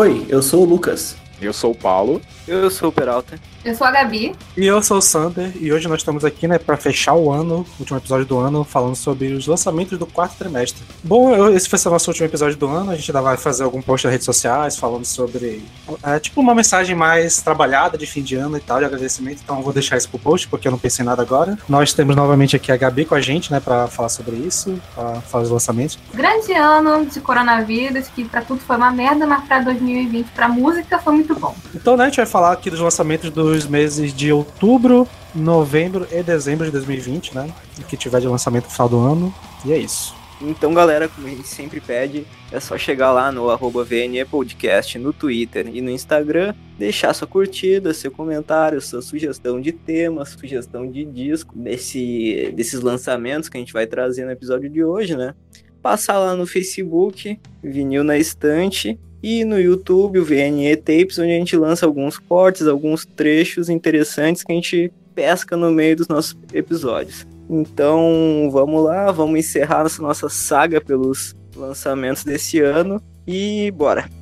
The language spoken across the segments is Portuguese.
Oi, eu sou o Lucas. Eu sou o Paulo. Eu sou o Peralta. Eu sou a Gabi. E eu sou o Sander, e hoje nós estamos aqui, né, para fechar o ano, o último episódio do ano, falando sobre os lançamentos do quarto trimestre. Bom, eu, esse foi o nosso último episódio do ano, a gente ainda vai fazer algum post nas redes sociais falando sobre, é, tipo, uma mensagem mais trabalhada de fim de ano e tal, de agradecimento, então eu vou deixar isso pro post, porque eu não pensei em nada agora. Nós temos novamente aqui a Gabi com a gente, né, para falar sobre isso, para falar dos lançamentos. Grande ano de coronavírus, que pra tudo foi uma merda, mas pra 2020, pra música, foi muito bom. Então, né, a gente vai falar aqui dos lançamentos dos meses de outubro, novembro e dezembro de 2020, né? O que tiver de lançamento no final do ano. E é isso. Então, galera, como a gente sempre pede, é só chegar lá no arroba VNE Podcast no Twitter e no Instagram, deixar sua curtida, seu comentário, sua sugestão de tema, sugestão de disco desse, desses lançamentos que a gente vai trazer no episódio de hoje, né? Passar lá no Facebook, Vinil na Estante, e no YouTube, o VNE Tapes, onde a gente lança alguns cortes, alguns trechos interessantes que a gente pesca no meio dos nossos episódios. Então, vamos lá, vamos encerrar essa nossa saga pelos lançamentos desse ano e bora!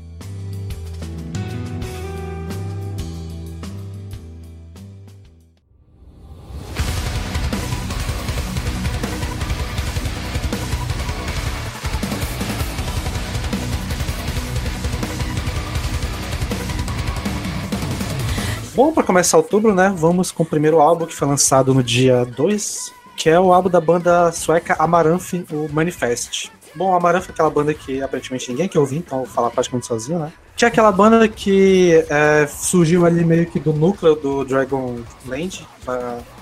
Bom, para começar outubro, né, vamos com o primeiro álbum que foi lançado no dia 2, que é o álbum da banda sueca Amaranth, o Manifest. Bom, Amaranth é aquela banda que aparentemente ninguém quer ouvir, então eu vou falar praticamente sozinho, né? Que é aquela banda que é, surgiu ali meio que do núcleo do Dragon Land,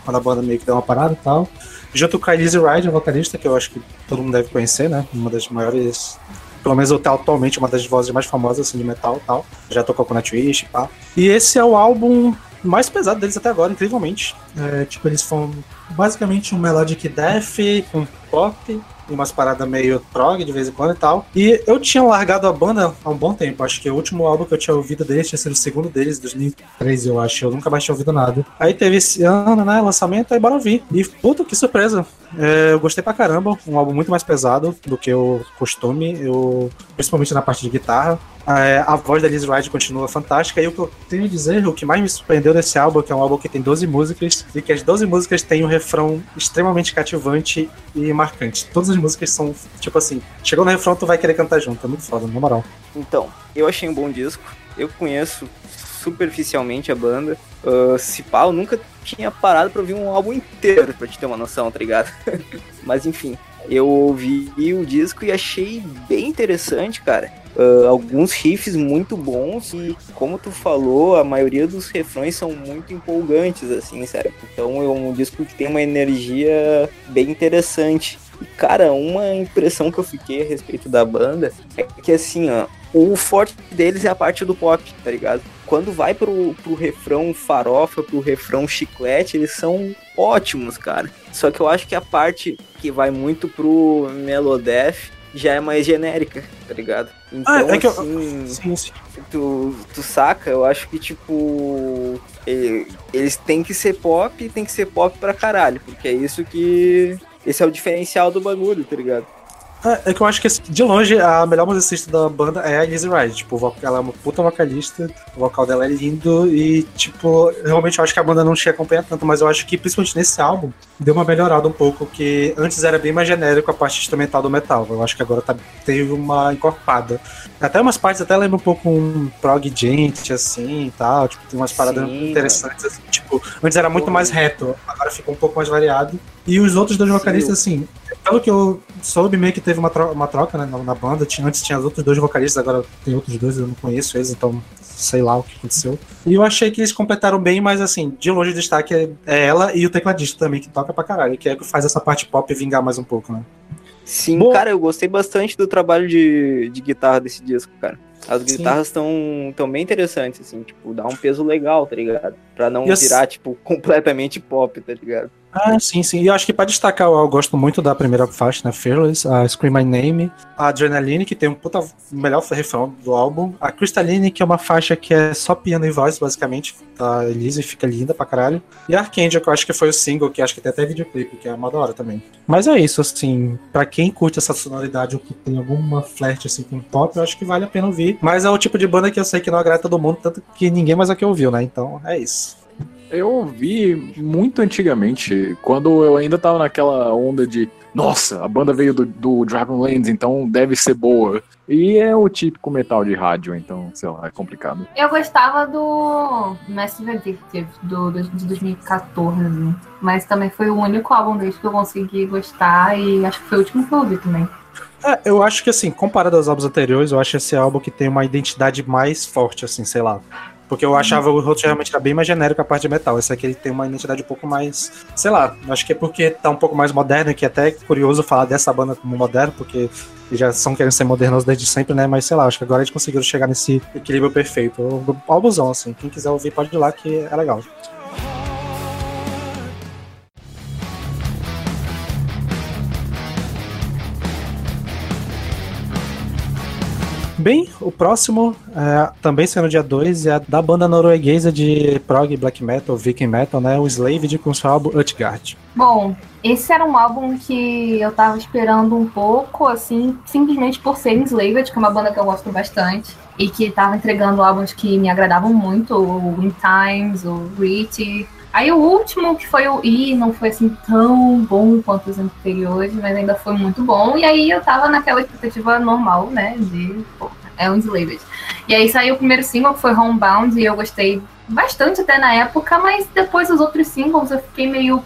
quando a banda meio que deu uma parada e tal. Junto com a Lizzie Ride, a vocalista, que eu acho que todo mundo deve conhecer, né? Uma das maiores pelo menos até atualmente uma das vozes mais famosas assim, de metal tal. Já tocou com Nightwish e pá. E esse é o álbum mais pesado deles até agora, incrivelmente. É, tipo, eles foram basicamente um melodic death com pop umas paradas meio prog de vez em quando e tal. E eu tinha largado a banda há um bom tempo. Acho que o último álbum que eu tinha ouvido deles tinha sido o segundo deles, 2013, eu acho. Eu nunca mais tinha ouvido nada. Aí teve esse ano, né, lançamento, aí bora ouvir. E puta, que surpresa. É, eu gostei pra caramba. Um álbum muito mais pesado do que o costume. Eu, principalmente na parte de guitarra. É, a voz da Liz Wright continua fantástica. E o que eu tenho a dizer, o que mais me surpreendeu desse álbum, é que é um álbum que tem 12 músicas, e que as 12 músicas têm um refrão extremamente cativante e marcante. Todas as músicas são, tipo assim, chegou no refrão, tu vai querer cantar junto. É muito foda, na moral. Então, eu achei um bom disco. Eu conheço superficialmente a banda. Uh, se eu nunca tinha parado pra ouvir um álbum inteiro, pra te ter uma noção, tá ligado? Mas enfim, eu ouvi o disco e achei bem interessante, cara. Uh, alguns riffs muito bons e, como tu falou, a maioria dos refrões são muito empolgantes, assim, sério. Então é um disco que tem uma energia bem interessante. E, cara, uma impressão que eu fiquei a respeito da banda é que, assim, ó, o forte deles é a parte do pop, tá ligado? Quando vai pro, pro refrão farofa, pro refrão chiclete, eles são ótimos, cara. Só que eu acho que a parte que vai muito pro Melodeath já é mais genérica, tá ligado? Então, ah, é que assim, eu... sim, sim. Tu, tu saca, eu acho que, tipo, eles têm que ser pop e tem que ser pop pra caralho, porque é isso que. Esse é o diferencial do bagulho, tá ligado? É, é que eu acho que, de longe, a melhor musicista da banda é a Lizzie Ride. Tipo, ela é uma puta vocalista, o vocal dela é lindo e, tipo, realmente eu acho que a banda não chega a acompanhar tanto, mas eu acho que, principalmente nesse álbum, deu uma melhorada um pouco, que antes era bem mais genérico a parte instrumental do metal. Eu acho que agora tá, teve uma encorpada. Até umas partes até lembra um pouco um prog gente, assim, e tal. Tipo, tem umas paradas Sim, interessantes, assim. Tipo, antes era muito mais reto, agora ficou um pouco mais variado. E os outros dois vocalistas, assim, pelo que eu soube, meio que teve uma troca, uma troca né, na, na, banda. Tinha, antes tinha os outros dois vocalistas, agora tem outros dois, eu não conheço eles, então sei lá o que aconteceu. E eu achei que eles completaram bem, mas assim, de longe o destaque é, é ela e o tecladista também, que toca pra caralho, que é o que faz essa parte pop vingar mais um pouco, né? Sim, Bom- cara, eu gostei bastante do trabalho de, de guitarra desse disco, cara. As guitarras estão tão bem interessantes, assim, tipo, dá um peso legal, tá ligado? Pra não E virar, tipo, completamente pop, tá ligado? Ah, sim, sim. E eu acho que pra destacar, eu gosto muito da primeira faixa, né? Fearless, a Scream My Name, a Adrenaline, que tem um puta melhor refrão do álbum, a Crystalline, que é uma faixa que é só piano e voz, basicamente, da Elise, fica linda pra caralho. E a Arcandia, que eu acho que foi o single, que acho que tem até videoclipe, que é uma da hora também. Mas é isso, assim, pra quem curte essa sonoridade ou que tem alguma flerte assim com pop, eu acho que vale a pena ouvir. Mas é o tipo de banda que eu sei que não agrada todo mundo, tanto que ninguém mais aqui ouviu, né? Então é isso. Eu ouvi muito antigamente, quando eu ainda tava naquela onda de nossa, a banda veio do, do Dragonlance, então deve ser boa. E é o típico metal de rádio, então, sei lá, é complicado. Eu gostava do Massive Addictive, do, do, de 2014, mas também foi o único álbum deles que eu consegui gostar e acho que foi o último que eu ouvi também. É, eu acho que assim, comparado aos álbuns anteriores, eu acho esse álbum que tem uma identidade mais forte, assim, sei lá. Porque eu achava o outro realmente era bem mais genérico a parte de metal. Esse aqui ele tem uma identidade um pouco mais. Sei lá, acho que é porque tá um pouco mais moderno, que é até curioso falar dessa banda como moderno, porque eles já são querendo ser modernos desde sempre, né? Mas sei lá, acho que agora eles conseguiram chegar nesse equilíbrio perfeito. O álbumzão, assim. Quem quiser ouvir pode ir lá que é legal. Bem, o próximo, é, também sendo dia 2, é da banda norueguesa de prog black metal, viking metal, né? O Slaved com seu álbum Utgard. Bom, esse era um álbum que eu tava esperando um pouco, assim, simplesmente por ser Enslaved, que é uma banda que eu gosto bastante, e que tava entregando álbuns que me agradavam muito, o In Times, o Rich. Aí o último, que foi o I, não foi assim tão bom quanto os anteriores, mas ainda foi muito bom. E aí eu tava naquela expectativa normal, né, de, pô, é um Enslaved. E aí saiu o primeiro single, que foi Homebound, e eu gostei bastante até na época, mas depois os outros singles eu fiquei meio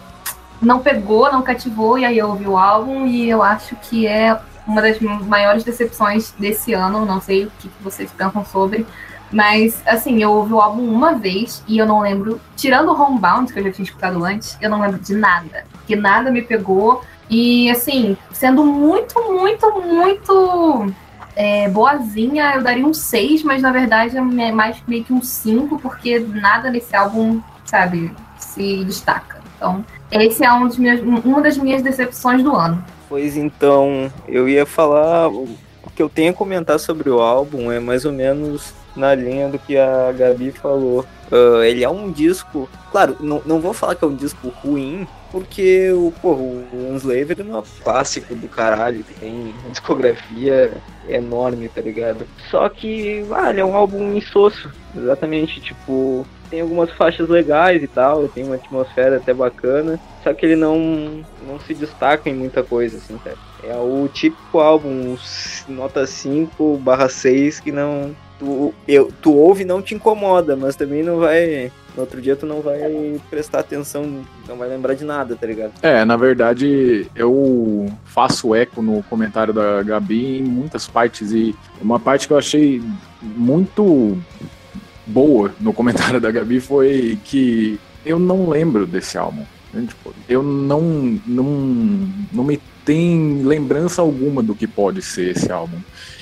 não pegou, não cativou, e aí eu ouvi o álbum e eu acho que é uma das maiores decepções desse ano, não sei o que vocês pensam sobre, mas assim, eu ouvi o álbum uma vez e eu não lembro, tirando o Homebound, que eu já tinha escutado antes, eu não lembro de nada, que nada me pegou, e assim, sendo muito, muito, muito é, boazinha, eu daria um 6, mas na verdade é mais meio que um 5, porque nada nesse álbum, sabe, se destaca. Então, esse é um dos meus, uma das minhas decepções do ano. Pois então, eu ia falar. O que eu tenho a comentar sobre o álbum é mais ou menos na linha do que a Gabi falou. Uh, ele é um disco. Claro, não, não vou falar que é um disco ruim, porque o, porra, o Unslaver é um clássico do caralho, tem discografia enorme, tá ligado? Só que, ah, ele é um álbum insosso, exatamente, tipo, tem algumas faixas legais e tal, tem uma atmosfera até bacana, só que ele não, não se destaca em muita coisa, assim, cara. É o típico álbum nota 5 barra 6 que não. Tu, eu, tu ouve não te incomoda, mas também não vai. No outro dia tu não vai prestar atenção, não vai lembrar de nada, tá ligado? É, na verdade, eu faço eco no comentário da Gabi em muitas partes, e uma parte que eu achei muito boa no comentário da Gabi foi que eu não lembro desse álbum. né? Tipo, eu não, não, não me tem lembrança alguma do que pode ser esse álbum.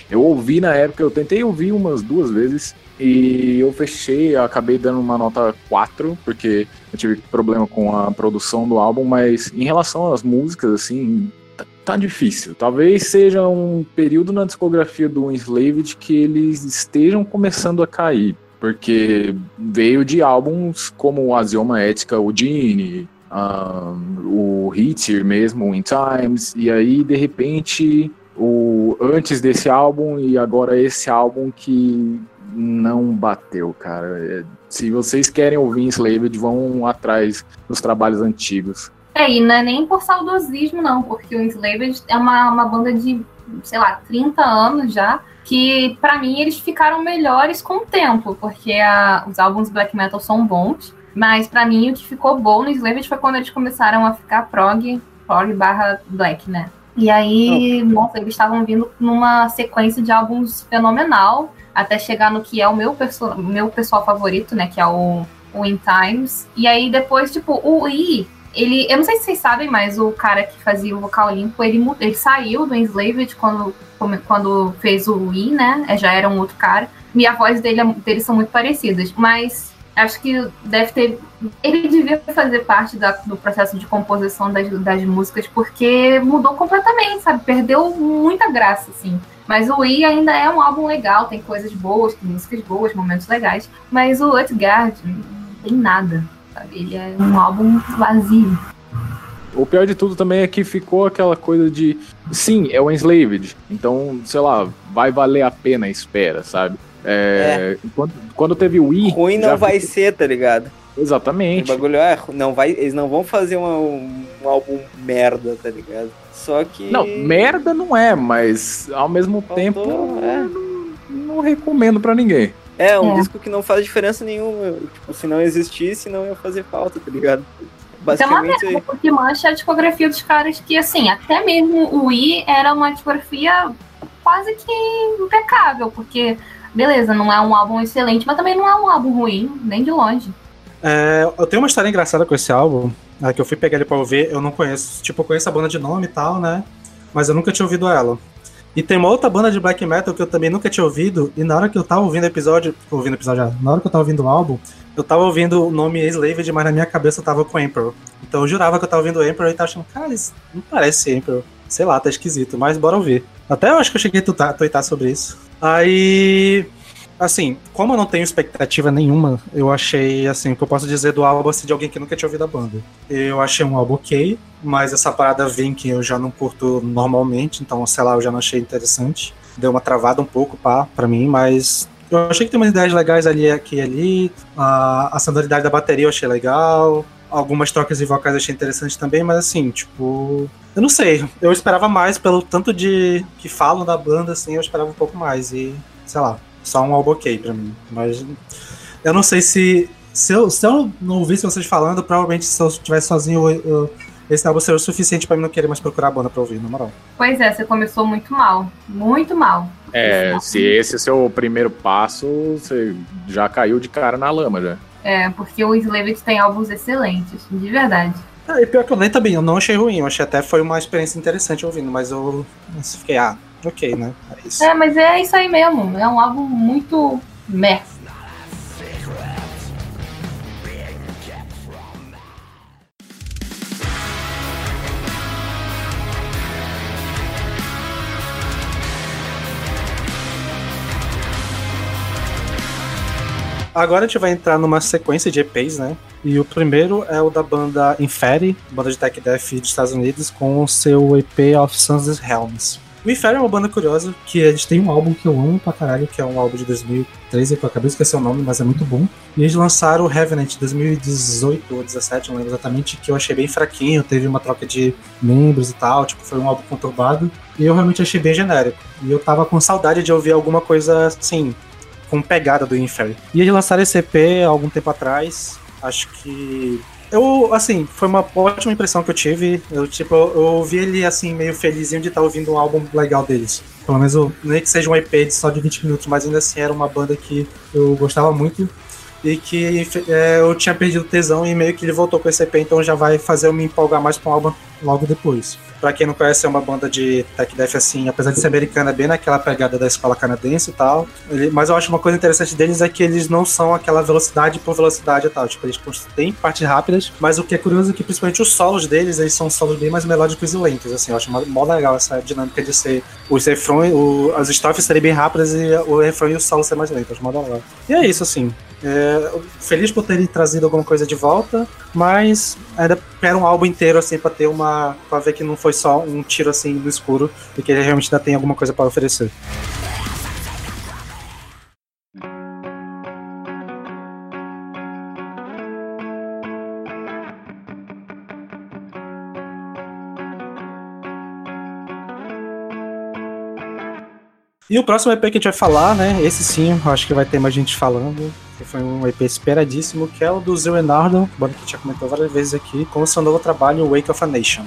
Eu ouvi na época, eu tentei ouvir umas duas vezes e eu fechei, eu acabei dando uma nota 4, porque eu tive problema com a produção do álbum, mas em relação às músicas, assim, tá, tá difícil. Talvez seja um período na discografia do Enslaved que eles estejam começando a cair, porque veio de álbuns como Azioma Ética, o Gene, um, o Hitcher mesmo, o In Times, e aí de repente o antes desse álbum e agora esse álbum que não bateu, cara. É, Se vocês querem ouvir Enslaved, vão atrás dos trabalhos antigos. É, e não é nem por saudosismo, não, porque o Enslaved é uma, uma banda de, sei lá, 30 anos já, que pra mim eles ficaram melhores com o tempo, porque a- os álbuns black metal são bons, mas pra mim o que ficou bom no Enslaved foi quando eles começaram a ficar prog, prog barra black, né? E aí, nossa, eles estavam vindo numa sequência de álbuns fenomenal. até chegar no que é o meu, perso meu pessoal favorito, né? Que é o, o In Times. E aí depois, tipo, o I, ele. Eu não sei se vocês sabem, mas o cara que fazia o vocal limpo, ele, ele saiu do Enslaved quando, quando fez o I, né? É, já era um outro cara. E a voz dele, deles são muito parecidas. Mas acho que deve ter. Ele devia fazer parte da, do processo de composição das, das músicas, porque mudou completamente, sabe? Perdeu muita graça, assim. Mas o I ainda é um álbum legal, tem coisas boas, tem músicas boas, momentos legais. Mas o Utgard não tem nada, sabe? Ele é um álbum vazio. O pior de tudo também é que ficou aquela coisa de. Sim, é o Enslaved. Então, sei lá, vai valer a pena a espera, sabe? É, é. Quando, quando, teve o Wii. Ruim não vai ficou... ser, tá ligado? Exatamente. O bagulho é, não vai, eles não vão fazer uma, um, um álbum merda, tá ligado? Só que. Não, merda não é, mas ao mesmo Faltou, tempo é. não, não, recomendo para ninguém. É, um é. disco que não faz diferença nenhuma. Tipo, se não existisse, não ia fazer falta, tá ligado? Basicamente. Então, é porque mancha a discografia dos caras que, assim, até mesmo o Wii era uma discografia quase que impecável, porque, beleza, não é um álbum excelente, mas também não é um álbum ruim, nem de longe. É, eu tenho uma história engraçada com esse álbum, é, que eu fui pegar ele pra ouvir, eu não conheço. Tipo, eu conheço a banda de nome e tal, né? Mas eu nunca tinha ouvido ela. E tem uma outra banda de black metal que eu também nunca tinha ouvido, e na hora que eu tava ouvindo o episódio, ouvindo episódio, na hora que eu tava ouvindo o álbum, eu tava ouvindo o nome Slaved, mas na minha cabeça eu tava com Emperor. Então eu jurava que eu tava ouvindo Emperor e tava achando, cara, isso não parece Emperor. Sei lá, tá esquisito, mas bora ouvir. Até eu acho que eu cheguei a tuitar sobre isso. Aí assim, como eu não tenho expectativa nenhuma, eu achei, assim, o que eu posso dizer do álbum assim, de alguém que nunca tinha ouvido a banda. Eu achei um álbum ok, mas essa parada vem que eu já não curto normalmente, então, sei lá, eu já não achei interessante. Deu uma travada um pouco pá, pra mim, mas eu achei que tem umas ideias legais ali aqui e ali. A, a sonoridade da bateria eu achei legal. Algumas trocas de vocais eu achei interessante também, mas assim, tipo. Eu não sei. Eu esperava mais pelo tanto de que falam da banda, assim, eu esperava um pouco mais. E, sei lá, só um álbum ok pra mim. Mas eu não sei se. Se eu, se eu não ouvisse vocês falando, provavelmente se eu estivesse sozinho, eu, eu, esse álbum seria o suficiente para mim não querer mais procurar a banda pra ouvir, na moral. Pois é, você começou muito mal. Muito mal. É, se esse é o seu primeiro passo, você já caiu de cara na lama já. É, porque o Slaved tem álbuns excelentes, de verdade. É, e pior que eu nem também, eu não achei ruim, eu achei até foi uma experiência interessante ouvindo, mas eu fiquei, ah, ok, né? É, isso. é, mas é isso aí mesmo. É um álbum muito meh. Agora a gente vai entrar numa sequência de EPs, né? E o primeiro é o da banda Inferi, banda de tech death dos Estados Unidos, com o seu EP of Suns Helms. O Inferi é uma banda curiosa, que eles têm um álbum que eu amo pra caralho, que é um álbum de 2013, que eu acabei de esquecer o nome, mas é muito bom. E eles lançaram o Revenant 2018 ou 2017, não lembro exatamente, que eu achei bem fraquinho, teve uma troca de membros e tal, tipo, foi um álbum conturbado. E eu realmente achei bem genérico. E eu tava com saudade de ouvir alguma coisa assim, com pegada do Inferi. E eles lançaram esse EP algum tempo atrás, acho que eu, assim, foi uma ótima impressão que eu tive. Eu, tipo, eu ouvi ele, assim, meio felizinho de estar ouvindo um álbum legal deles. Pelo menos, nem que seja um EP de só de 20 minutos, mas ainda assim era uma banda que eu gostava muito. E que é, eu tinha perdido tesão e meio que ele voltou com esse EP, então já vai fazer eu me empolgar mais com o álbum logo depois. Pra quem não conhece, é uma banda de tech death assim, apesar de ser americana, é bem naquela pegada da escola canadense e tal. Ele, mas eu acho uma coisa interessante deles é que eles não são aquela velocidade por velocidade e tal. Tipo, eles têm partes rápidas, mas o que é curioso é que principalmente os solos deles, eles são solos bem mais melódicos e lentos, assim. Eu acho mó, legal essa dinâmica de ser os refrões, as estrofes serem bem rápidas e o refrão e o solo ser mais lento. Acho mó legal. E é isso, assim. É, feliz por terem trazido alguma coisa de volta, mas ainda quero um álbum inteiro assim para ter uma para ver que não foi só um tiro assim no escuro e que ele realmente ainda tem alguma coisa para oferecer. E o próximo EP que a gente vai falar, né? Esse sim, acho que vai ter mais gente falando que foi um EP esperadíssimo, que é o do Leonardo, banda que já comentou várias vezes aqui, com o seu novo trabalho, Wake of a Nation.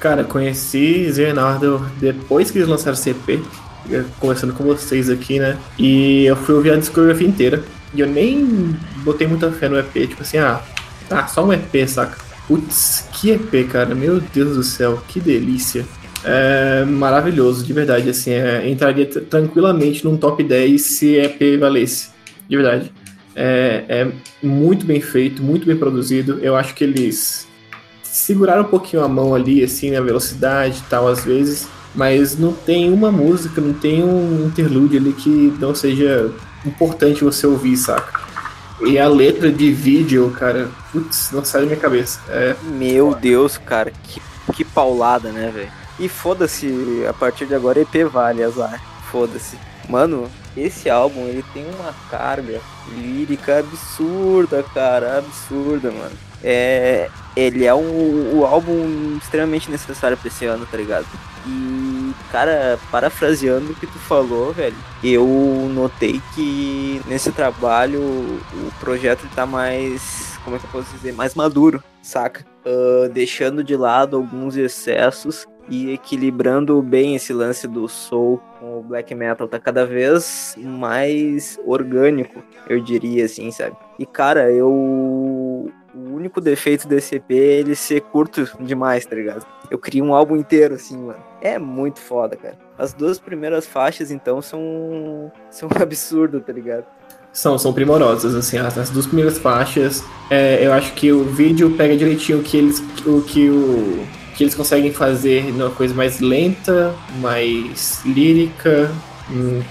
Cara, conheci Leonardo depois que eles lançaram esse EP. eh, conversando com vocês aqui, né? E eu fui ouvir a discografia inteira. E eu nem botei muita fé no EP, tipo assim, ah, tá, só um EP, saca? Putz, que EP, cara, meu Deus do céu, que delícia. É maravilhoso, de verdade, assim, é, entraria tranquilamente num top 10 se EP valesse, de verdade. É, é muito bem feito, muito bem produzido. Eu acho que eles seguraram um pouquinho a mão ali, assim, na velocidade e tal, às vezes, mas não tem uma música, não tem um interlude ali que não seja importante você ouvir, saca? E a letra de vídeo, cara, putz, não sai da minha cabeça. É... Meu Deus, cara, que, que paulada, né, velho? E foda-se, a partir de agora EP vale, azar. Foda-se. Mano, esse álbum, ele tem uma carga lírica absurda, cara, absurda, mano. É, ele é um, um álbum extremamente necessário pra esse ano, tá ligado? E, cara, parafraseando o que tu falou, velho, eu notei que nesse trabalho o projeto tá mais, como é que eu posso dizer, mais maduro, saca? Uh, deixando de lado alguns excessos e equilibrando bem esse lance do soul com o black metal tá cada vez mais orgânico, eu diria assim, sabe? E cara, eu o único defeito desse EP é ele ser curto demais, tá ligado? Eu queria um álbum inteiro assim, mano. É muito foda, cara. As duas primeiras faixas então são são um absurdo, tá ligado? São, são primorosas, assim, as, as duas primeiras faixas. É, eu acho que o vídeo pega direitinho o que eles, o que o que eles conseguem fazer numa coisa mais lenta, mais lírica, hum,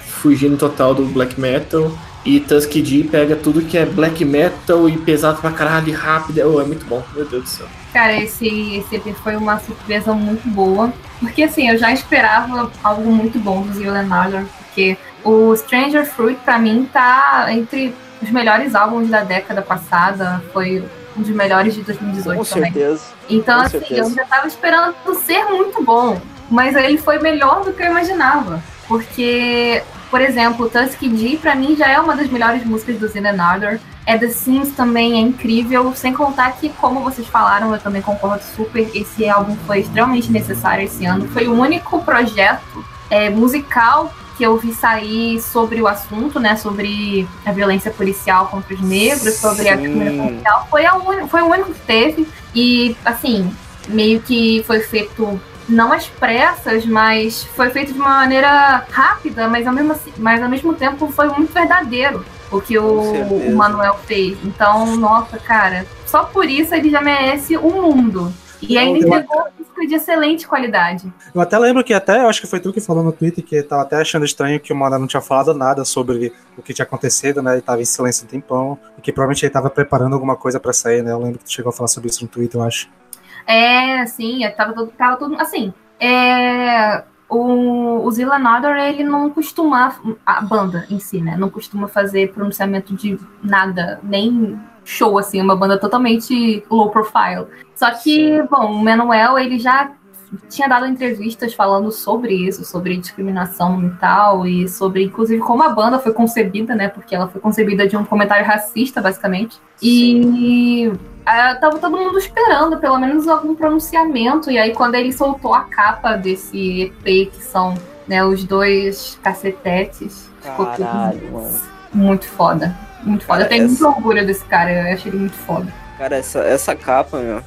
fugindo total do black metal. E Tusk D pega tudo que é black metal e pesado pra caralho e rápido. Oh, é muito bom, meu Deus do céu. Cara, esse, esse EP foi uma surpresa muito boa. Porque assim, eu já esperava algo muito bom do Zio Leonardo, porque o Stranger Fruit, pra mim, tá entre os melhores álbuns da década passada. Foi um dos melhores de 2018 Com também. certeza. Então, Com assim, certeza. eu já tava esperando ser muito bom. Mas ele foi melhor do que eu imaginava. Porque, por exemplo, Tusk D pra mim já é uma das melhores músicas do Zen Another. É The Sims também é incrível, sem contar que, como vocês falaram, eu também concordo super, esse álbum foi extremamente necessário esse ano. Foi o único projeto é, musical que eu vi sair sobre o assunto, né? Sobre a violência policial contra os negros, sobre a Sim. discriminação racial. Foi, a uni- foi o único que teve. E, assim, meio que foi feito não às pressas, mas foi feito de uma maneira rápida, mas ao mesmo, assim- mas ao mesmo tempo foi muito verdadeiro o que o, o Manuel fez. Então, nossa, cara, só por isso ele já merece o mundo. E ainda entregou um disco de excelente qualidade. Eu até lembro que até, eu acho que foi tu que falou no Twitter que tava até achando estranho que o Mano não tinha falado nada sobre o que tinha acontecido, né? Ele tava em silêncio um tempão, e que provavelmente ele tava preparando alguma coisa pra sair, né? Eu lembro que tu chegou a falar sobre isso no Twitter, eu acho. É, sim, é, tava todo, tava todo assim. É, o, o Zilla Nodder, ele não costuma, a banda em si, né? Não costuma fazer pronunciamento de nada, nem show, assim, uma banda totalmente low profile. Só que, bom, o Manuel, ele já tinha dado entrevistas falando sobre isso, sobre discriminação e tal, e sobre, inclusive, como a banda foi concebida, né? Porque ela foi concebida de um comentário racista, basicamente. E ah, tava todo mundo esperando pelo menos algum pronunciamento. E aí, quando ele soltou a capa desse EP, que são né, os dois cacetetes, ficou tudo Caralho, mano. Muito foda. Muito foda. Eu tenho Essa- muito orgulho desse cara, eu achei ele muito foda. Cara, essa, essa capa, meu.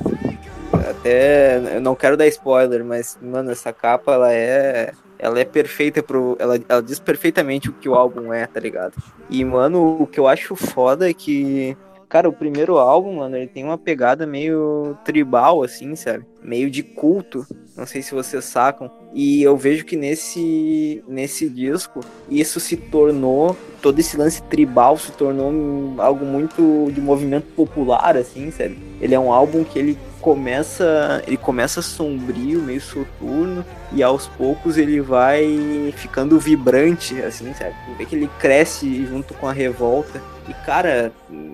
Até. Eu não quero dar spoiler, mas, mano, essa capa, ela é. Ela é perfeita pro. Ela, ela diz perfeitamente o que o álbum é, tá ligado? E, mano, o que eu acho foda é que. Cara, o primeiro álbum, mano, ele tem uma pegada meio tribal, assim, sabe? Meio de culto. Não sei se vocês sacam. E eu vejo que nesse, nesse disco, isso se tornou. Todo esse lance tribal se tornou algo muito de movimento popular, assim, sabe? Ele é um álbum que ele começa. Ele começa sombrio, meio soturno, e aos poucos ele vai ficando vibrante, assim, sabe? Vê que ele cresce junto com a revolta. E, cara,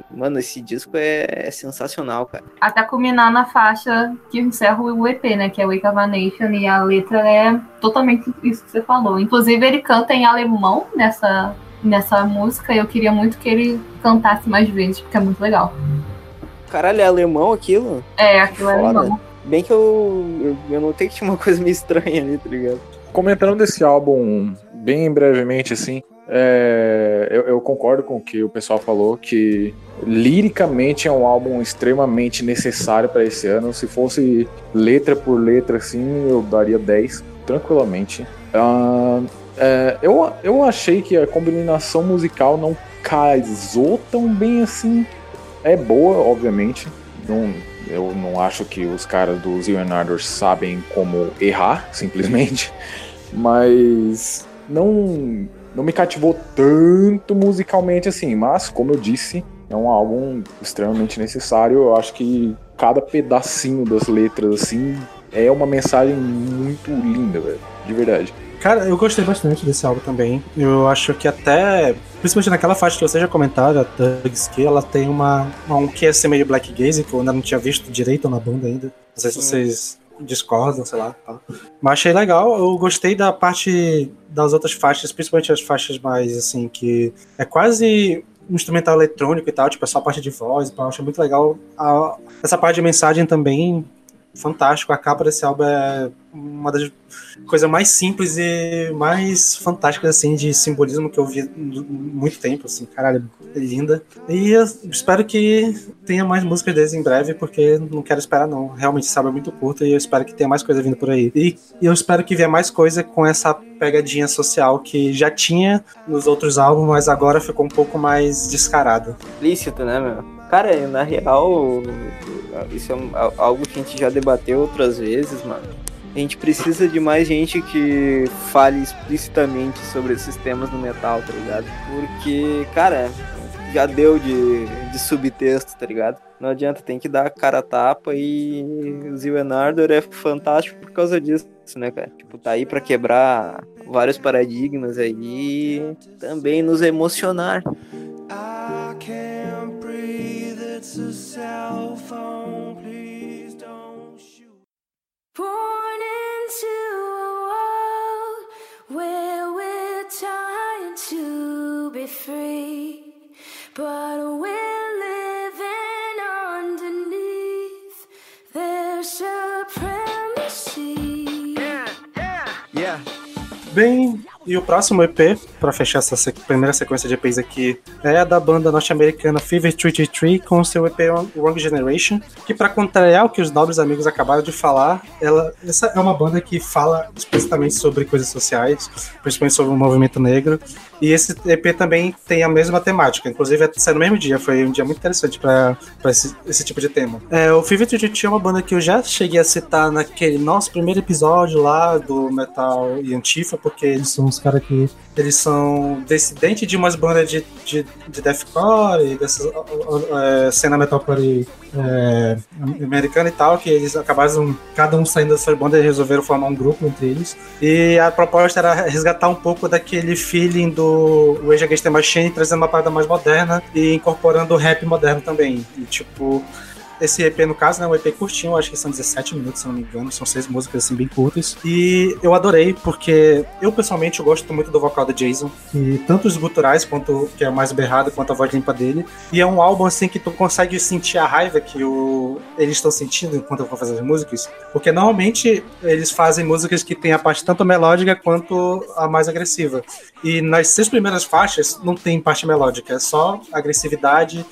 mano, esse disco é, é sensacional, cara. Até culminar na faixa que encerra o EP, né? Que é Wake of a Nation, e a letra é totalmente isso que você falou. Inclusive, ele canta em alemão nessa, nessa música, e eu queria muito que ele cantasse mais vezes, porque é muito legal. Caralho, é alemão aquilo? É, aquilo é Foda. alemão. Bem que eu, eu, eu notei que tinha uma coisa meio estranha ali, tá ligado? comentando desse álbum bem brevemente, assim, é, eu, eu, concordo com o que o pessoal falou, que liricamente é um álbum extremamente necessário para esse ano. Se fosse letra por letra, assim, eu daria 10 tranquilamente. Uh, é, eu, eu achei que a combinação musical não casou tão bem assim. É boa, obviamente. Não, eu não acho que os caras do Zio sabem como errar, simplesmente. Mas não, não me cativou tanto musicalmente assim. Mas, como eu disse, é um álbum extremamente necessário. Eu acho que cada pedacinho das letras, assim, é uma mensagem muito linda, velho. De verdade. Cara, eu gostei bastante desse álbum também. Eu acho que até, principalmente naquela faixa que você já comentaram, a Thugs, que ela tem uma, um que é meio black gaze, que eu ainda não tinha visto direito na banda ainda. Não sei se vocês discordam, sei lá. Tá. Mas achei legal. Eu gostei da parte das outras faixas, principalmente as faixas mais assim, que é quase um instrumental eletrônico e tal, tipo, é só a parte de voz, eu acho muito legal. A, essa parte de mensagem também fantástico. A capa desse álbum é uma das coisas mais simples e mais fantásticas assim de simbolismo que eu vi muito tempo, assim, caralho, é linda. E eu espero que tenha mais músicas deles em breve, porque não quero esperar não. Realmente esse álbum é muito curto e eu espero que tenha mais coisa vindo por aí. E eu espero que venha mais coisa com essa pegadinha social que já tinha nos outros álbuns, mas agora ficou um pouco mais descarado. Lícito, né, meu? Cara, na real, isso é algo que a gente já debateu outras vezes, mano. A gente precisa de mais gente que fale explicitamente sobre esses temas no metal, tá ligado? Porque, cara, já deu de, de subtexto, tá ligado? Não adianta, tem que dar cara a tapa e o Enardor é fantástico por causa disso, né, cara? Tipo, tá aí pra quebrar vários paradigmas aí e também nos emocionar. Born into a world where we're trying to be free, but we're living underneath their supremacy. Yeah, yeah, yeah. Bem, E o próximo EP, para fechar essa sec primeira sequência de EPs aqui, é da banda norte-americana Fever 33 com seu EP Wrong Generation, que para contrariar o que os nobres amigos acabaram de falar, ela, essa é uma banda que fala explicitamente sobre coisas sociais, principalmente sobre o movimento negro, e esse EP também tem a mesma temática, inclusive saiu no mesmo dia, foi um dia muito interessante para esse, esse, tipo de tema. É, o Fever 33 é uma banda que eu já cheguei a citar naquele nosso primeiro episódio lá do Metal e Antifa, porque eles são uns caras que eles são descendentes de umas bandas de, de, de deathcore dessa é, cena metalcore é, americana e tal, que eles acabaram, cada um saindo dessa banda e resolveram formar um grupo entre eles. E a proposta era resgatar um pouco daquele feeling do Rage Against the Machine, trazendo uma parada mais moderna e incorporando o rap moderno também. E tipo, esse EP, no caso, né, um EP curtinho, acho que são 17 minutos, se não me engano, são seis músicas assim bem curtas. E eu adorei, porque eu pessoalmente eu gosto muito do vocal do Jason, e tanto os guturais, quanto que é mais berrado, quanto a voz limpa dele. E é um álbum assim que tu consegue sentir a raiva que o... eles estão sentindo enquanto vão fazer as músicas, porque normalmente eles fazem músicas que tem a parte tanto melódica quanto a mais agressiva. E nas seis primeiras faixas não tem parte melódica, é só agressividade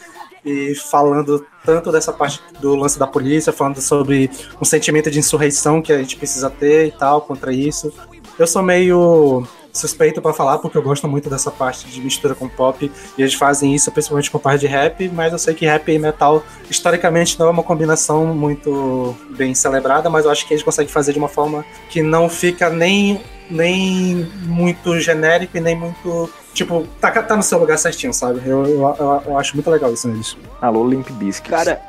e falando tanto dessa parte do lance da polícia, falando sobre um sentimento de insurreição que a gente precisa ter e tal contra isso. Eu sou meio suspeito para falar porque eu gosto muito dessa parte de mistura com pop e eles fazem isso principalmente com parte de rap, mas eu sei que rap e metal historicamente não é uma combinação muito bem celebrada, mas eu acho que eles conseguem fazer de uma forma que não fica nem nem muito genérico e nem muito Tipo, tá, tá no seu lugar certinho, sabe? Eu, eu, eu, eu acho muito legal isso neles. Alô, Limp Bizkit. Cara.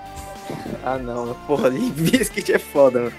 Ah, não. Porra, Limp Bizkit é foda, mano.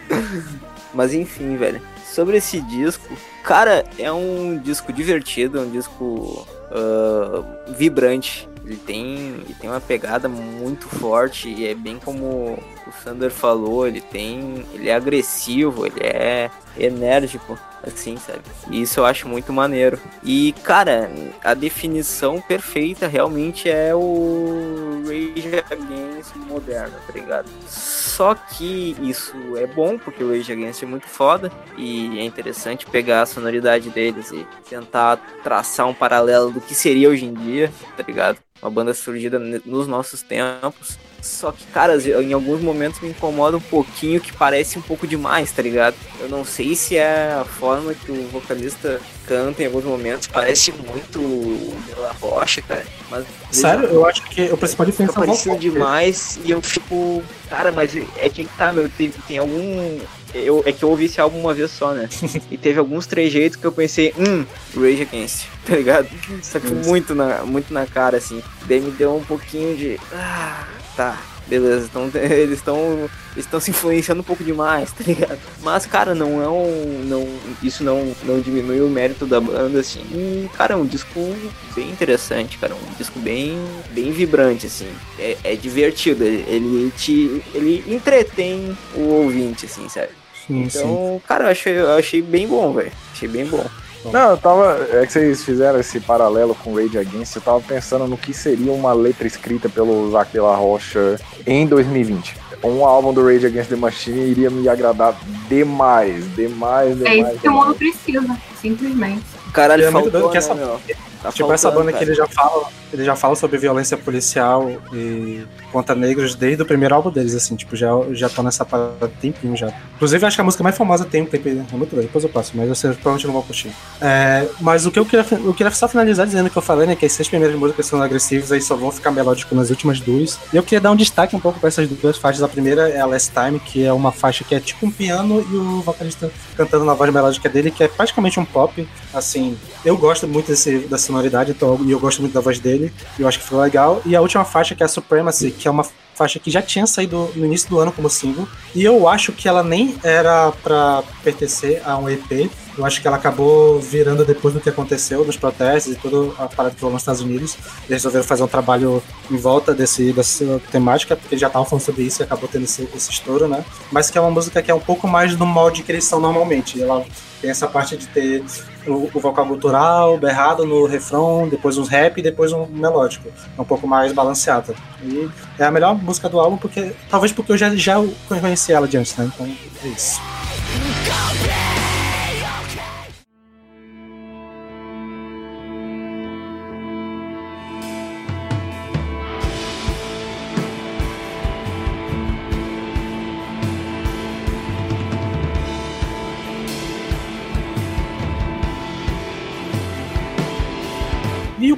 Mas enfim, velho. Sobre esse disco, cara, é um disco divertido, é um disco uh, vibrante. Ele tem, ele tem uma pegada muito forte e é bem como o Sander falou, ele tem, ele é agressivo, ele é enérgico assim, sabe? E isso eu acho muito maneiro. E, cara, a definição perfeita realmente é o Rage Against moderno, tá ligado? Só que isso é bom, porque o Rage Against é muito foda e é interessante pegar a sonoridade deles e tentar traçar um paralelo do que seria hoje em dia, tá ligado? Uma banda surgida nos nossos tempos. Só que, cara, em alguns momentos me incomoda um pouquinho que parece um pouco demais, tá ligado? Eu não sei se é a forma que o vocalista canta em alguns momentos, parece muito Bela Rocha, cara. Mas, Sério, eu acho que o principal diferença fica parecendo demais e eu fico. Cara, mas é que tá, meu. Tem, tem algum. Eu, é que eu ouvi esse álbum uma vez só, né? e teve alguns trejeitos que eu pensei, hum, Rage Against, tá ligado? Só que muito na, muito na cara, assim. Daí me deu um pouquinho de. Ah, tá, beleza, então eles estão estão se influenciando um pouco demais, tá ligado? Mas, cara, não é um. Não, isso não, não diminui o mérito da banda, assim. E, cara, é um disco bem interessante, cara. Um disco bem, bem vibrante, assim. É, é divertido. Ele te. Ele entretém o ouvinte, assim, sério. Sim, então, sim. cara, eu achei, eu achei bem bom, velho. Achei bem bom. Não, eu tava. É que vocês fizeram esse paralelo com Rage Against, eu tava pensando no que seria uma letra escrita pelo Zac de la Rocha em 2020. Um álbum do Rage Against the Machine iria me agradar demais, demais, demais. É isso que o mundo precisa, simplesmente. Caralho, é faltou, né, essa, meu? Tá tipo, essa banda cara. que ele já fala, ele já fala sobre violência policial e contra negros desde o primeiro álbum deles, assim, tipo, já, já tô nessa parada tempinho já. Inclusive, acho que a música mais famosa tem um tempo, é muito doido, depois eu passo, mas você provavelmente não vou curtir. É, mas o que eu queria, eu queria só finalizar dizendo que eu falei, né, que as seis primeiras músicas são agressivas, aí só vão ficar melódicos nas últimas duas. E eu queria dar um destaque um pouco pra essas duas faixas. A primeira é a Last Time, que é uma faixa que é tipo um piano e o vocalista cantando na voz melódica dele, que é praticamente um pop, assim, eu gosto muito desse, da sonoridade, então, e eu gosto muito da voz dele, e eu acho que ficou legal. E a última faixa, que é a Supremacy, que é uma faixa que já tinha saído no início do ano como single, e eu acho que ela nem era pra pertencer a um EP, eu acho que ela acabou virando depois do que aconteceu nos protestos e toda a parada que rolou nos Estados Unidos. Eles resolveram fazer um trabalho em volta desse, dessa temática, porque já estavam falando sobre isso e acabou tendo esse, esse estouro, né? Mas que é uma música que é um pouco mais do molde que eles são normalmente. Ela tem essa parte de ter o, o vocal gutural, berrado no refrão, depois uns rap e depois um melódico. É um pouco mais balanceada. E é a melhor música do álbum, porque talvez porque eu já, já conheci ela de antes, né? Então é isso.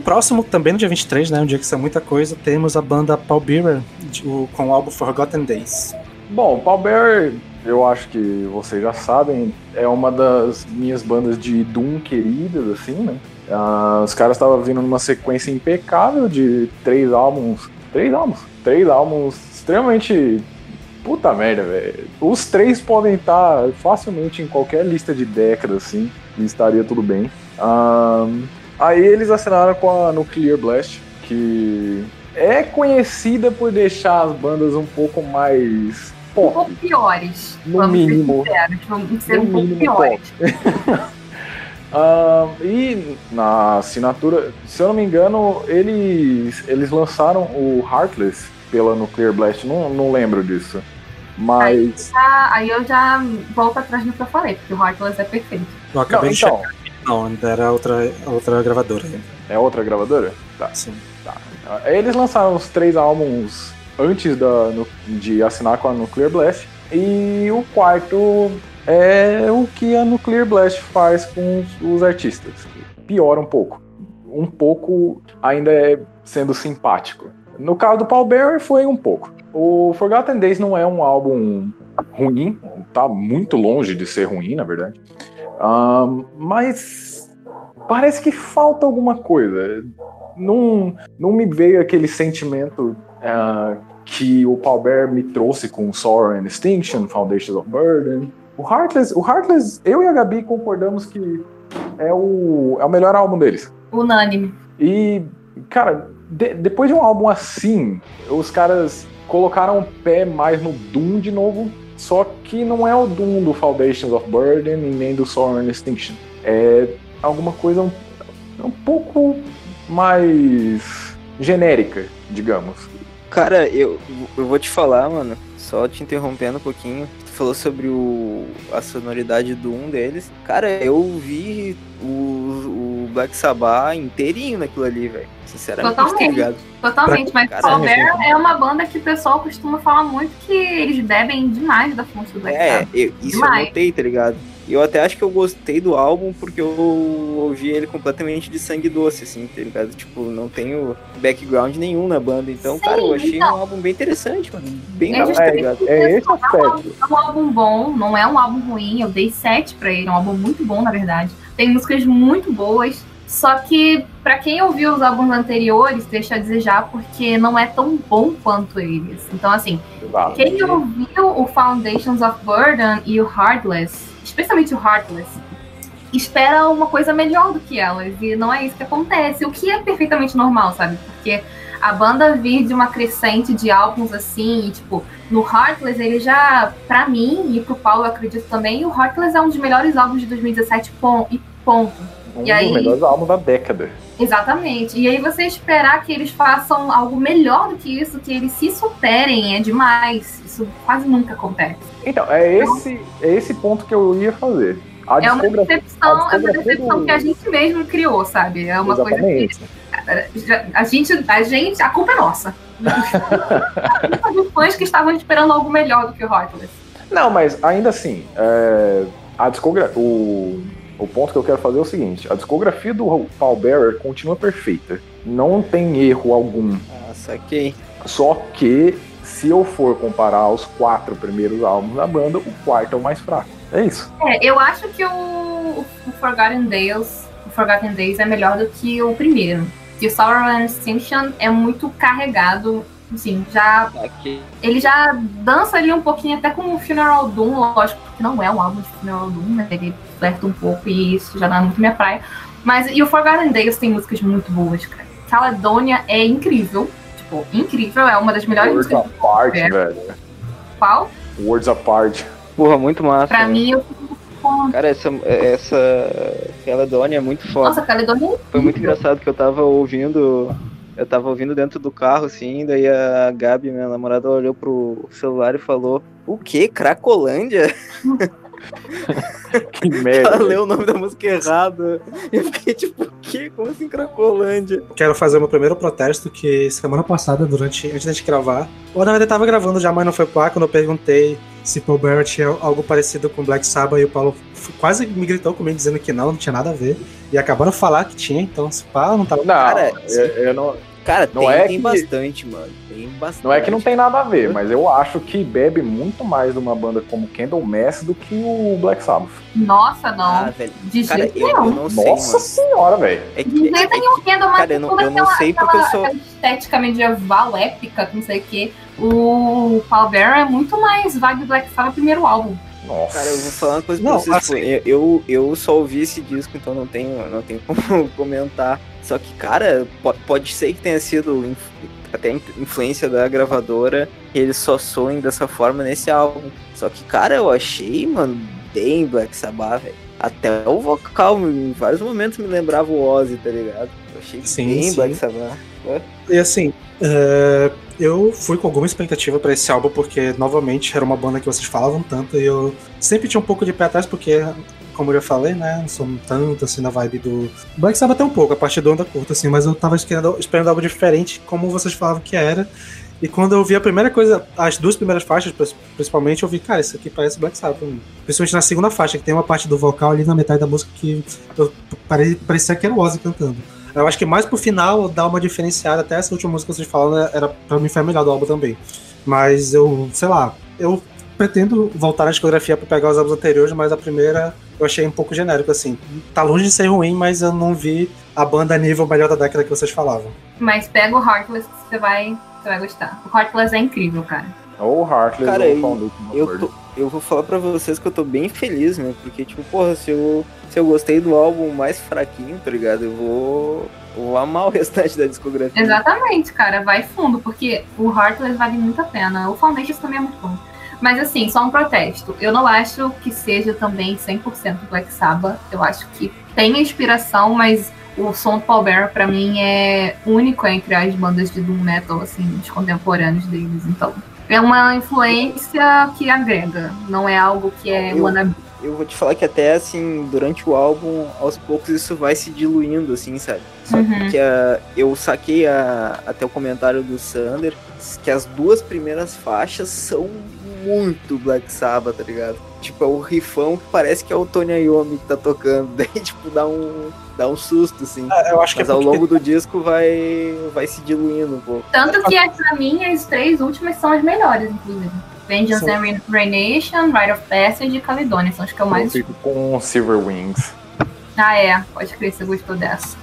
Próximo, também no dia 23, né? Um dia que saiu muita coisa, temos a banda Paul Bearer com o álbum Forgotten Days. Bom, Paul Bearer, eu acho que vocês já sabem, é uma das minhas bandas de Doom queridas, assim, né? Ah, os caras estavam vindo numa sequência impecável de três álbuns. Três álbuns? Três álbuns extremamente. Puta merda, velho. Os três podem estar facilmente em qualquer lista de décadas, assim, e estaria tudo bem. Ah, aí eles assinaram com a Nuclear Blast, que é conhecida por deixar as bandas um pouco mais Um pop. pouco piores. No vamos mínimo. Ser vamos ser No um pouco mínimo piores. Ah, e na assinatura, se eu não me engano, eles, eles lançaram o Heartless pela Nuclear Blast, não, não lembro disso. Mas. Ah, aí eu já volto atrás do que eu falei, porque o Heartless é perfeito. Eu acabei Não, de então, checar. Não, ainda era outra, outra gravadora. é outra gravadora? Tá. Sim. Ah, Eles lançaram os três álbuns antes da, no- de assinar com a Nuclear Blast. E o quarto é o que a Nuclear Blast faz com os, os artistas. Piora um pouco. Um pouco ainda é sendo simpático. No caso do Paul Bearer foi um pouco. O Forgotten Days não é um álbum ruim, tá muito longe de ser ruim, na verdade. Ahn, mas parece que falta alguma coisa. Não, não me veio aquele sentimento ah, que o Paul Bear me trouxe com Sorrow and Extinction, Foundations of Burden. O Heartless, o Heartless, eu e a Gabi concordamos que é o, é o melhor álbum deles. Unânime. E, cara, de- depois de um álbum assim, os caras colocaram o pé mais no Doom de novo, só que não é o Doom do Foundations of Burden e nem do and Extinction. É alguma coisa um, um pouco mais genérica, digamos. Cara, eu, eu vou te falar, mano, só te interrompendo um pouquinho. Falou sobre o, a sonoridade do um deles. Cara, eu vi o, o Black Sabbath inteirinho naquilo ali, velho. Sinceramente, Totalmente. tá ligado? Totalmente, mas Paul Bear é uma banda que o pessoal costuma falar muito que eles bebem demais da fonte do Black É, Sabbath. eu- isso Demais. eu notei, tá ligado? E eu até acho que eu gostei do álbum porque eu ouvi ele completamente de sangue doce, assim, tá ligado? Tipo, não tenho background nenhum na banda. Então, Sim, cara, eu achei então. um álbum bem interessante, mano. Bem É da hora, tá justamente ligado? É esse É um, álbum, aspecto. é um álbum bom, não é um álbum ruim. Eu dei 7 pra ele, é um álbum muito bom, na verdade. Tem músicas muito boas. Só que, pra quem ouviu os álbuns anteriores, deixa a desejar porque não é tão bom quanto eles. Então, assim, Exato. quem ouviu o Foundations of Burden e o Heartless, especialmente o Heartless, espera uma coisa melhor do que elas. E não é isso que acontece. O que é perfeitamente normal, sabe? Porque a banda vir de uma crescente de álbuns assim, e, tipo, no Heartless, ele já, pra mim, e pro Paulo, eu acredito também, o Heartless é um dos melhores álbuns de 2017, pon- e ponto. Um E aí- dos melhores álbuns da década. Exatamente. E aí você esperar que eles façam algo melhor do que isso, que eles se superem, é demais. Isso quase nunca acontece. Então, é esse, é esse ponto que eu ia fazer. A É uma discografia- decepção, é uma discografia decepção do- que a gente mesmo criou, sabe? É uma coisa que Exatamente. a gente, a gente, a culpa é nossa. A culpa dos fãs que estavam esperando algo melhor do que o Heartless. Não, mas ainda assim, é, a discogra... o, o ponto que eu quero fazer é o seguinte: a discografia do Paul Bearer continua perfeita. Não tem erro algum. Ah, saquei. Só que, se eu for comparar os quatro primeiros álbuns da banda, o quarto é o mais fraco. É isso. É, eu acho que o, o Forgotten Days, o Forgotten Days é melhor do que o primeiro. E o Sorrow and Extinction é muito carregado, assim, já Saquei. ele já dança ali um pouquinho até com o Funeral Doom, lógico, que não é um álbum de Funeral Doom, né? Ele flerta um pouco e isso já não é muito minha praia. Mas e o Forgotten Days tem músicas muito boas, cara. Caledonia é incrível, tipo, incrível, é uma das melhores Words músicas do Apart, velho. qual. Words Apart. Porra, muito massa. Pra né? mim, eu Cara, essa, essa Caledonia é muito foda. Nossa, Caledonia é Foi muito engraçado que eu tava ouvindo. Eu tava ouvindo dentro do carro, assim, daí a Gabi, minha namorada, olhou pro celular e falou: O quê? Cracolândia? Que Ela merda. leu o nome da música errado. Eu fiquei tipo, o quê? Como assim Cracolândia? Quero fazer o meu primeiro protesto, que semana passada, durante antes da gente gravar, ou na verdade eu tava gravando já, mas não foi pro ar, quando eu perguntei se Paul Bearer tinha algo parecido com Black Sabbath, e o Paulo quase me gritou comigo, dizendo que não, não tinha nada a ver. E acabaram de falar que tinha, então se pá, não tava... Não, Cara, eu, eu não, Cara, Não tem, é tem que- bastante, mano. Tem bastante. não é que não tem nada a ver, mas eu acho que bebe muito mais de uma banda como Candlemass do que o Black Sabbath. Nossa, não. Ah, velho. de Cara, jeito eu, eu nenhum. não sei, Nossa mano. senhora, velho. É que, De é, jeito é nenhum, Kendall, mas cara, eu não- eu não aquela- sei porque eu aquela- sou- aquela estética medieval, épica, que não sei o que. O Paul Bearer é muito mais vibe Black Sabbath primeiro álbum. Nossa. Cara, eu vou falar uma coisa pra Não, vocês. assim- pô, eu, eu, eu só ouvi esse disco, então não tenho, não tenho como comentar. Só que, cara, po- pode ser que tenha sido até in- influência da gravadora que eles só soem dessa forma nesse álbum. Só que, cara, eu achei, mano, bem Black Sabbath, velho. Até o vocal, em vários momentos me lembrava o Ozzy, tá ligado? Eu achei Sim, bem sim. Black Sabbath. E assim, é, eu fui com alguma expectativa pra esse álbum, porque novamente era uma banda que vocês falavam tanto, e eu sempre tinha um pouco de pé atrás, porque, como eu já falei, né, não sou tanto assim na vibe do. Black Sabbath até um pouco, a parte do onda curta, assim, mas eu tava esperando, esperando algo diferente, como vocês falavam que era. E quando eu vi a primeira coisa, as duas primeiras faixas, principalmente, eu vi, cara, isso aqui parece Black Sabbath. Principalmente na segunda faixa, que tem uma parte do vocal ali na metade da música que eu, pare- parecia que era o Ozzy cantando. Eu acho que mais pro final dá uma diferenciada. Até essa última música que vocês falaram né, era pra mim foi a melhor do álbum também. Mas eu, sei lá, eu pretendo voltar na discografia pra pegar os álbuns anteriores, mas a primeira eu achei um pouco genérico, assim. Tá longe de ser ruim, mas eu não vi a banda nível melhor da década que vocês falavam. Mas pega o Heartless que você vai, você vai gostar. O Heartless é incrível, cara. Ou Heartless Cara, ou eu- Foundation Eu, tô, eu vou falar pra vocês que eu tô bem feliz, meu, porque, tipo, porra, se eu, se eu gostei do álbum mais fraquinho, tá ligado? Eu vou, vou amar o restante da discografia. Exatamente, cara. Vai fundo, porque o Heartless vale muito a pena. O Foundations também é muito bom. Mas assim, só um protesto. Eu não acho que seja também 100% Black Sabbath. Eu acho que tem inspiração, mas o som do Paul Bearer pra mim é único entre as bandas de doom metal, assim, os contemporâneos deles. Então, é uma influência que agrega, não é algo que é Eu- wannabe. Eu vou te falar que até assim, durante o álbum, aos poucos isso vai se diluindo, assim, sabe? Só Uhum. que a, eu saquei a- até o comentário do Sander que as duas primeiras faixas são muito Black Sabbath, tá ligado? Tipo, é o rifão que parece que é o Tony Iommi que tá tocando. Daí, tipo, dá um, dá um susto, assim. É, Eu acho que Mas é ao porque longo do disco vai, vai se diluindo um pouco. Tanto que, pra mim, as três últimas são as melhores, inclusive. Vengeance Sim. and Re- Reignition, Rite of Passage e Caledonia. São as que eu Eu mais. fico com Silver Wings. Ah, é. Pode crer, você gostou dessa.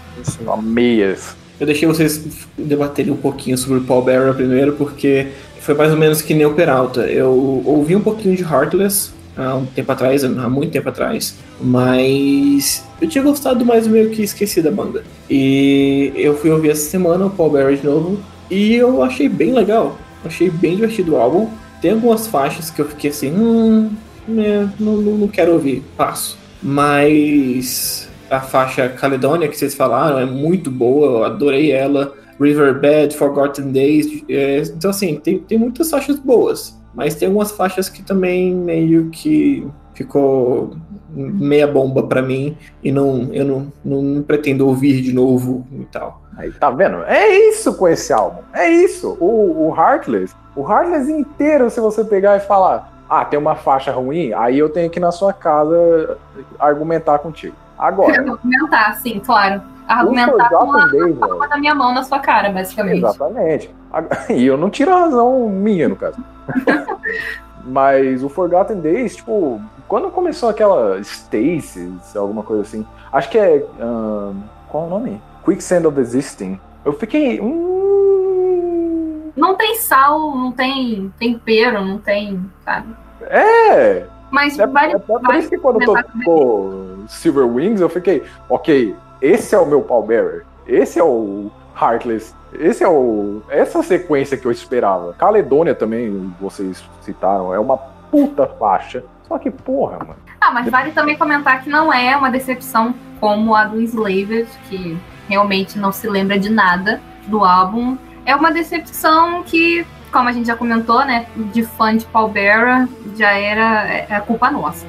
Meias. Eu deixei vocês debaterem um pouquinho sobre o Paul Bearer primeiro, porque foi mais ou menos que nem o Peralta. Eu ouvi um pouquinho de Heartless há um tempo atrás, há muito tempo atrás, mas eu tinha gostado, mas meio que esqueci da banda. E eu fui ouvir essa semana o Paul Bearer de novo, e eu achei bem legal. Achei bem divertido o álbum. Tem algumas faixas que eu fiquei assim, hum, né, não, não, quero ouvir, passo. Mas a faixa Caledonia que vocês falaram é muito boa, eu adorei ela. Riverbed, Forgotten Days. é, então, assim, tem, tem muitas faixas boas, mas tem algumas faixas que também meio que ficou meia bomba pra mim e não, eu não, não pretendo ouvir de novo e tal. Aí, tá vendo? É isso com esse álbum. É isso. O, o Heartless, o Heartless inteiro, se você pegar e falar, ah, tem uma faixa ruim, aí eu tenho que ir na sua casa argumentar contigo. Agora, Argumentar, sim, claro. Argumentar com a velho. palma da minha mão na sua cara, basicamente. Exatamente. A- E eu não tiro a razão minha, no caso. Mas o Forgotten Days, tipo, quando começou aquela Stasis, alguma coisa assim, acho que é. ahn, qual é o nome? Quicksand of Existing. Eu fiquei. Hum, Não tem sal, não tem tempero, não tem, sabe? é! Mas É, vale, é por vale isso que quando tocou Silver Wings, eu fiquei, ok, esse é o meu pallbearer, esse é o Heartless, esse é o. Essa sequência que eu esperava. Caledônia também, vocês citaram, é uma puta faixa. Só que, porra, mano. Ah, mas vale também comentar que não é uma decepção como a do Slaved, que realmente não se lembra de nada do álbum. É uma decepção que, como a gente já comentou, né, de fã de Paul Bearer, já era é, é culpa nossa.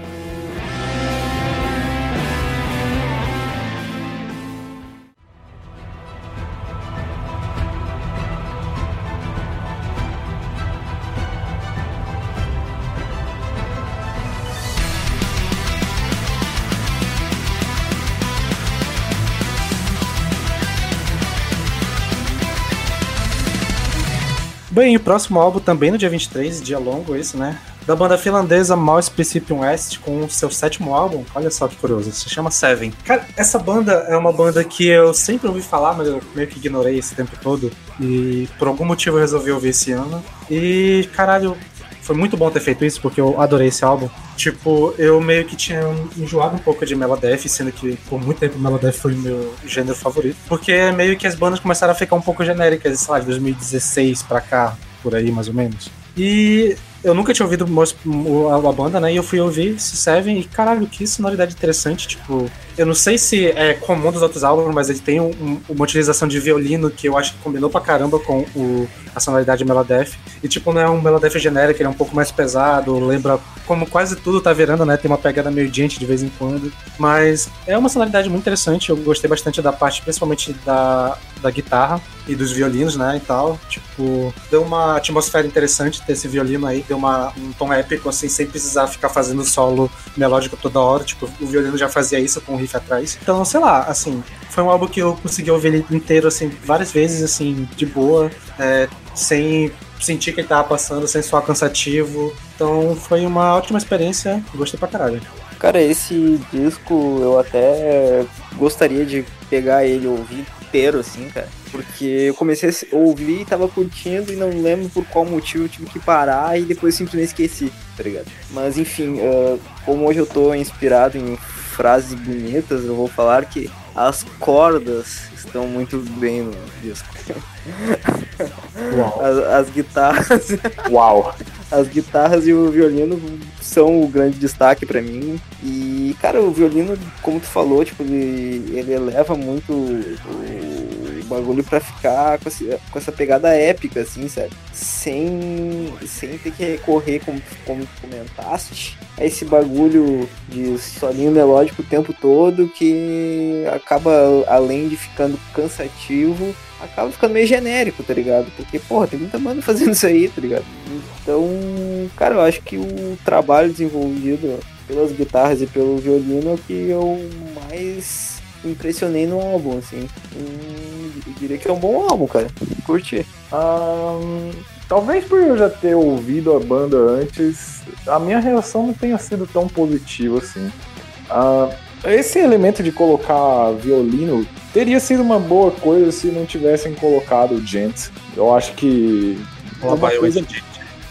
Bem, o próximo álbum também no dia 23, dia longo esse, né? Da banda finlandesa Mouse Principium West com o seu sétimo álbum. Olha só que curioso, se chama Seven. Cara, essa banda é uma banda que eu sempre ouvi falar, mas eu meio que ignorei esse tempo todo. E por algum motivo eu resolvi ouvir esse ano. E, caralho, foi muito bom ter feito isso, porque eu adorei esse álbum. Tipo, eu meio que tinha enjoado um pouco de Meladeth, sendo que por muito tempo Meladeth foi o meu gênero favorito. Porque meio que as bandas começaram a ficar um pouco genéricas, sei lá, de 2016 pra cá, por aí mais ou menos. E eu nunca tinha ouvido a, banda, né? E eu fui ouvir esse Seven e caralho, que sonoridade interessante. Tipo, eu não sei se é comum dos outros álbuns, mas ele tem um- um- uma utilização de violino que eu acho que combinou pra caramba com o, a sonoridade de Meladeth. E tipo, não é um Meladeth genérico, ele é um pouco mais pesado, lembra como quase tudo tá virando, né? Tem uma pegada meio gente de vez em quando. Mas é uma sonoridade muito interessante. Eu gostei bastante da parte, principalmente da, da guitarra e dos violinos, né? E tal. Tipo, deu uma atmosfera interessante ter esse violino aí, deu uma, um tom épico, assim, sem precisar ficar fazendo solo melódico toda hora. Tipo, o violino já fazia isso com o riff atrás. Então, sei lá, assim, foi um álbum que eu consegui ouvir ele inteiro, assim, várias vezes, assim, de boa, é, sem sentir que ele tava passando, sem soar cansativo. Então, foi uma ótima experiência, gostei pra caralho. Cara, esse disco eu até gostaria de pegar ele ouvir inteiro, assim, cara. Porque eu comecei a ouvir e tava curtindo e não lembro por qual motivo eu tive que parar e depois simplesmente esqueci, tá ligado? Mas enfim, ah, como hoje eu tô inspirado em frases bonitas, eu vou falar que as cordas estão muito bem no disco. Uau. As, as guitarras Uau. as guitarras e o violino são o grande destaque pra mim. E, cara, o violino, como tu falou, tipo, ele, ele eleva muito o bagulho pra ficar com essa, com essa pegada épica, assim, sabe? Sem, sem ter que recorrer, como, como comentaste, a esse bagulho de solinho melódico o tempo todo que acaba, além de ficando cansativo, acaba ficando meio genérico, tá ligado? Porque, porra, tem muita banda fazendo isso aí, tá ligado? Então, cara, eu acho que o trabalho desenvolvido pelas guitarras e pelo violino é o que eu mais impressionei no álbum, assim. Hum, diria que é um bom álbum, cara. Curti. Ahn, talvez por eu já ter ouvido a banda antes, a minha reação não tenha sido tão positiva assim. Ah, esse elemento de colocar violino teria sido uma boa coisa se não tivessem colocado o Gent. Eu acho que o coisa,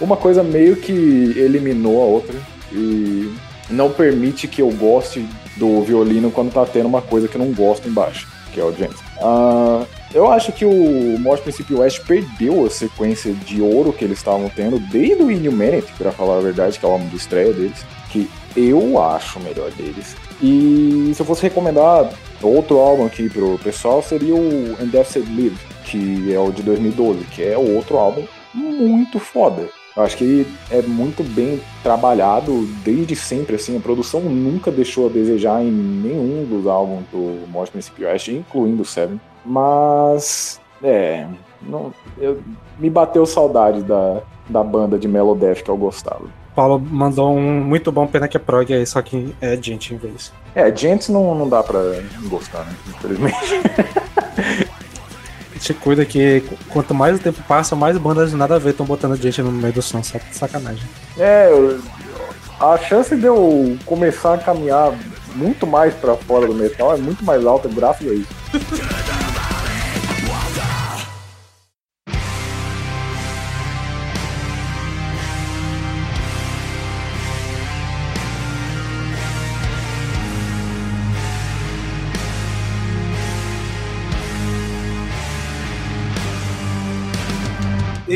uma coisa meio que eliminou a outra e não permite que eu goste do violino quando tá tendo uma coisa que eu não gosto embaixo, que é o Gent. Ah, eu acho que o Morte Princípio West perdeu a sequência de ouro que eles estavam tendo desde o Inhumanity, pra falar a verdade, que é o álbum de estreia deles, que eu acho o melhor deles. E se eu fosse recomendar outro álbum aqui pro pessoal, seria o Indefinite Live, que é o de 2012, que é outro álbum muito foda. Eu acho que é muito bem trabalhado desde sempre, assim, a produção nunca deixou a desejar em nenhum dos álbuns do Morte Princípio West, incluindo o Seven. Mas, é, não, eu, me bateu saudade da, da banda de Melodeath que eu gostava. Paulo mandou um muito bom pena que é prog aí, só que é gente em vez. É, Gents não, não dá pra gostar, né? Infelizmente. A gente cuida que quanto mais o tempo passa, mais bandas de nada a ver estão botando gente no meio do som, saca- sacanagem. É, eu- a chance de eu começar a caminhar muito mais pra fora do metal é muito mais alta graças a isso.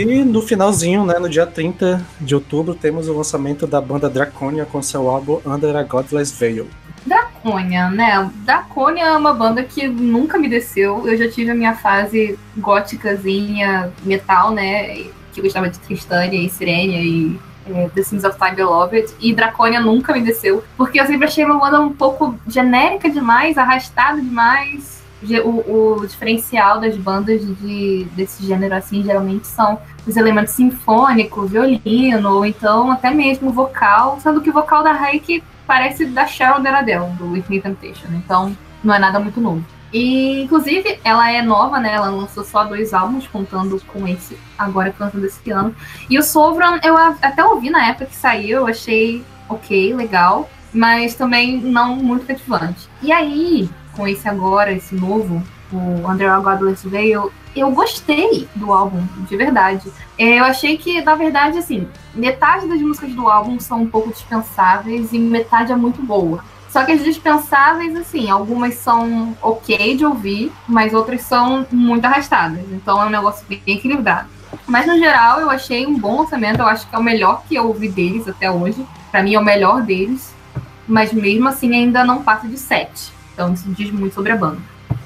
E no finalzinho, né, no dia 30 de outubro, temos o lançamento da banda Draconia com seu álbum Under a Godless Veil. Draconia, né? Draconia é uma banda que nunca me desceu. Eu já tive a minha fase góticazinha, metal, né? Que eu gostava de Tristania e Sirenia e é, The Sims of Time Beloved. E Draconia nunca me desceu. Porque eu sempre achei uma banda um pouco genérica demais, arrastada demais. O, o diferencial das bandas de, desse gênero, assim, geralmente são os elementos sinfônicos, violino, ou então até mesmo vocal. Sendo que o vocal da Reiki parece da Sharon Deradel, do Infinite Temptation. Então, não é nada muito novo. E, inclusive, ela é nova, né? Ela lançou só dois álbuns, contando com esse agora cantando esse ano. E o Sovran, eu até ouvi na época que saiu, eu achei ok, legal, mas também não muito cativante. E aí, com esse agora, esse novo, o Under a Godless Veil, eu gostei do álbum, de verdade. É, Eu achei que, na verdade, assim, metade das músicas do álbum são um pouco dispensáveis e metade é muito boa. Só que as dispensáveis, assim, algumas são ok de ouvir, mas outras são muito arrastadas. Então é um negócio bem equilibrado. Mas no geral eu achei um bom lançamento, eu acho que é o melhor que eu ouvi deles até hoje. Pra mim é o melhor deles. Mas mesmo assim ainda não passa de 7. Então isso diz muito sobre a banda.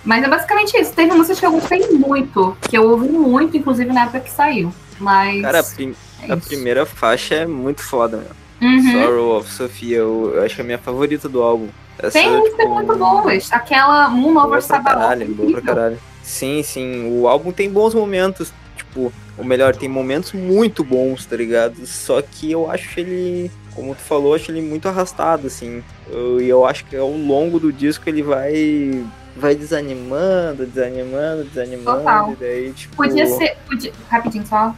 Mas é basicamente isso. Teve músicas que eu gostei muito, que eu ouvi muito, inclusive na época que saiu. Mas. Cara, a, prim- é a primeira faixa é muito foda, meu. Uhum. Sorrow of Sophia, eu, eu acho que é a minha favorita do álbum. Essa, Tem músicas tipo, muito boas. Aquela Moon Over pra Sabaoth. caralho, boa pra caralho. Sim, sim, o álbum tem bons momentos, tipo, ou melhor, tem momentos muito bons, tá ligado? Só que eu acho ele, como tu falou, eu acho ele muito arrastado, assim. E eu, acho que ao longo do disco ele vai vai desanimando, desanimando, desanimando, Total. e daí, tipo... Podia ser. Podia, rapidinho, só.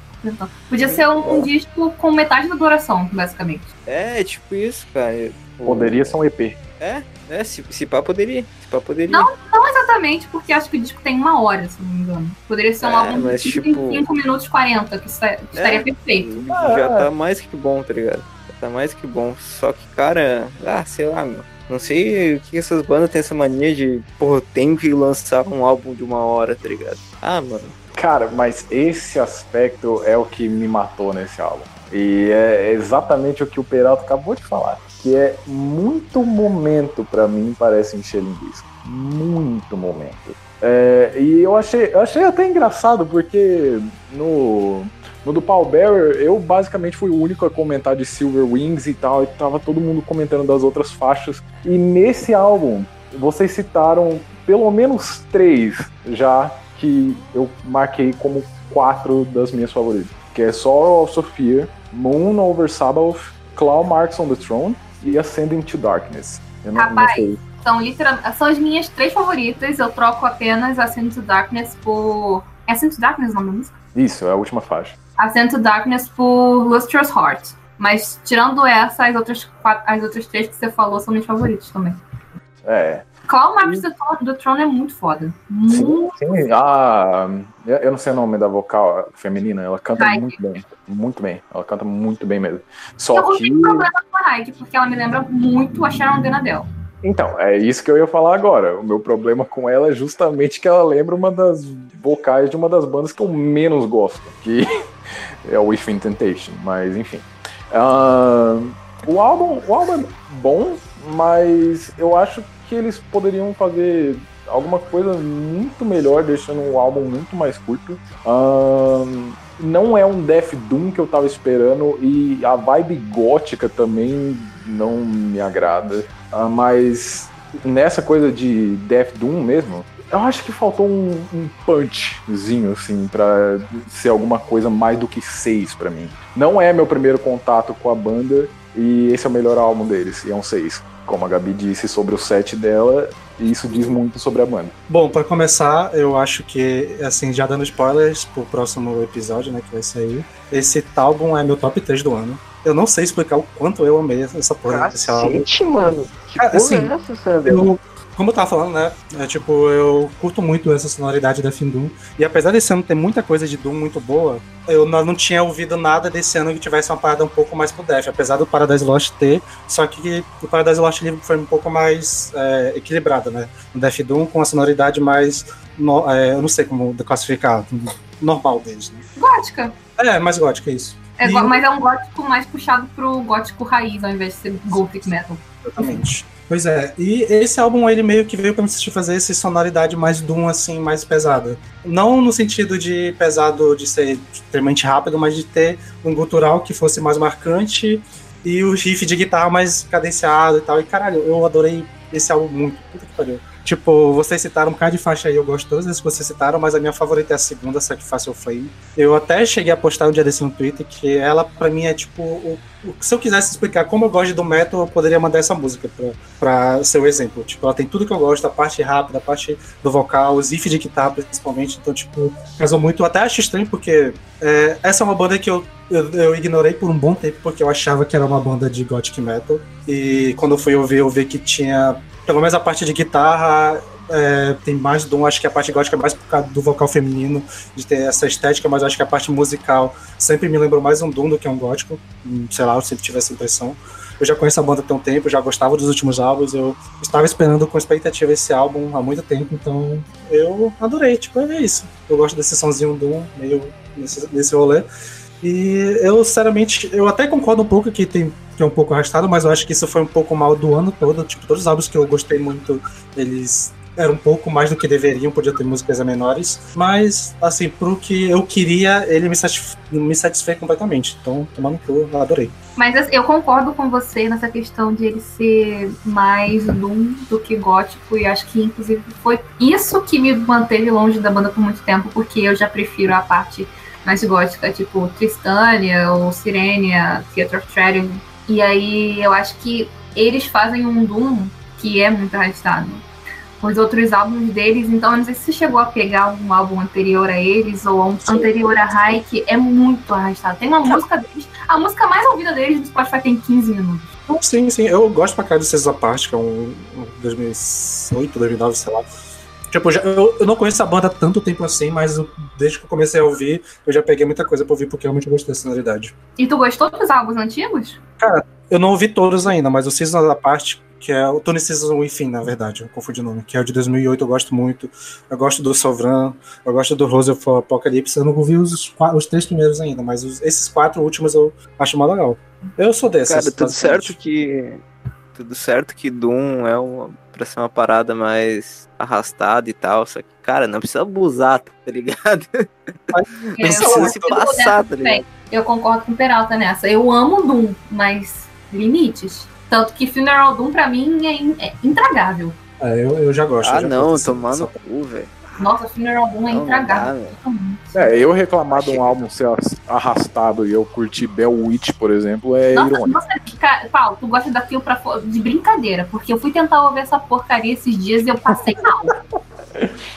Podia ser um, um disco com metade da duração, basicamente. É, tipo isso, cara. O- Poderia ser um EP. É, se, se pá poderia, se pá poderia. Não, Não exatamente, porque acho que o disco tem uma hora, se não me engano. Poderia ser um É, álbum de tipo- 5 minutos e 40, que estaria É. perfeito. Já tá mais que bom, tá ligado? Tá mais que bom. Só que, cara, ah, sei lá, meu. Não sei o que essas bandas têm essa mania de, porra, tem que lançar um álbum de uma hora, tá ligado? Ah, mano. Cara, mas esse aspecto é o que me matou nesse álbum. E é exatamente o que o Peralta acabou de falar, que é muito momento para mim parece encher linguiça. Muito momento. É, e eu achei, eu achei até engraçado, porque no, no do Paul Bearer, eu basicamente fui o único a comentar de Silver Wings e tal, e tava todo mundo comentando das outras faixas. E nesse álbum, vocês citaram pelo menos três já que eu marquei como quatro das minhas favoritas. Que é Sorrow of Sophia, Moon Over Sabaoth, Claw Marks on the Throne e Ascending to Darkness. Eu não, não Rapaz, sei. são, literal, são as minhas três favoritas. Eu troco apenas Ascend to Darkness por. É Ascend to Darkness o nome da música? Isso, é a última faixa. Ascend to Darkness por Lustrous Heart. Mas tirando essa, as outras, quatro, as outras três que você falou são minhas favoritas também. É. Marks do do Throne é muito foda. Sim, Muito. sim. Ah, eu eu não sei o nome da vocal feminina, ela canta muito bem. Muito bem. Ela canta muito bem mesmo. Eu Só não que. tenho problema com a Heike, porque ela me lembra muito a Sharon Denadel. Então, é isso que eu ia falar agora. O meu problema com ela é justamente que ela lembra uma das vocais de uma das bandas que eu menos gosto, que é o Within Temptation, mas enfim. Ah, o, álbum, o álbum é bom, mas eu acho que eles poderiam fazer alguma coisa muito melhor, deixando o álbum muito mais curto. Ah, não é um Death Doom que eu tava esperando e a vibe gótica também não me agrada. Ah, mas nessa coisa de Death Doom mesmo, eu acho que faltou um, um punchzinho, assim, pra ser alguma coisa mais do que seis pra mim. Não é meu primeiro contato com a banda e esse é o melhor álbum deles, e é um seis. Como a Gabi disse sobre o set dela, isso diz muito sobre a banda. Bom, pra começar, eu acho que, assim, já dando spoilers pro próximo episódio, né, que vai sair, esse álbum é meu top 3 do ano. Eu não sei explicar o quanto eu amei essa porra desse álbum. Mano. Que Cara, porra assim, é essa, Sander? Eu, como eu tava falando, né? É, tipo, eu curto muito essa sonoridade da Fim Doom. E apesar desse ano ter muita coisa de Doom muito boa, eu não, tinha ouvido nada desse ano que tivesse uma parada um pouco mais pro Death. Apesar do Paradise Lost ter, só que o Paradise Lost foi um pouco mais é, equilibrado, né? O Death Doom com a sonoridade mais. no- é, eu não sei como classificar. Normal deles, né? Gótica. É, mais gótica, isso. É E Mas é um gótico mais puxado pro gótico raiz, ao invés de ser gothic metal. Exatamente. Pois é, e esse álbum ele meio que veio pra me assistir fazer essa sonoridade mais Doom, assim, mais pesada. Não no sentido de pesado de ser extremamente rápido, mas de ter um gutural que fosse mais marcante e o riff de guitarra mais cadenciado e tal. E caralho, eu adorei esse álbum muito. Puta que pariu. Tipo, vocês citaram um bocado de faixa aí, eu gosto todas as que vocês citaram, mas a minha favorita é a segunda, Sacrificial Flame. Eu até cheguei a postar um dia desse no Twitter que ela, pra mim, é tipo. O, o- se eu quisesse explicar como eu gosto do metal, eu poderia mandar essa música pra, pra ser o exemplo. Tipo, ela tem tudo que eu gosto, a parte rápida, a parte do vocal, os riffs de guitarra, principalmente. Então, tipo, casou muito. Eu até acho estranho, porque é, essa é uma banda que eu, eu, eu ignorei por um bom tempo, porque eu achava que era uma banda de gothic metal. E quando eu fui ouvir, eu vi que tinha pelo menos a parte de guitarra é, tem mais Doom, acho que a parte gótica é mais por causa do vocal feminino, de ter essa estética, mas acho que a parte musical sempre me lembrou mais um Doom do que um gótico. Hum, Sei lá, eu sempre tive essa impressão. Eu já conheço a banda há tem um tempo, já gostava dos últimos álbuns, eu estava esperando com expectativa esse álbum há muito tempo, então eu adorei, tipo, é isso. Eu gosto desse sonzinho Doom, meio nesse, nesse rolê. E eu, sinceramente, eu até concordo um pouco que tem que é um pouco arrastado, mas eu acho que isso foi um pouco mal do ano todo. Tipo, todos os álbuns que eu gostei muito, eles eram um pouco mais do que deveriam, podia ter músicas a menores. Mas, assim, pro que eu queria, ele me, satisf me satisfez completamente. Então, tomando cu, eu adorei. Mas assim, eu concordo com você nessa questão de ele ser mais Doom do que gótico, e acho que inclusive foi isso que me manteve longe da banda por muito tempo, porque eu já prefiro a parte mais gótica, tipo Tristania ou Sirenia, Theatre of Tragedy. E aí eu acho que eles fazem um Doom que é muito arrastado. Os outros álbuns deles, então eu não sei se você chegou a pegar um álbum anterior a eles ou um anterior a Hike, é muito arrastado. Tem uma música deles, a música mais ouvida deles no Spotify tem 15 minutos. Sim, sim, eu gosto pra cá de César Parte, que é um 2008, 2009, sei lá. Tipo, já, eu, eu não conheço a banda há tanto tempo assim, mas eu- desde que eu comecei a ouvir, eu já peguei muita coisa pra ouvir, porque eu realmente gosto da sonoridade. E tu gostou dos álbuns antigos? Eu não ouvi todos ainda, mas o Season da Parte, que é o Tony Season Within, na verdade, eu confundi o nome, que é o de 2008, eu gosto muito. Eu gosto do Sovran, eu gosto do Rose of Apocalypse. Eu não ouvi os, os três primeiros ainda, mas os- esses quatro últimos eu acho mais legal. Eu sou desses. Cara, tudo certo que. Tudo certo que Doom é uma, pra ser uma parada mais arrastada e tal. Só que, cara, não precisa abusar, tá ligado? É, Não eu precisa concordo se com o passar, tá ligado? Eu concordo com o Peralta nessa. Eu amo Doom, mas limites. Tanto que Funeral Doom pra mim é, in- é intragável. É, eu, eu já gosto. Ah, já não, essa- tomando cu, velho. Nossa, Funeral Doom é intragável. É, eu reclamar de um álbum ser arrastado e eu curtir Bell Witch, por exemplo, é Nossa, irônico. nossa, cara, Paulo, tu gosta daquilo pra, de brincadeira, porque eu fui tentar ouvir essa porcaria esses dias e eu passei mal.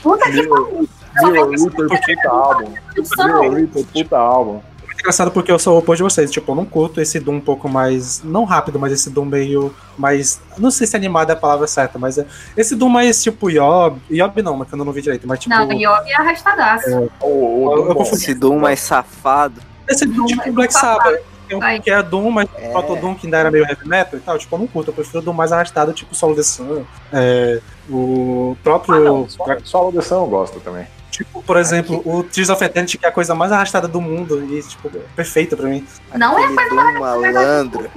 Puta que pariu. Zero Reaper, puta álbum. Zero Reaper, puta álbum. É engraçado porque eu sou o oposto de vocês. Tipo, eu não curto esse Doom um pouco mais. Não rápido, mas esse Doom meio mais. Não sei se animado é a palavra certa, mas é. Esse Doom mais tipo Yob. Yob não, mas que eu não vi direito. Mas tipo. Não, Yob é arrastadaço. O, o, Eu- eu. Esse Doom mais safado. Esse Doom tipo Black. Sabbath. que é um-. Que é Doom, mas É. falta o Doom que ainda era meio heavy metal e tal. Tipo, eu não curto. Eu prefiro o Doom mais arrastado, tipo Solo the Sun. É, o próprio. Ah, não, só a audição eu gosto também. Tipo, por exemplo, o Tears of Eternity, que é a coisa mais arrastada do mundo. E, tipo, perfeita pra mim. Não é Aquele Doom malandro.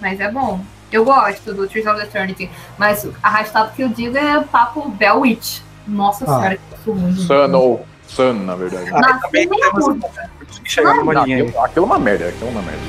Mas é bom. Eu gosto do Trees of Eternity. Mas arrastado que eu digo é papo Bell Witch. Nossa Ah. senhora, que isso ruim. Sun ou Sun, na verdade. Ah, Nossa, também numa linha aí. aquilo, aquilo é uma merda, aquilo é uma merda.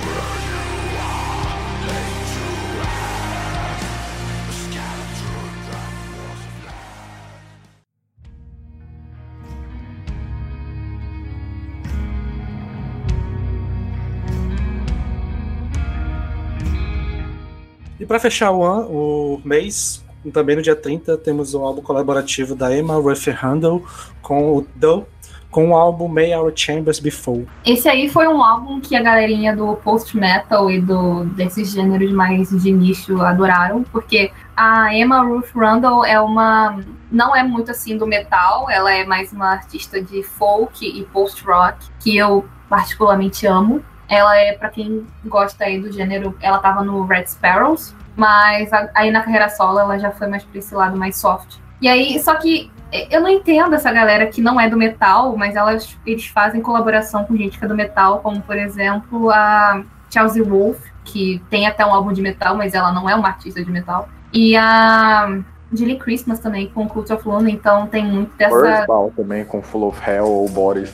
Pra fechar o, ano, o mês, também no dia 30, temos o álbum colaborativo da Emma Rutherhandel com o Do, com o álbum May Our Chambers Be Full. Esse aí foi um álbum que a galerinha do post-metal e do, desses gêneros mais de nicho adoraram, porque a Emma Ruth Rundle é uma. não é muito assim do metal, ela é mais uma artista de folk e post-rock, que eu particularmente amo. Ela é, pra quem gosta aí do gênero, ela tava no Red Sparrows, mas a- aí na carreira solo ela já foi mais pra esse lado mais soft. E aí, só que eu não entendo essa galera que não é do metal, mas elas, eles fazem colaboração com gente que é do metal, como por exemplo a Chelsea Wolf, que tem até um álbum de metal, mas ela não é uma artista de metal. E a Julie Christmas também com Cult of Luna, então tem muito dessa. Earthbound também com Full of Hell ou Bodies.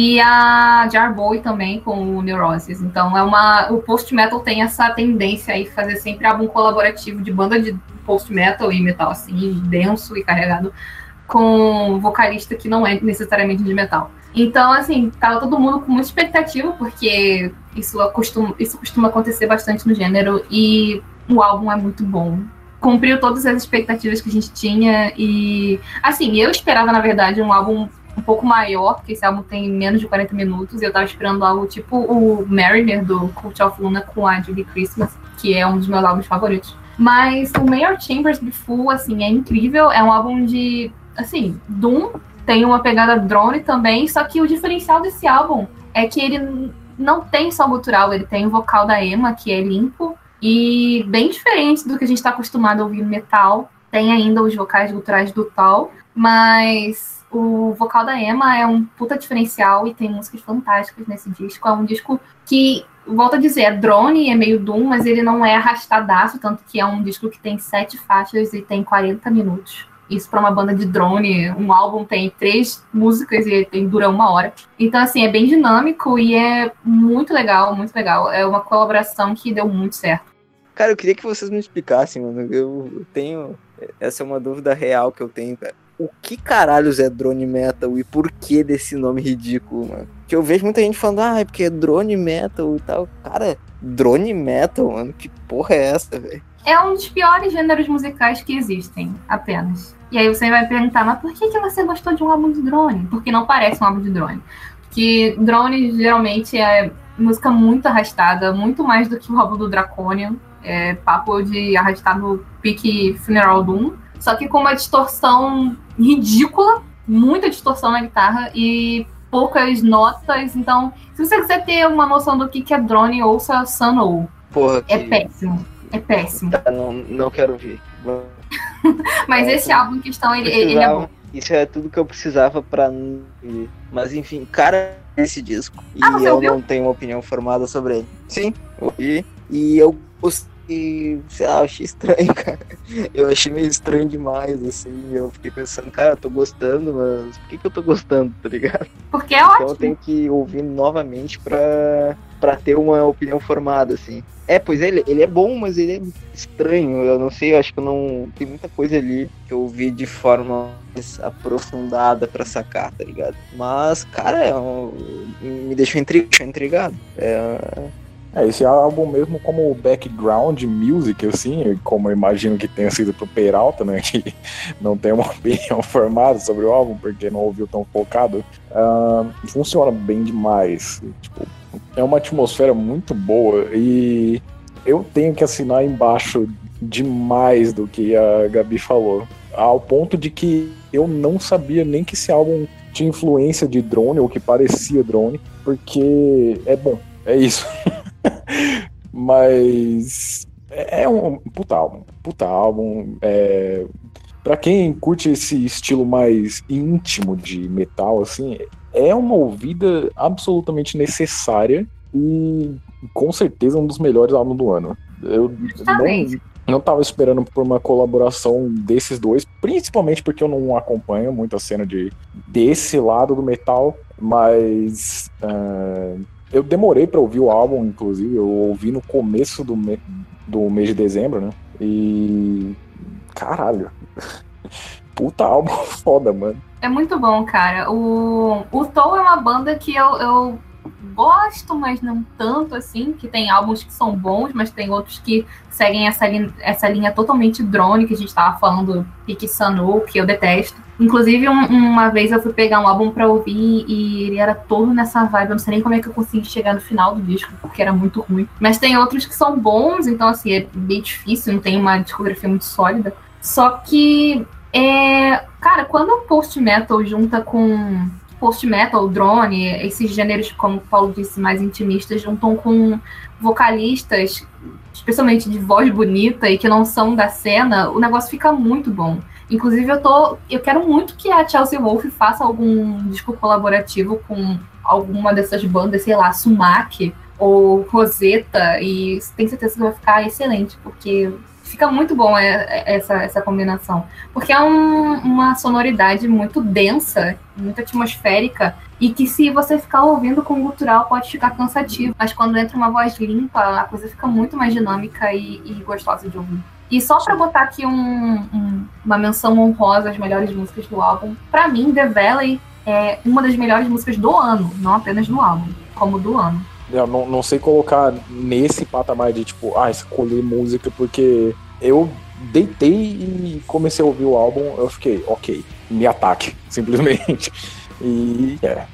E a Jarboy também com o Neurosis. Então é uma. O post-metal tem essa tendência aí fazer sempre álbum colaborativo de banda de post-metal e metal, assim, denso e carregado, com vocalista que não é necessariamente de metal. Então, assim, tava todo mundo com muita expectativa, porque isso costuma, isso costuma acontecer bastante no gênero, e o álbum é muito bom. Cumpriu todas as expectativas que a gente tinha, e assim, eu esperava, na verdade, um álbum um pouco maior, porque esse álbum tem menos de 40 minutos, e eu tava esperando algo tipo o Mariner do Cult of Luna com a Julie Christmas, que é um dos meus álbuns favoritos. Mas o Mayor Chambers Be Full, assim, é incrível, é um álbum de, assim, Doom, tem uma pegada drone também, só que o diferencial desse álbum é que ele não tem só gutural, ele tem o vocal da Emma, que é limpo, e bem diferente do que a gente está acostumado a ouvir metal. Tem ainda os vocais guturais do Tal, mas o vocal da Emma é um puta diferencial e tem músicas fantásticas nesse disco. É um disco que, volto a dizer, é drone, é meio doom, mas ele não é arrastadaço, tanto que é um disco que tem sete faixas e tem 40 minutos. Isso para uma banda de drone, um álbum tem três músicas e tem dura uma hora. Então, assim, é bem dinâmico e é muito legal, muito legal. É uma colaboração que deu muito certo. Cara, eu queria que vocês me explicassem, mano. Eu tenho. Essa é uma dúvida real que eu tenho, cara. O que caralhos é drone metal e por que desse nome ridículo, mano? Que eu vejo muita gente falando, ah, é porque é drone metal e tal. Cara, drone metal, mano, que porra é essa, velho? É um dos piores gêneros musicais que existem, apenas. E aí você vai perguntar, mas por que, que você gostou de um álbum de drone? Porque não parece um álbum de drone. Porque drone geralmente é música muito arrastada, muito mais do que o álbum do Draconian. É papo de arrastado pique Funeral Doom. Só que com uma distorção ridícula, muita distorção na guitarra e poucas notas. Então, se você quiser ter uma noção do que que é drone, ouça Sun ou Porra, que... é péssimo. É péssimo. Tá, não, não quero ver. Mas esse álbum em questão, ele, ele é bom. Isso é tudo que eu precisava pra. Mas enfim, cara, esse disco. E Ah, você eu ouviu? não tenho uma opinião formada sobre ele. Sim, ouvi. E eu gostei. Sei lá, eu achei estranho, cara. Eu achei meio estranho demais, assim. Eu fiquei pensando, cara, eu tô gostando, mas por que, que eu tô gostando, tá ligado? Porque é Então eu ótimo. tenho que ouvir novamente pra, pra ter uma opinião formada, assim. É, pois ele, ele é bom, mas ele é estranho. Eu não sei, eu acho que eu não. Tem muita coisa ali que eu vi de forma mais aprofundada pra sacar, tá ligado? Mas, cara, é um- me deixou intrigado. É, É, esse álbum mesmo como background music, assim, como eu imagino que tenha sido pro Peralta, né, que não tem uma opinião formada sobre o álbum, porque não ouviu tão focado, ah, funciona bem demais. Tipo, é uma atmosfera muito boa e eu tenho que assinar embaixo demais do que a Gabi falou, ao ponto de que eu não sabia nem que esse álbum tinha influência de drone, ou que parecia drone, porque é bom, é isso. Mas é é um puta álbum. Puta álbum. É... Pra quem curte esse estilo mais íntimo de metal, assim, é uma ouvida absolutamente necessária e com certeza um dos melhores álbuns do ano. Eu não, Justamente. não tava esperando por uma colaboração desses dois, principalmente porque eu não acompanho muito a cena de desse lado do metal, mas ah, eu demorei pra ouvir o álbum, inclusive, eu ouvi no começo do, me- do mês de dezembro, né? E caralho. Puta álbum foda, mano. É muito bom, cara. O, o Toll é uma banda que eu, eu gosto, mas não tanto assim. Que tem álbuns que são bons, mas tem outros que seguem essa, lin- essa linha totalmente drone que a gente tava falando, Pique Sanu, que eu detesto. Inclusive, um- uma vez eu fui pegar um álbum pra ouvir e ele era todo nessa vibe. Eu não sei nem como é que eu consegui chegar no final do disco, porque era muito ruim. Mas tem outros que são bons, então assim, é bem difícil, não tem uma discografia muito sólida. Só que é, cara, quando o post-metal junta com post-metal, drone, esses gêneros, como o Paulo disse, mais intimistas, juntam com vocalistas, especialmente de voz bonita e que não são da cena, o negócio fica muito bom. Inclusive, eu tô. Eu quero muito que a Chelsea Wolf faça algum disco colaborativo com alguma dessas bandas, sei lá, Sumac ou Rosetta, e tenho certeza que vai ficar excelente, porque fica muito bom é, é, essa, essa combinação. Porque é um- uma sonoridade muito densa, muito atmosférica, e que se você ficar ouvindo com gutural pode ficar cansativo. Mas quando entra uma voz limpa, a coisa fica muito mais dinâmica e, e gostosa de ouvir. E só pra botar aqui um- um- uma menção honrosa às melhores músicas do álbum, pra mim, The Valley é uma das melhores músicas do ano, não apenas do álbum, como do ano. Eu não, não sei colocar nesse patamar de tipo, ah, escolher música, porque eu deitei e comecei a ouvir o álbum, eu fiquei, ok, me ataque, simplesmente. E é.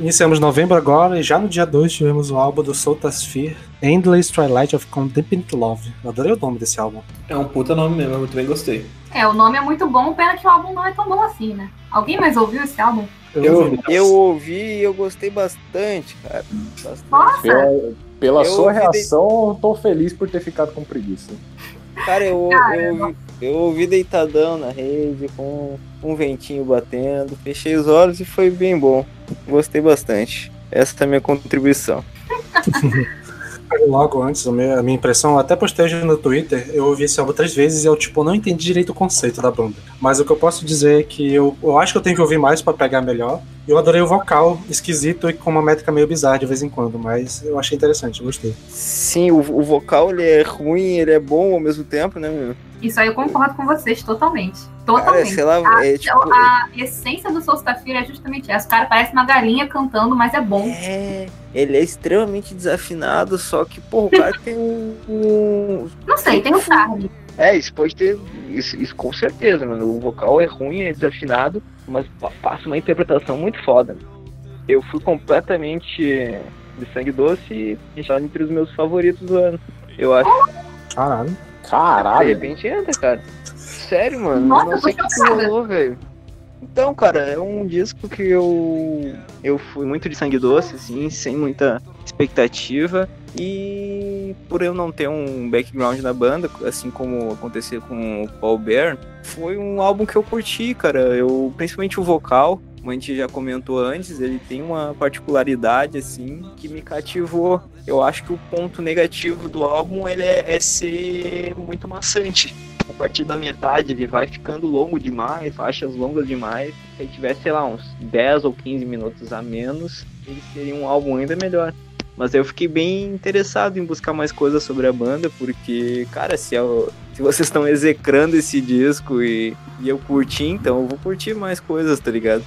Iniciamos novembro agora e já no dia 2 tivemos o álbum do Soultasphere, Endless Twilight of Contemplative Love. Eu adorei o nome desse álbum. É um puta nome mesmo, eu também gostei. É, o nome é muito bom, pena que o álbum não é tão bom assim, né? Alguém mais ouviu esse álbum? Eu, ouvi. eu ouvi e eu gostei bastante, cara. Bastante. Nossa! Pela, pela Eu sua ouvi reação, eu tô feliz por ter ficado com preguiça. Cara, eu, Caramba. eu, ouvi, eu ouvi deitadão na rede, com um ventinho batendo, fechei os olhos e foi bem bom. Gostei bastante. Essa é a minha contribuição. Logo antes, a minha, a minha impressão, até postei hoje no Twitter, eu ouvi esse álbum três vezes e eu, tipo, não entendi direito o conceito da banda. Mas o que eu posso dizer é que eu, eu acho que eu tenho que ouvir mais pra pegar melhor. Eu adorei o vocal, esquisito e com uma métrica meio bizarra de vez em quando, mas eu achei interessante, eu gostei. Sim, o, o vocal ele é ruim, ele é bom ao mesmo tempo, né, meu? Isso aí eu concordo com vocês totalmente. Cara, Totalmente. sei lá, A- é tipo. A essência do Soulstaffir é justamente essa. O cara parece uma galinha cantando, mas é bom. É, ele é extremamente desafinado, só que, pô, o cara tem um. um- Não sei, tem um charme. É, isso pode ter. Isso, isso com certeza, mano. O vocal é ruim, é desafinado, mas pa- passa uma interpretação muito foda. Eu fui completamente de sangue doce e está entre os meus favoritos do ano. Eu acho. Caralho. De Caralho. repente entra, cara. Sério, mano. Nossa, eu não sei o que, rolou, velho. Então, cara, é um disco que eu. Eu fui muito de sangue doce, assim, sem muita expectativa. E por eu não ter um background na banda, assim como aconteceu com o Paul Bear, foi um álbum que eu curti, cara. Eu, principalmente o vocal, como a gente já comentou antes, ele tem uma particularidade, assim, que me cativou. Eu acho que o ponto negativo do álbum ele é, é ser muito maçante. A partir da metade ele vai ficando longo demais, faixas longas demais. Se ele tivesse, sei lá, uns 10 ou 15 minutos a menos, ele seria um álbum ainda melhor. Mas eu fiquei bem interessado em buscar mais coisas sobre a banda, porque, cara, se, eu- se vocês estão execrando esse disco e, e eu curti, então eu vou curtir mais coisas, tá ligado?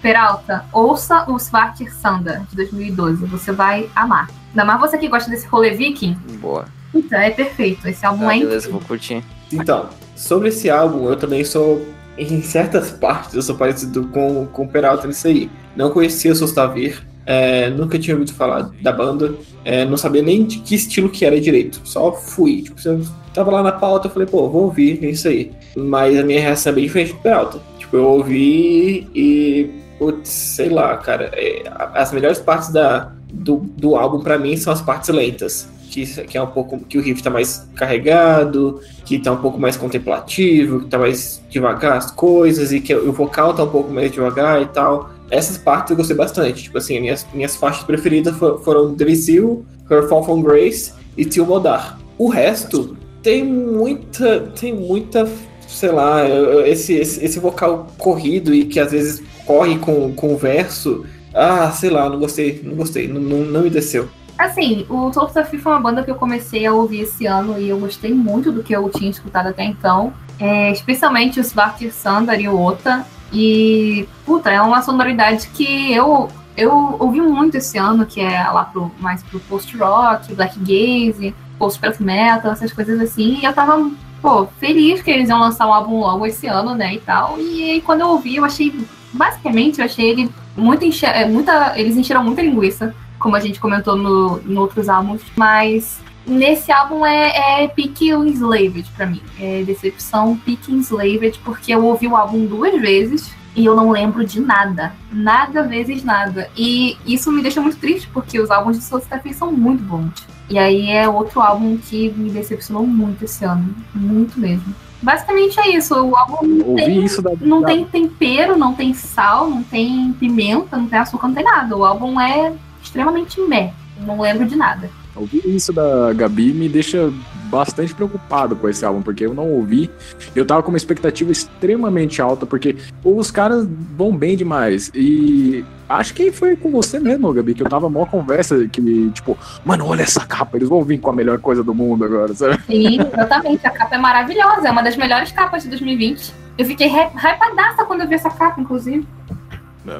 Peralta, ouça o Svartir Sanda de 2012. Você vai amar. Ainda mais você que gosta desse rolê viking. Boa. Puta, é perfeito. Esse álbum Tá, é beleza, incrível. vou curtir. Então, sobre esse álbum, eu também sou. Em certas partes, eu sou parecido com, com o Peralta nisso aí. Não conhecia o Sostavir, é, nunca tinha ouvido falar da banda, é, não sabia nem de que estilo que era direito. Só fui. Tipo, eu tava lá na pauta, eu falei, pô, vou ouvir, é isso aí. Mas a minha reação é bem diferente do Peralta. Tipo, eu ouvi e. Putz, sei lá, cara. é, as melhores partes da, do, do álbum, pra mim, são as partes lentas. Que, que é um pouco. que o riff tá mais carregado, que tá um pouco mais contemplativo, que tá mais devagar as coisas, e que o vocal tá um pouco mais devagar e tal. Essas partes eu gostei bastante. Tipo assim, minhas, minhas faixas preferidas fo- foram Drizil, Her Fall from Grace e Til Modar. O resto tem muita. tem muita. sei lá, esse, esse, esse vocal corrido e que às vezes corre com, com o verso. Ah, sei lá, não gostei, não gostei, não, não, não me desceu. Assim, o Soul Safi foi uma banda que eu comecei a ouvir esse ano e eu gostei muito do que eu tinha escutado até então. É, especialmente o Svartir Sandar e o Ota. E, puta, é uma sonoridade que eu, eu ouvi muito esse ano, que é lá pro, mais pro post-rock, black gaze, post-black metal, essas coisas assim. E eu tava, pô, feliz que eles iam lançar um álbum logo esse ano, né, e tal. E aí, quando eu ouvi, eu achei, basicamente, eu achei ele muito enche... é, muita, eles encheram muita linguiça como a gente comentou no, em outros álbuns, mas nesse álbum é, é Peak Enslaved pra mim. É decepção Peak Enslaved, porque eu ouvi o álbum duas vezes e eu não lembro de nada. Nada vezes nada. E isso me deixa muito triste, porque os álbuns de Soul Stephen são muito bons. E aí é outro álbum que me decepcionou muito esse ano. Muito mesmo. Basicamente é isso. O álbum não tem da. não tem tempero, não tem sal, não tem pimenta, não tem açúcar, não tem nada. O álbum é extremamente meh. Não lembro de nada. Ouvir isso da Gabi me deixa bastante preocupado com esse álbum, porque eu não ouvi. Eu tava com uma expectativa extremamente alta, porque os caras vão bem demais. E acho que foi com você mesmo, Gabi, que eu tava mó conversa que, tipo, mano, olha essa capa, eles vão vir com a melhor coisa do mundo agora, sabe? Sim, exatamente. A capa é maravilhosa. É uma das melhores capas de 2020. Eu fiquei hy- hypadaça quando eu vi essa capa, inclusive.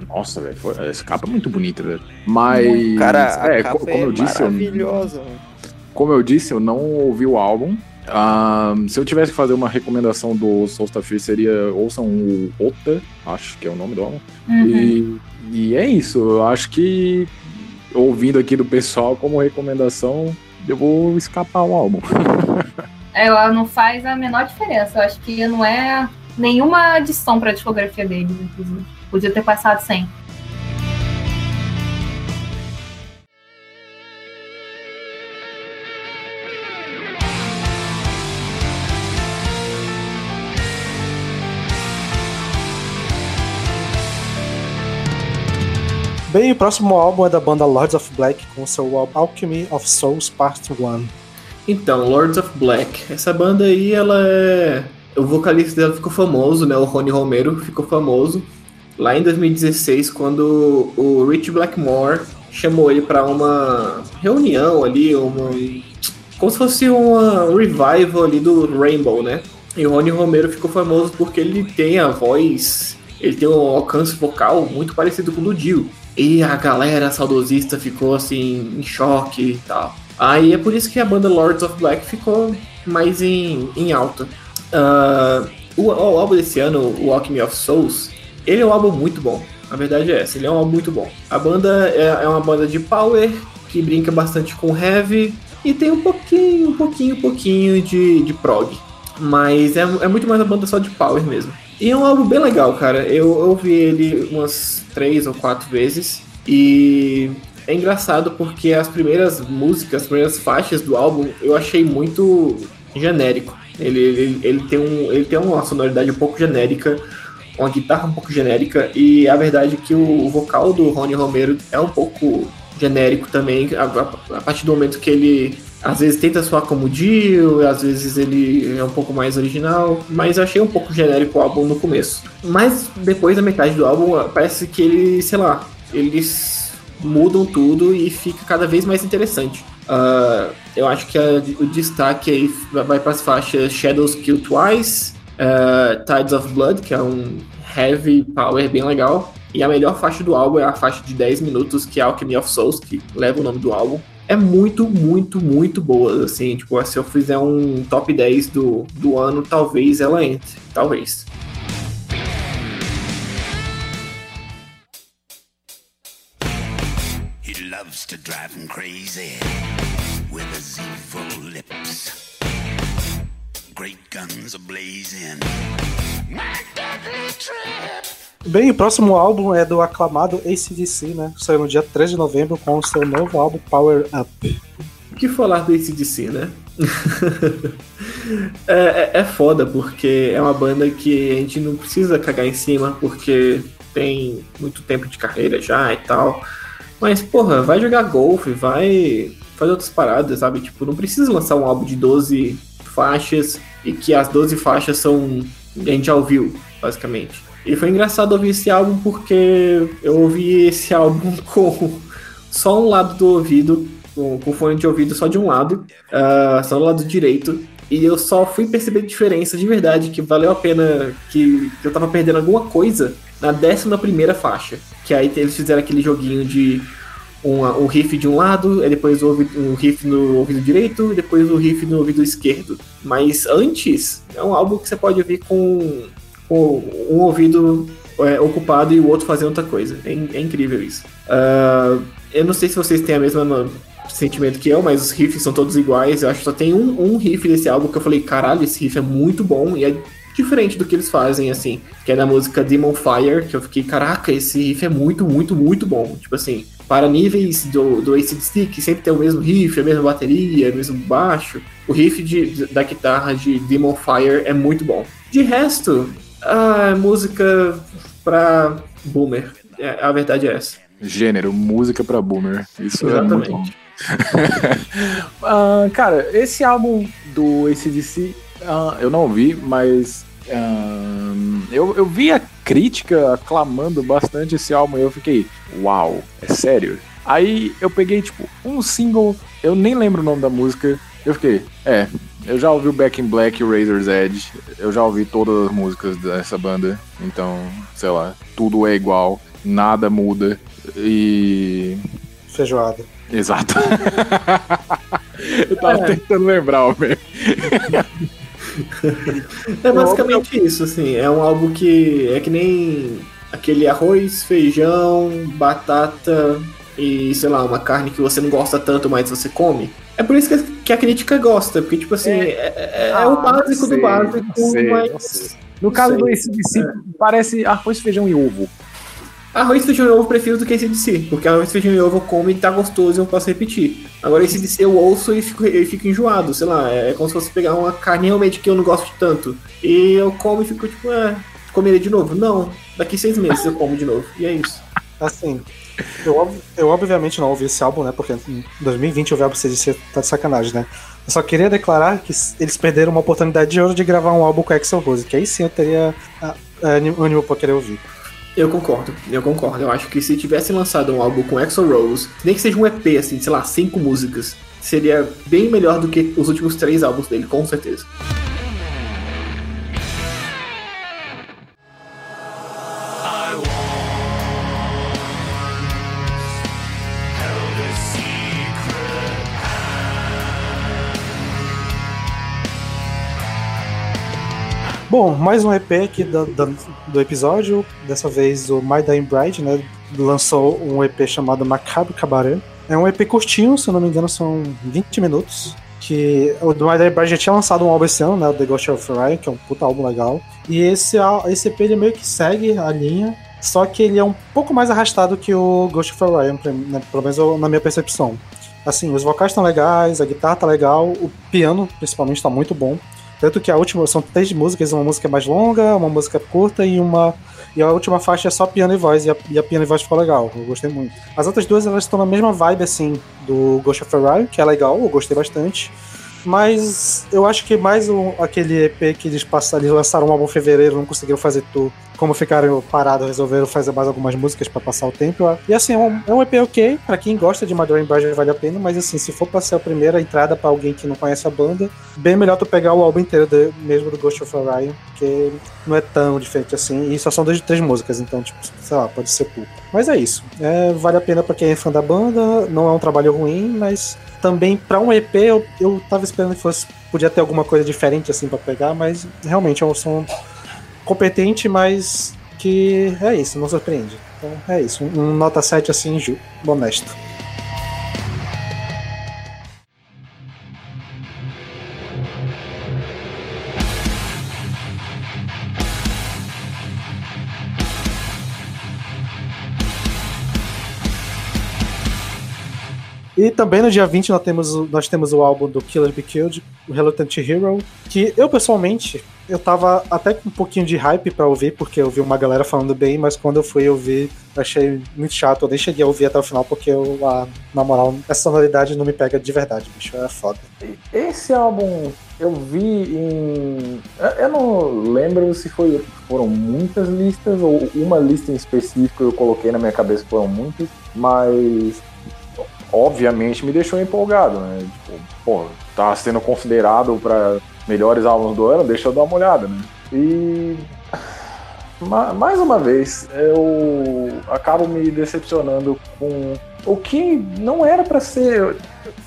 Nossa, velho, essa capa é muito bonita, velho. Mas. Cara, a é, como é eu disse, eu, maravilhosa. mano. como eu disse, eu não ouvi o álbum. Ah, se eu tivesse que fazer uma recomendação do Solstafir, seria ouçam o Ota, acho que é o nome do álbum. Uhum. E, e é isso, eu acho que ouvindo aqui do pessoal como recomendação, eu vou escapar o álbum. Ela não faz a menor diferença. Eu acho que não é nenhuma adição pra discografia deles, inclusive. Podia ter passado sem. Bem, o próximo álbum é da banda Lords of Black com seu álbum Alchemy of Souls Part 1. Então, Lords of Black. Essa banda aí, ela é. O vocalista dela ficou famoso, né? O Rony Romero ficou famoso lá em 2016, quando o Rich Blackmore chamou ele para uma reunião ali, uma. Como se fosse uma um revival ali do Rainbow, né? E o Rony Romero ficou famoso porque ele tem a voz, ele tem um alcance vocal muito parecido com o do Dio. E a galera saudosista ficou assim, em choque e tal. Aí é por isso que a banda Lords of Black ficou mais em, em alta. Uh, o, o, álbum desse ano, o Alchemy of Souls, ele é um álbum muito bom. A verdade é essa, ele é um álbum muito bom. A banda é, é uma banda de power que brinca bastante com heavy e tem um pouquinho, um pouquinho, um pouquinho de, de prog. Mas é, é muito mais uma banda só de power mesmo. E é um álbum bem legal, cara. Eu ouvi ele umas três ou quatro vezes. E é engraçado porque as primeiras músicas, as primeiras faixas do álbum eu achei muito genérico. Ele, ele, ele, tem, um, ele tem uma sonoridade um pouco genérica, uma guitarra um pouco genérica, e a verdade é que o, vocal do Rony Romero é um pouco genérico também, a, a, a, partir do momento que ele às vezes tenta soar como Dio, às vezes ele é um pouco mais original, mas eu achei um pouco genérico o álbum no começo. Mas depois da metade do álbum, parece que ele, sei lá, eles mudam tudo e fica cada vez mais interessante. Uh, eu acho que a, o destaque aí vai para as faixas Shadows Kill Twice, uh, Tides of Blood, que é um heavy power bem legal, e a melhor faixa do álbum é a faixa de 10 minutos, que é Alchemy of Souls, que leva o nome do álbum. É muito, muito, muito boa, assim, tipo, se eu fizer um top 10 do, do ano, talvez ela entre, talvez. He loves to drive him crazy with his evil lips. Great guns are blazing. My deadly trip. Bem, o próximo álbum é do aclamado ACDC, né? Saiu no dia 3 de novembro com o seu novo álbum Power Up. O que falar do ACDC, né? é, é, é foda, porque é uma banda que a gente não precisa cagar em cima, porque tem muito tempo de carreira já e tal. Mas, porra, vai jogar golfe, vai fazer outras paradas, sabe? Tipo, não precisa lançar um álbum de 12 faixas e que as 12 faixas são. A gente já ouviu, basicamente. E foi engraçado ouvir esse álbum porque eu ouvi esse álbum com só um lado do ouvido, com, com fone de ouvido só de um lado, uh, só do lado direito. E eu só fui perceber diferença de verdade, que valeu a pena, que, que eu tava perdendo alguma coisa na 11 primeira faixa. Que aí eles fizeram aquele joguinho de um, um riff de um lado, depois um riff no ouvido direito, depois o um riff no ouvido esquerdo. Mas antes, é um álbum que você pode ouvir com um ouvido é, ocupado e o outro fazendo outra coisa. É, é incrível isso. Uh, eu não sei se vocês têm a mesma sentimento que eu, mas os riffs são todos iguais. Eu acho que só tem um, um riff desse álbum que eu falei, caralho, esse riff é muito bom e é diferente do que eles fazem, assim. Que é da música Demon Fire, que eu fiquei, caraca, esse riff é muito, muito, muito bom. Tipo assim, para níveis do, do ACDC, que sempre tem o mesmo riff, a mesma bateria, o mesmo baixo, o riff de, da guitarra de Demon Fire é muito bom. De resto, ah, música pra boomer. É, a verdade é essa. Gênero, música pra boomer. Isso Exatamente. é muito uh, cara, esse álbum do ACDC uh, eu não ouvi, mas uh, eu, eu vi a crítica aclamando bastante esse álbum e eu fiquei, uau, é sério? Aí eu peguei, tipo, um single, eu nem lembro o nome da música, eu fiquei, é, eu já ouvi o Back in Black e o Razor's Edge. Eu já ouvi todas as músicas dessa banda. Então, sei lá, tudo é igual, nada muda. E. Feijoada. Exato. eu tava é. tentando lembrar, o É basicamente isso, assim. É um álbum que é que nem aquele arroz, feijão, batata e, sei lá, uma carne que você não gosta tanto, mas você come. É por isso que a crítica gosta, porque, tipo assim, é, é, é ah, o básico sei, do básico, sei, mas. No caso do ACDC, é. parece arroz, feijão e ovo. Arroz, feijão e ovo eu prefiro do que ACDC, porque arroz, feijão e ovo eu como e tá gostoso e eu posso repetir. Agora ACDC eu ouço e fico, eu fico enjoado, sei lá, é como se fosse pegar uma carne realmente que eu não gosto tanto. E eu como e fico tipo, é, comerei de novo? Não, daqui seis meses eu como de novo, e é isso. Assim, eu, eu obviamente não ouvi esse álbum, né? Porque em 2020 o verbo CDC tá de sacanagem, né? Eu só queria declarar que eles perderam uma oportunidade de ouro de gravar um álbum com Axel Rose, que aí sim eu teria ânimo pra querer ouvir. Eu concordo, eu concordo. Eu acho que se tivesse lançado um álbum com Axel Rose, nem que seja um EP, assim, sei lá, cinco músicas, seria bem melhor do que os últimos três álbuns dele, com certeza. Bom, mais um EP aqui do, episódio. Dessa vez o My Dying Bride, né? Lançou um EP chamado Macabre Cabaret. É um EP curtinho, se eu não me engano, são 20 minutos. Que o do My Dying Bride já tinha lançado um álbum esse ano, né? O The Ghost of Ryan, que é um puta álbum legal. E esse, esse EP ele meio que segue a linha, só que ele é um pouco mais arrastado que o Ghost of Ryan, né, pelo menos na minha percepção. Assim, os vocais estão legais, a guitarra tá legal, o piano principalmente tá muito bom. Tanto que a última são três músicas, uma música mais longa, uma música curta e uma e a última faixa é só piano e voz, e a, e a piano e voz ficou legal, eu gostei muito. As outras duas elas estão na mesma vibe assim do Ghost of Ferrari, que é legal, eu gostei bastante. Mas eu acho que mais um, aquele EP que eles passaram, eles lançaram um álbum em fevereiro, não conseguiram fazer tudo. Como ficaram parados, resolveram fazer mais algumas músicas para passar o tempo. E assim, é um, é um EP ok, para quem gosta de Madurein Bride vale a pena, mas assim, se for pra ser a primeira entrada para alguém que não conhece a banda, bem melhor tu pegar o álbum inteiro de, mesmo do Ghost of Orion, porque não é tão diferente assim, e só são dois, três músicas, então, tipo, sei lá, pode ser pouco. Mas é isso. É, vale a pena para quem é fã da banda, não é um trabalho ruim, mas também para um EP eu, eu tava esperando que fosse podia ter alguma coisa diferente assim para pegar, mas realmente é um som competente, mas que é isso, não surpreende. Então é isso, um, nota 7 assim, honesto. E também no dia 20 nós temos, nós temos o álbum do Killer Be Killed, o Reluctant Hero, que eu pessoalmente, eu tava até com um pouquinho de hype para ouvir, porque eu vi uma galera falando bem, mas quando eu fui ouvir, achei muito chato, eu nem cheguei a ouvir até o final, porque eu, a, na moral, essa sonoridade não me pega de verdade, bicho, é foda. Esse álbum eu vi em. Eu não lembro se foi, foram muitas listas ou uma lista em específico eu coloquei na minha cabeça foram muitas, mas obviamente me deixou empolgado, né? Tipo, pô, tá sendo considerado para melhores álbuns do ano, deixa eu dar uma olhada, né? E mais uma vez, eu acabo me decepcionando com o que não era para ser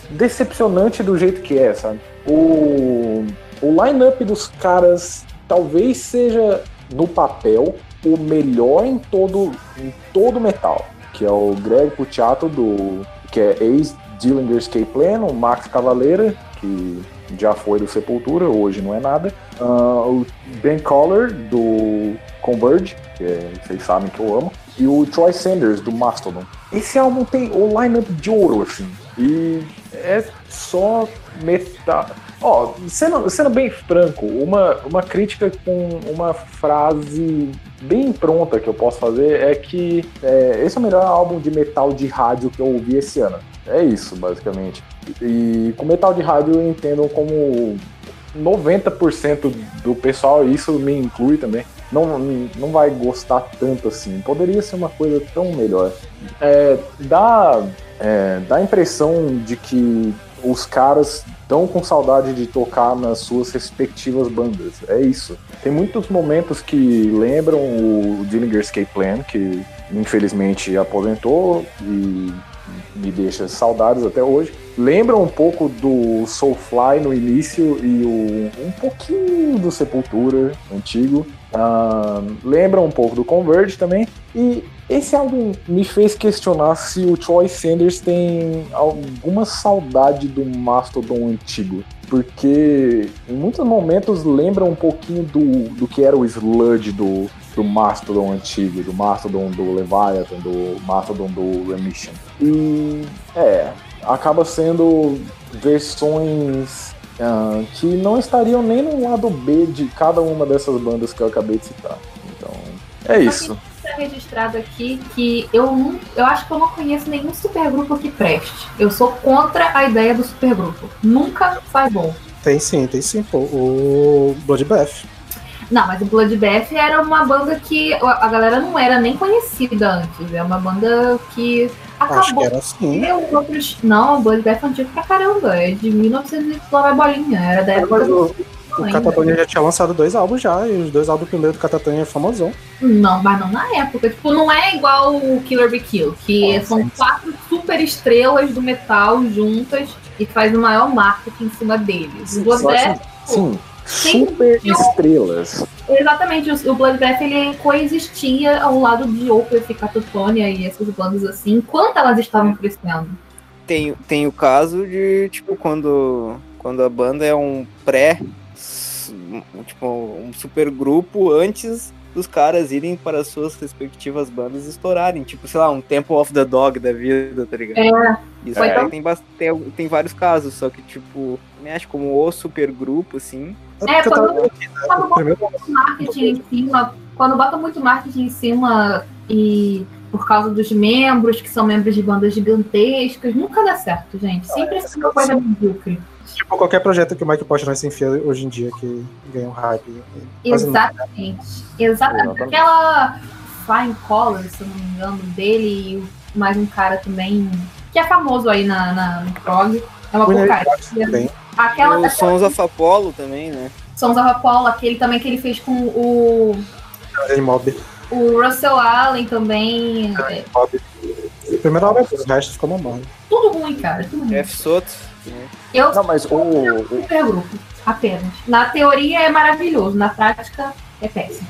decepcionante do jeito que é, sabe? O, o line-up dos caras talvez seja no papel o melhor em todo em todo metal, que é o Greg Puciato do que é ex-Dillinger Escape Plan, o Max Cavaleira, que já foi do Sepultura, hoje não é nada. Uh, o Ben Collar, do Converge, que é, vocês sabem que eu amo. E o Troy Sanders, do Mastodon. Esse álbum tem o lineup de ouro, assim. E é só metal. Ó, sendo, sendo bem franco, uma, uma crítica com uma frase bem pronta que eu posso fazer é que é, esse é o melhor álbum de metal de rádio que eu ouvi esse ano. É isso, basicamente. E com metal de rádio eu entendo como 90% do pessoal, isso me inclui também, não, não vai gostar tanto assim. Poderia ser uma coisa tão melhor. É, dá, é, dá a impressão de que os caras estão com saudade de tocar nas suas respectivas bandas. É isso. Tem muitos momentos que lembram o Dillinger Escape Plan, que infelizmente aposentou e me deixa saudades até hoje. Lembra um pouco do Soulfly no início e o, um pouquinho do Sepultura antigo. Uh, lembra um pouco do Converge também. E esse álbum me fez questionar se o Troy Sanders tem alguma saudade do Mastodon antigo. Porque em muitos momentos lembra um pouquinho do, do que era o sludge do, do Mastodon antigo, do Mastodon do Leviathan, do Mastodon do Remission. E é, acaba sendo versões uh, que não estariam nem no lado B de cada uma dessas bandas que eu acabei de citar. Então, é isso. Está registrado aqui que eu não, eu acho que eu não conheço nenhum supergrupo que preste. Eu sou contra a ideia do supergrupo. Nunca sai bom. Tem sim, tem sim, pô. O Bloodbath. Não, mas o Bloodbath era uma banda que a galera não era nem conhecida antes. É uma banda que acabou. Acho que era assim. Outros... Não, o Bloodbath é antigo pra caramba. É de 1900 e bolinha. Era da época do. O Catatonia já tinha lançado dois álbuns já, e os dois álbuns primeiro do Catatonia é famosão. Não, mas não na época. Tipo, não é igual o Killer Be Kill, que são sim. quatro super estrelas do metal juntas e faz o maior marketing em cima deles. O Bloodbath Sim, super estrelas. Exatamente, o, o Bloodbath ele coexistia ao lado de Opeth e Catatonia e essas bandas assim, enquanto elas estavam crescendo. Tem, tem o caso de, tipo, quando, quando a banda é um pré, tipo, um super grupo antes dos caras irem para as suas respectivas bandas estourarem. Tipo, sei lá, um Temple of the Dog da vida, tá ligado? É, Isso aí tão- tem, tem, tem vários casos, só que, tipo, me acho como o super grupo, assim. É, tava quando- aqui, né, quando primeiro muito marketing em cima, quando bota muito marketing em cima e por causa dos membros, que são membros de bandas gigantescas, nunca dá certo, gente. Sempre é uma coisa medíocre. Tipo, qualquer projeto que o Mike Portnoy se enfia hoje em dia que ganha um hype. Exatamente. Exatamente. Aquela Flying Colors, se eu não me engano, dele e mais um cara também, que é famoso aí na, na, no prog. É uma porcaria. Aquela, Os Sons of Apollo também, né? Sons of Apollo, aquele também que ele fez com o, mob. o Russell Allen também. É, mob. O primeiro álbum é bom, o resto ficou mamando. tudo ruim, cara. Tudo ruim. Jeff Soto. né? Eu Não, mas o, o- super grupo, apenas. Na teoria é maravilhoso, na prática é péssimo.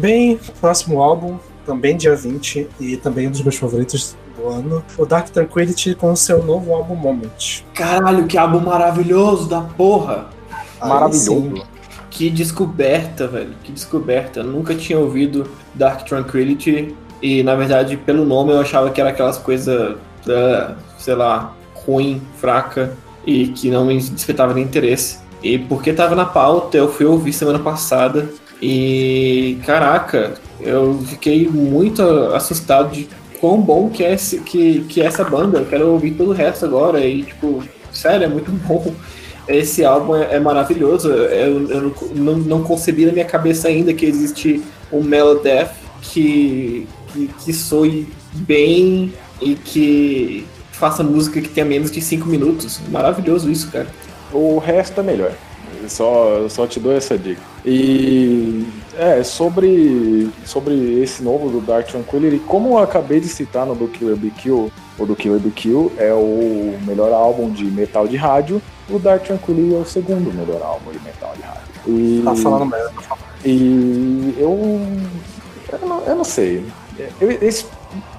Bem, próximo álbum, também dia 20, e também um dos meus favoritos do ano, o Dark Tranquility com o seu novo álbum Moment. Caralho, que álbum maravilhoso da porra! Maravilhoso. Que descoberta, velho. Que descoberta. Eu nunca tinha ouvido Dark Tranquility. E na verdade, pelo nome, eu achava que era aquelas coisas, ah, sei lá, ruim, fraca e que não me despertava nem interesse. E porque tava na pauta, eu fui ouvir semana passada. E caraca, eu fiquei muito assustado de quão bom que é, esse, que, que é essa banda. Eu quero ouvir todo o resto agora. E tipo, sério, é muito bom. Esse álbum é, é maravilhoso. Eu, eu não, não, concebi na minha cabeça ainda que existe um Melodeath que, que, que soe bem e que faça música que tenha menos de 5 minutos. Maravilhoso isso, cara. o resto é melhor. Só, só te dou essa dica. E é, sobre, sobre esse novo do Dark Tranquility, como eu acabei de citar no Do Killer Be Kill, o Do Killer Be Kill é o melhor álbum de metal de rádio, o Dark Tranquility é o segundo melhor álbum de metal de rádio. E, tá falando merda. e eu, eu, não, eu não sei. Eu- esse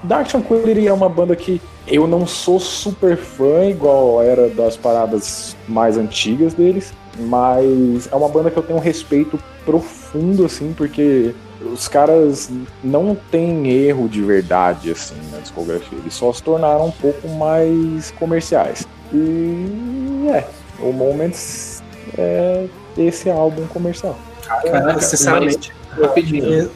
Dark Tranquility é uma banda que eu não sou super fã, igual era das paradas mais antigas deles, mas é uma banda que eu tenho um respeito profundo, assim, porque os caras não têm erro de verdade, assim, na discografia. Eles só se tornaram um pouco mais comerciais. E é, o Moments é esse álbum comercial. Caraca, sinceramente, Rapidinho,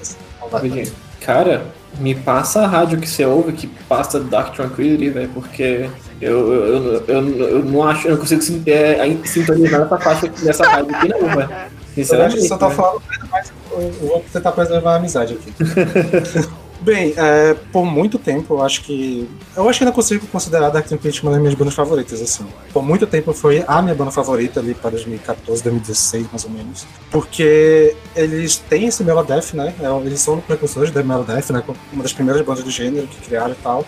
rapidinho. Cara, me passa a rádio que você ouve que passa Dark Tranquility, velho, porque eu, eu, eu, eu, não acho, eu não consigo sim- é, sintonizar essa faixa nessa rádio aqui, não, acho Sinceramente. você tá falando mas eu vou tentar preservar a amizade aqui. Bem, é, por muito tempo, eu acho que. Eu acho que ainda consigo considerar Dark Tranquility uma das minhas bandas favoritas, assim. Por muito tempo foi a minha banda favorita ali para 2014, 2016, mais ou menos. Porque eles têm esse Melodeath, né? É, Eles são precursores da Melodeath, né? Uma das primeiras bandas do gênero que criaram e tal.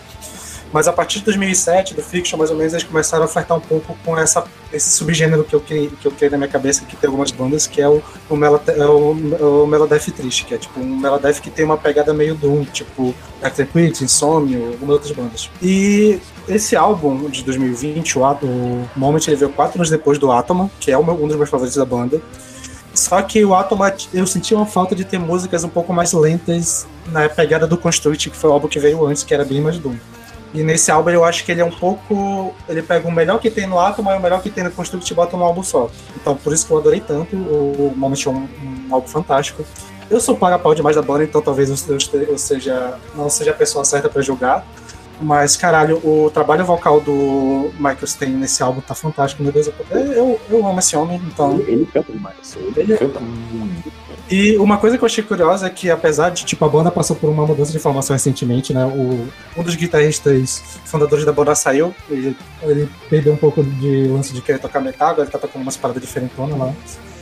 Mas a partir de 2007, do Fiction, mais ou menos, eles começaram a flertar um pouco com essa, esse subgênero que eu, criei, que eu criei na minha cabeça, que tem algumas bandas, que é o, o, Melode- é o, o Melodeath triste, que é tipo um Melodeath que tem uma pegada meio Doom, tipo Dark Tranquility, Insomnio, algumas outras bandas. E esse álbum de 2020, o, o Moment, ele veio quatro anos depois do Atoma, que é um dos meus favoritos da banda. Só que o Atoma, eu senti uma falta de ter músicas um pouco mais lentas na pegada do Construct, que foi o álbum que veio antes, que era bem mais Doom. E nesse álbum eu acho que ele é um pouco. Ele pega o melhor que tem no Atoma e o melhor que tem no Construct e bota num álbum só. Então por isso que eu adorei tanto. O Moment é um, um álbum fantástico. Eu sou paga-pau demais da banda, então talvez eu, eu eu seja, não seja a pessoa certa pra julgar. Mas, caralho, o trabalho vocal do Michael Stein nesse álbum tá fantástico, meu Deus. Eu, eu, eu amo esse homem, então. Ele, ele canta demais. Ele, Ele- canta muito. E uma coisa que eu achei curiosa é que, apesar de, tipo, a banda passou por uma mudança de formação recentemente, né? O, um dos guitarristas fundadores da banda saiu, ele, ele perdeu um pouco de lance de querer tocar metal, agora ele tá tocando umas paradas diferentonas lá.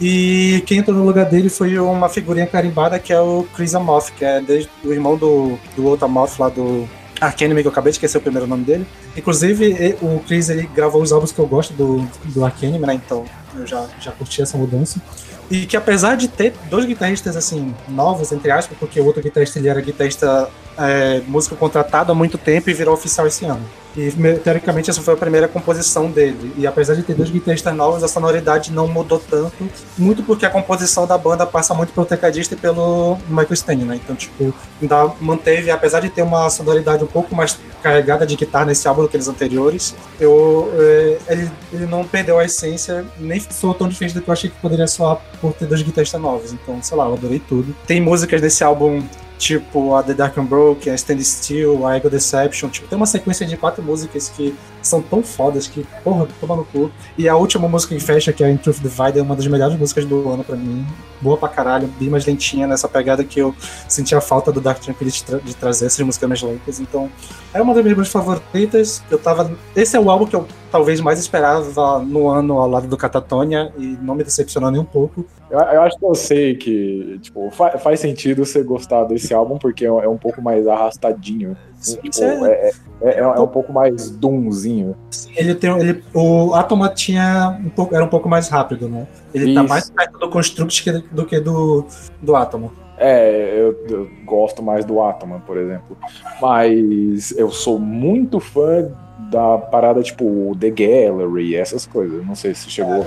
E quem entrou no lugar dele foi uma figurinha carimbada que é o Chris Amoff, que é desde, o irmão do, do outro Amoff lá do Arcanime, que eu acabei de esquecer o primeiro nome dele. Inclusive, o Chris ele gravou os álbuns que eu gosto do, do Arcanime, né? Então eu já, já curti essa mudança. E que apesar de ter dois guitarristas assim, novos, entre aspas, porque o outro guitarrista ele era guitarrista é, músico contratado há muito tempo e virou oficial esse ano. E me- teoricamente essa foi a primeira composição dele. E apesar de ter dois guitarristas novos, a sonoridade não mudou tanto, muito porque a composição da banda passa muito pelo tecladista e pelo Michael Stein, né? Então, tipo, ainda manteve, apesar de ter uma sonoridade um pouco mais carregada de guitarra nesse álbum do que aqueles anteriores, eu, é, ele, ele não perdeu a essência, nem soou tão diferente do que eu achei que poderia soar por ter dois guitarristas novos. Então, sei lá, eu adorei tudo. Tem músicas desse álbum tipo a The Dark and Broken, a Stand Still, a Ego Deception, tipo, tem uma sequência de quatro músicas que são tão fodas que, porra, toma no cu. E a última música que fecha, que é In Truth Divide, é uma das melhores músicas do ano pra mim. Boa pra caralho, bem mais lentinha nessa pegada que eu sentia falta do Dark Tranquility tra- de trazer essas músicas mais lentas. Então, é uma das minhas favoritas. Eu tava. Esse é o álbum que eu talvez mais esperava no ano ao lado do Catatonia e não me decepcionou nem um pouco. Eu, eu acho que eu sei que, tipo, fa- faz sentido você gostar desse álbum porque é, é um pouco mais arrastadinho. Tipo, Isso é- é, é, é- é um pouco mais doomzinho. Ele tem, ele, o Atoma tinha um pouco, era um pouco mais rápido, né? Ele tá Isso. mais perto do Construct que- do que do, do Atoma. É, eu, eu gosto mais do Atoman, por exemplo. Mas eu sou muito fã da parada tipo The Gallery, essas coisas. Não sei se chegou.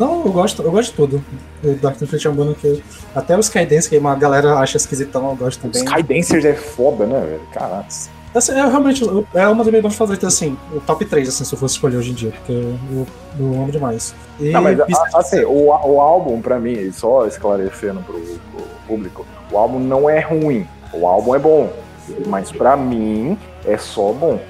Não, eu gosto, eu gosto de tudo. O Dark Tranquility é um bando que. Até os Skydance, que uma galera acha esquisitão, eu gosto também. Skydancers é foda, né, velho? Caraca. É realmente é uma das minhas bandas favoritas, assim, o top 3, assim, se eu fosse escolher hoje em dia, porque eu, eu amo demais. E Não, mas assim, o, o álbum, pra mim, só esclarecendo pro, pro público, o álbum não é ruim. O álbum é bom. Mas pra mim, é só bom.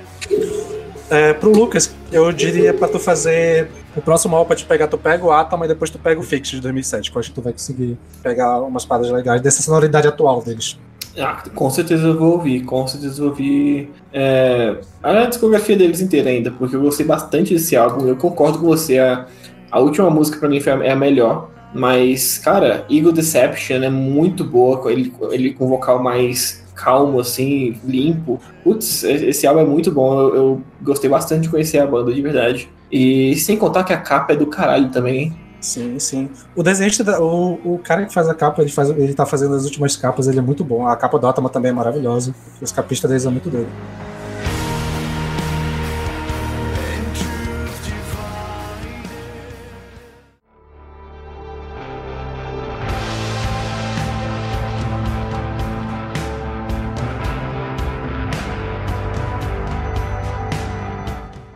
É, pro Lucas, eu diria pra tu fazer o próximo álbum pra te pegar, tu pega o Atoma e depois tu pega o Fix de 2007, que eu acho que tu vai conseguir pegar umas paradas legais dessa sonoridade atual deles. Ah, com certeza eu vou ouvir, com certeza eu vou ouvir é, a discografia deles inteira ainda, porque eu gostei bastante desse álbum. Eu concordo com você, a, a última música pra mim foi a- é a melhor, mas, cara, Eagle Deception é muito boa, ele, ele com vocal mais calmo, assim, limpo. Putz, esse álbum é muito bom, eu, eu gostei bastante de conhecer a banda, de verdade. E sem contar que a capa é do caralho também. Sim, sim. O desenhista, da- o, o cara que faz a capa, ele, faz, ele tá fazendo as últimas capas, ele é muito bom. A capa do Atoma também é maravilhosa. Os capistas deles são muito doidos.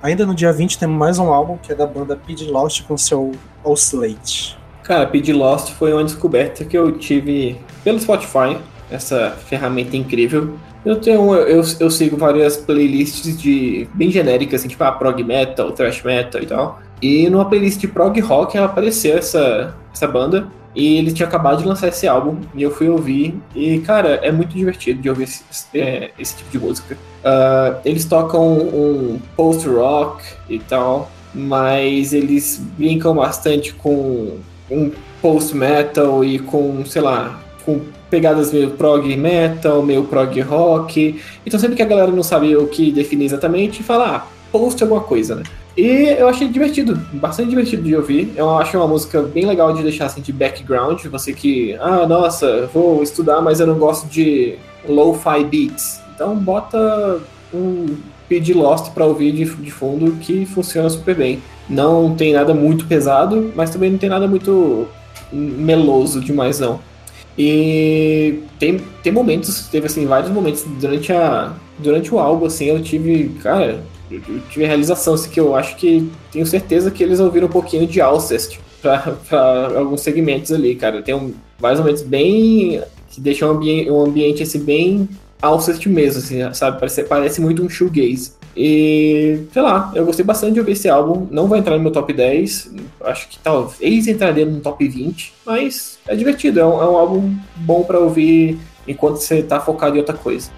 Ainda no dia 20 temos mais um álbum que é da banda Pid Lost com seu Oscillate. Cara, Pid Lost foi uma descoberta que eu tive pelo Spotify, essa ferramenta incrível. Eu tenho, eu, eu sigo várias playlists de bem genéricas, assim, tipo a prog metal, thrash metal e tal. E numa playlist de prog rock apareceu essa, essa banda e eles tinham acabado de lançar esse álbum e eu fui ouvir e cara é muito divertido de ouvir esse, é, esse tipo de música. Ah, eles tocam um post rock e tal, mas eles brincam bastante com um post metal e com, sei lá, com pegadas meio prog metal, meio prog rock. Então sempre que a galera não sabe o que definir exatamente, fala, ah, post alguma coisa, né? E eu achei divertido, bastante divertido de ouvir. Eu acho uma música bem legal de deixar assim de background. Você que, ah, nossa, vou estudar, mas eu não gosto de lo-fi beats. Então bota um Pid Lost pra ouvir de, de fundo que funciona super bem. Não tem nada muito pesado, mas também não tem nada muito meloso demais não. E tem, tem momentos, teve assim vários momentos durante a durante o álbum assim, eu tive, cara, eu, tive a realização assim, que eu acho que tenho certeza que eles ouviram um pouquinho de Alcest para alguns segmentos ali, cara. Tem um, vários momentos bem que deixam um ambiente, um ambiente assim bem Alcest mesmo, assim, sabe? Parece, parece muito um shoegaze. E, sei lá, eu gostei bastante de ouvir esse álbum. Não vai entrar no meu top 10. Acho que talvez entraria no top 20. Mas é divertido. É um, é um álbum bom para ouvir enquanto você tá focado em outra coisa.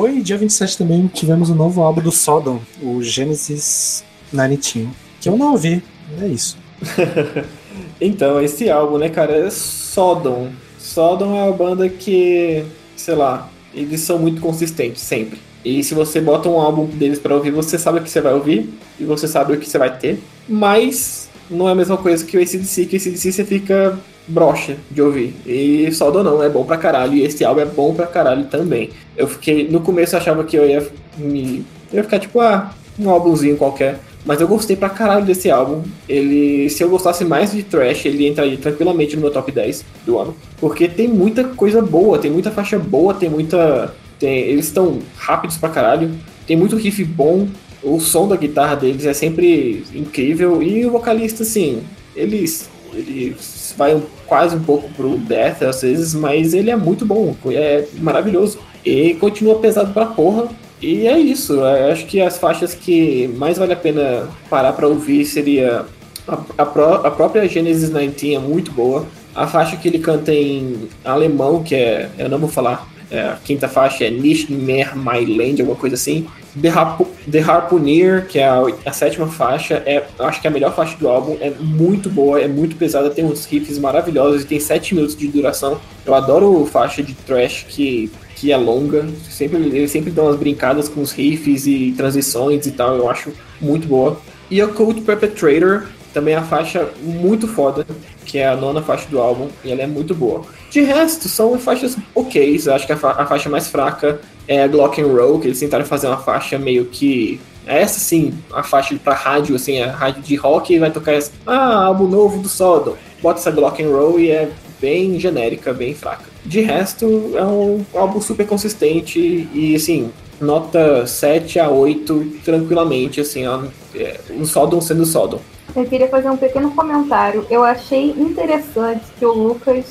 Bom, e dia 27 também tivemos o novo álbum do Sodom, o Genesis 19, que eu não ouvi, é isso. então, esse álbum, né, cara, é Sodom. Sodom é uma banda que, sei lá, eles são muito consistentes, sempre. E se você bota um álbum deles para ouvir, você sabe o que você vai ouvir e você sabe o que você vai ter. Mas não é a mesma coisa que o ACDC, que o ACDC você fica brocha de ouvir. E Sodom não, é bom pra caralho. E esse álbum é bom pra caralho também. Eu fiquei, no começo eu achava que eu ia me. Eu ia ficar tipo, ah, um álbumzinho qualquer. Mas eu gostei pra caralho desse álbum. Ele, se eu gostasse mais de trash, ele entraria tranquilamente no meu top 10 do ano. Porque tem muita coisa boa, tem muita faixa boa, tem muita. Tem, eles estão rápidos pra caralho. Tem muito riff bom. O som da guitarra deles é sempre incrível. E o vocalista, assim, eles. Ele vai quase um pouco pro death às vezes, mas ele é muito bom, é maravilhoso. E continua pesado pra porra. E é isso. Eu acho que as faixas que mais vale a pena parar para ouvir seria a, a, pró a, própria Genesis 19 é muito boa. A faixa que ele canta em alemão, que é. Eu não vou falar. É, a quinta faixa é Nicht mehr my land, alguma coisa assim. The, Harp The Harpooner, que é a, a, sétima faixa, é, acho que é a melhor faixa do álbum. É muito boa, é muito pesada, tem uns riffs maravilhosos e tem 7 minutos de duração. Eu adoro faixa de trash que que é longa. Sempre, ele sempre dá umas brincadas com os riffs e transições e tal, eu acho muito boa. E a Cult Perpetrator também é a faixa muito foda, que é a nona faixa do álbum, e ela é muito boa. De resto, são faixas ok, acho que a, fa a, faixa mais fraca é a Glock and Roll, que eles tentaram fazer uma faixa meio que. Essa sim, a faixa pra rádio, assim, a rádio de rock, e vai tocar essa. Ah, álbum novo do Sodom. Bota essa Glock and Roll e é bem genérica, bem fraca. De resto, é um álbum super consistente e, assim, nota 7 a 8 tranquilamente, assim, ó, é, um Sodom sendo Sodom. Eu queria fazer um pequeno comentário. Eu achei interessante que o Lucas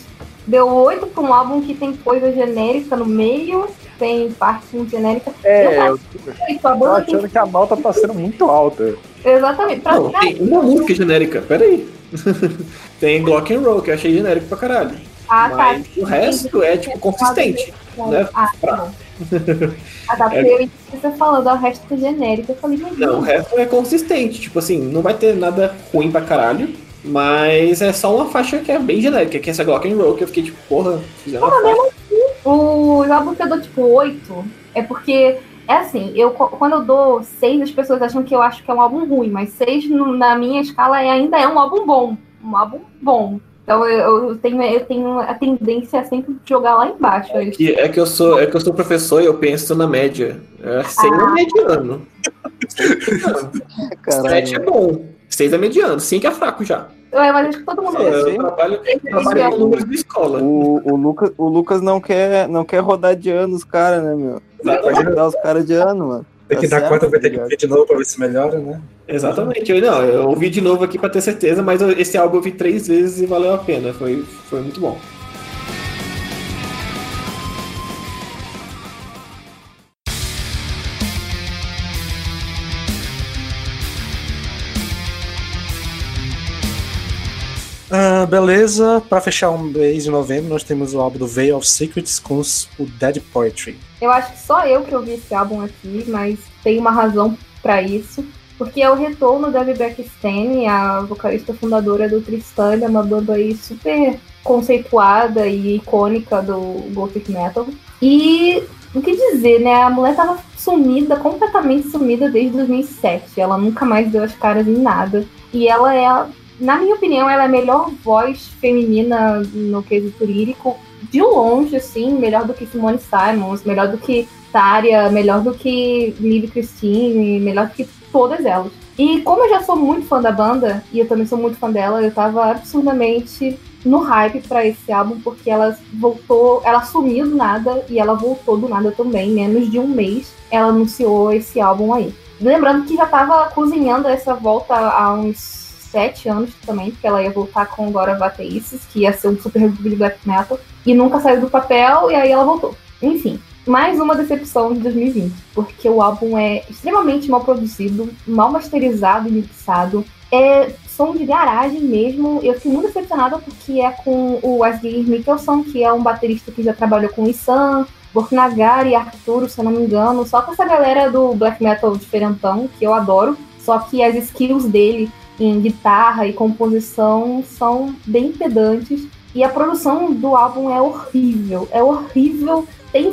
deu 8 para um álbum que tem coisa genérica no meio, tem parte muito genérica. É, eu, eu tô achando tem... que a nota tá sendo muito alta. Exatamente. Pra Não, tem uma música genérica, peraí. tem Glock and Roll, que eu achei genérico pra caralho. Ah, tá. Mas tá. o resto é, tipo, consistente. Né? Ah, tá Ah, tá, porque é... você falando, o resto é genérico. Eu falei, mas não, o resto é consistente. Tipo assim, não vai ter nada ruim pra caralho. Mas é só uma faixa que é bem genérica, que é essa Glock and Roll, que eu fiquei tipo, porra, fizeram uma faixa. Assim, o álbum que eu dou tipo 8 é porque é assim, eu, quando eu dou 6, as pessoas acham que eu acho que é um álbum ruim, mas 6 na minha escala é, ainda é um álbum bom. Um álbum bom. Então eu, eu, tenho, eu tenho a tendência a sempre jogar lá embaixo. É que, é que, eu, sou, é que eu sou professor e eu penso na média. É, seis ah. é mediano. Sete é bom. Seis é mediano. Cinco é fraco já. É, mas acho que todo mundo é, eu trabalho, trabalho com números de escola. O, o, Lucas, o Lucas não quer, não quer rodar de ano os caras, né, meu? Pode rodar os caras de ano, mano. Tem que tá dar conta, vai ter que ver de novo pra ver se melhora, né? Exatamente. Eu, não, eu ouvi de novo aqui pra ter certeza, mas esse álbum eu vi três vezes e valeu a pena. Foi, foi muito bom. Uh, beleza, para fechar um mês de novembro, nós temos o álbum do Veil of Secrets com os, o Dead Poetry. Eu acho que só eu que ouvi esse álbum aqui, mas tem uma razão para isso. Porque é o retorno da Rebecca Stane, a vocalista fundadora do Tristan, é uma banda aí super conceituada e icônica do Gothic Metal. E o que dizer, né? A mulher tava sumida, completamente sumida desde 2007. Ela nunca mais deu as caras em nada. E ela é na minha opinião, ela é a melhor voz feminina no quesito lírico, de longe, assim, melhor do que Simone Simons, melhor do que Tária, melhor do que Liv Christine, melhor do que todas elas. E como eu já sou muito fã da banda, e eu também sou muito fã dela, eu tava absurdamente no hype para esse álbum, porque ela voltou, ela sumiu do nada e ela voltou do nada também. Menos de um mês ela anunciou esse álbum aí. Lembrando que já tava cozinhando essa volta há uns sete anos também, porque ela ia voltar com agora Bateices, que ia ser um super de black metal, e nunca saiu do papel, e aí ela voltou. Enfim, mais uma decepção de 2020, porque o álbum é extremamente mal produzido, mal masterizado e mixado. É som de garagem mesmo. Eu fiquei muito decepcionada porque é com o Asgeir Mikkelson, que é um baterista que já trabalhou com o Issan, Borknagar e Arturo, se eu não me engano. Só com essa galera do black metal diferentão, que eu adoro. Só que as skills dele em guitarra e composição são bem pedantes. E a produção do álbum é horrível. É horrível. Tem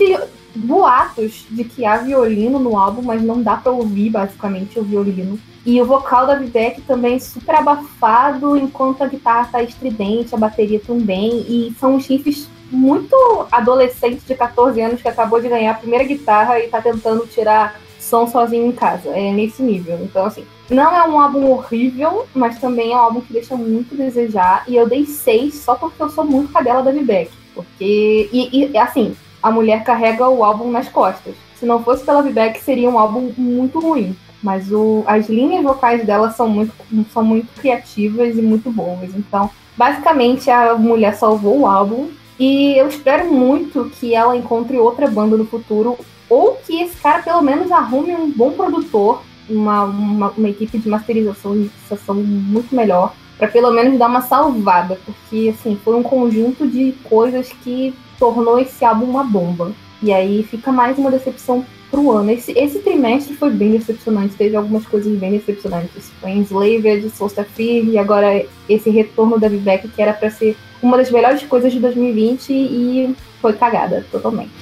boatos de que há violino no álbum, mas não dá para ouvir basicamente o violino. E o vocal da Vivek também super abafado, enquanto a guitarra tá estridente, a bateria também. E são uns riffs muito adolescentes de 14 anos que acabou de ganhar a primeira guitarra e tá tentando tirar som sozinho em casa. É nesse nível. Então, assim, não é um álbum horrível, mas também é um álbum que deixa muito a desejar. E eu dei seis só porque eu sou muito cadela da Vivek. Porque, e, e assim, a mulher carrega o álbum nas costas. Se não fosse pela Vivek, seria um álbum muito ruim. Mas o, as linhas vocais dela são muito, são muito criativas e muito boas. Então, basicamente, a mulher salvou o álbum. E eu espero muito que ela encontre outra banda no futuro. Ou que esse cara, pelo menos, arrume um bom produtor, uma, uma, uma equipe de masterização e mixação muito melhor para pelo menos dar uma salvada, porque assim, foi um conjunto de coisas que tornou esse álbum uma bomba. E aí fica mais uma decepção pro ano. Esse, esse trimestre foi bem decepcionante, teve algumas coisas bem decepcionantes. Foi Enslaved, Solstice Free e agora esse retorno da Vivek, que era para ser uma das melhores coisas de 2020 e foi cagada totalmente.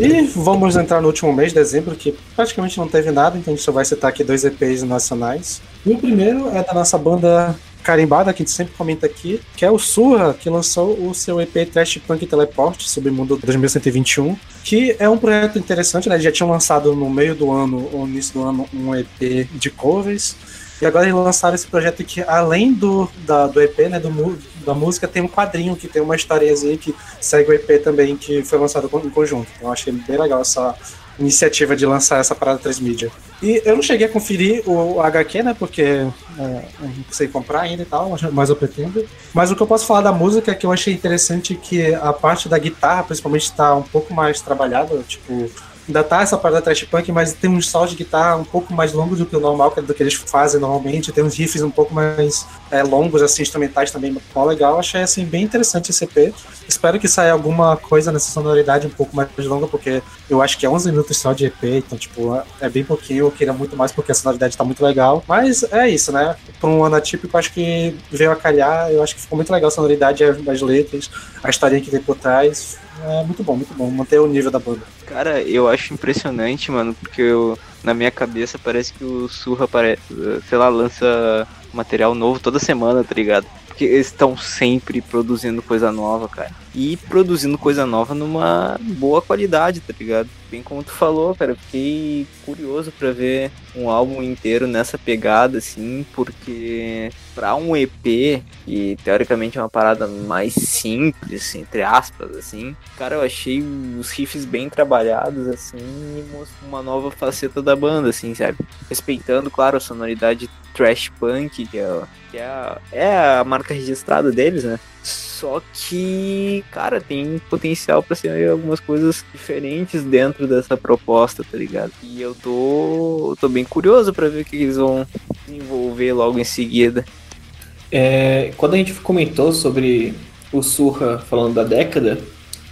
E vamos entrar no último mês, dezembro, que praticamente não teve nada, então a gente só vai citar aqui dois EPs nacionais. E o primeiro é da nossa banda carimbada, que a gente sempre comenta aqui, que é o Surra, que lançou o seu EP Trash Punk Teleport, Submundo 2121, que é um projeto interessante, né? Eles já tinham lançado no meio do ano, ou início do ano, um EP de covers, e agora eles lançaram esse projeto que, além do, da, do EP, né, do, da música, tem um quadrinho que tem uma historiazinha que segue o EP também, que foi lançado em conjunto. Então eu achei bem legal essa iniciativa de lançar essa parada transmídia. E eu não cheguei a conferir o HQ, né, porque é, eu não sei comprar ainda e tal, mas eu pretendo. Mas o que eu posso falar da música é que eu achei interessante que a parte da guitarra, principalmente, está um pouco mais trabalhada, tipo ainda tá essa parte da trash punk, mas tem uns solos de guitarra um pouco mais longos do que o normal, é do que eles fazem normalmente, tem uns riffs um pouco mais é, longos, assim, instrumentais também, mó legal, achei, assim, bem interessante esse EP, espero que saia alguma coisa nessa sonoridade um pouco mais longa, porque eu acho que é 11 minutos só de EP, então, tipo, é bem pouquinho, eu queria muito mais porque a sonoridade tá muito legal, mas é isso, né, pra um ano atípico, acho que veio a calhar, eu acho que ficou muito legal a sonoridade das letras, a história que tem por trás, é muito bom, muito bom, manter o nível da banda. Cara, eu acho impressionante, mano, porque eu, na minha cabeça parece que o Surra, pare... sei lá, lança material novo toda semana, tá ligado? Porque eles estão sempre produzindo coisa nova, cara. E produzindo coisa nova numa boa qualidade, tá ligado? Bem como tu falou, cara, fiquei curioso para ver um álbum inteiro nessa pegada, assim, porque para um EP, que teoricamente é uma parada mais simples, entre aspas, assim, cara, eu achei os riffs bem trabalhados, assim, e uma nova faceta da banda, assim, sabe? Respeitando, claro, a sonoridade trash punk, que é, que é, é a marca registrada deles, né? Só que, cara, tem potencial para ser algumas coisas diferentes dentro dessa proposta, tá ligado? E eu tô, tô bem curioso para ver o que eles vão desenvolver logo em seguida. É, quando a gente comentou sobre o Surra falando da década,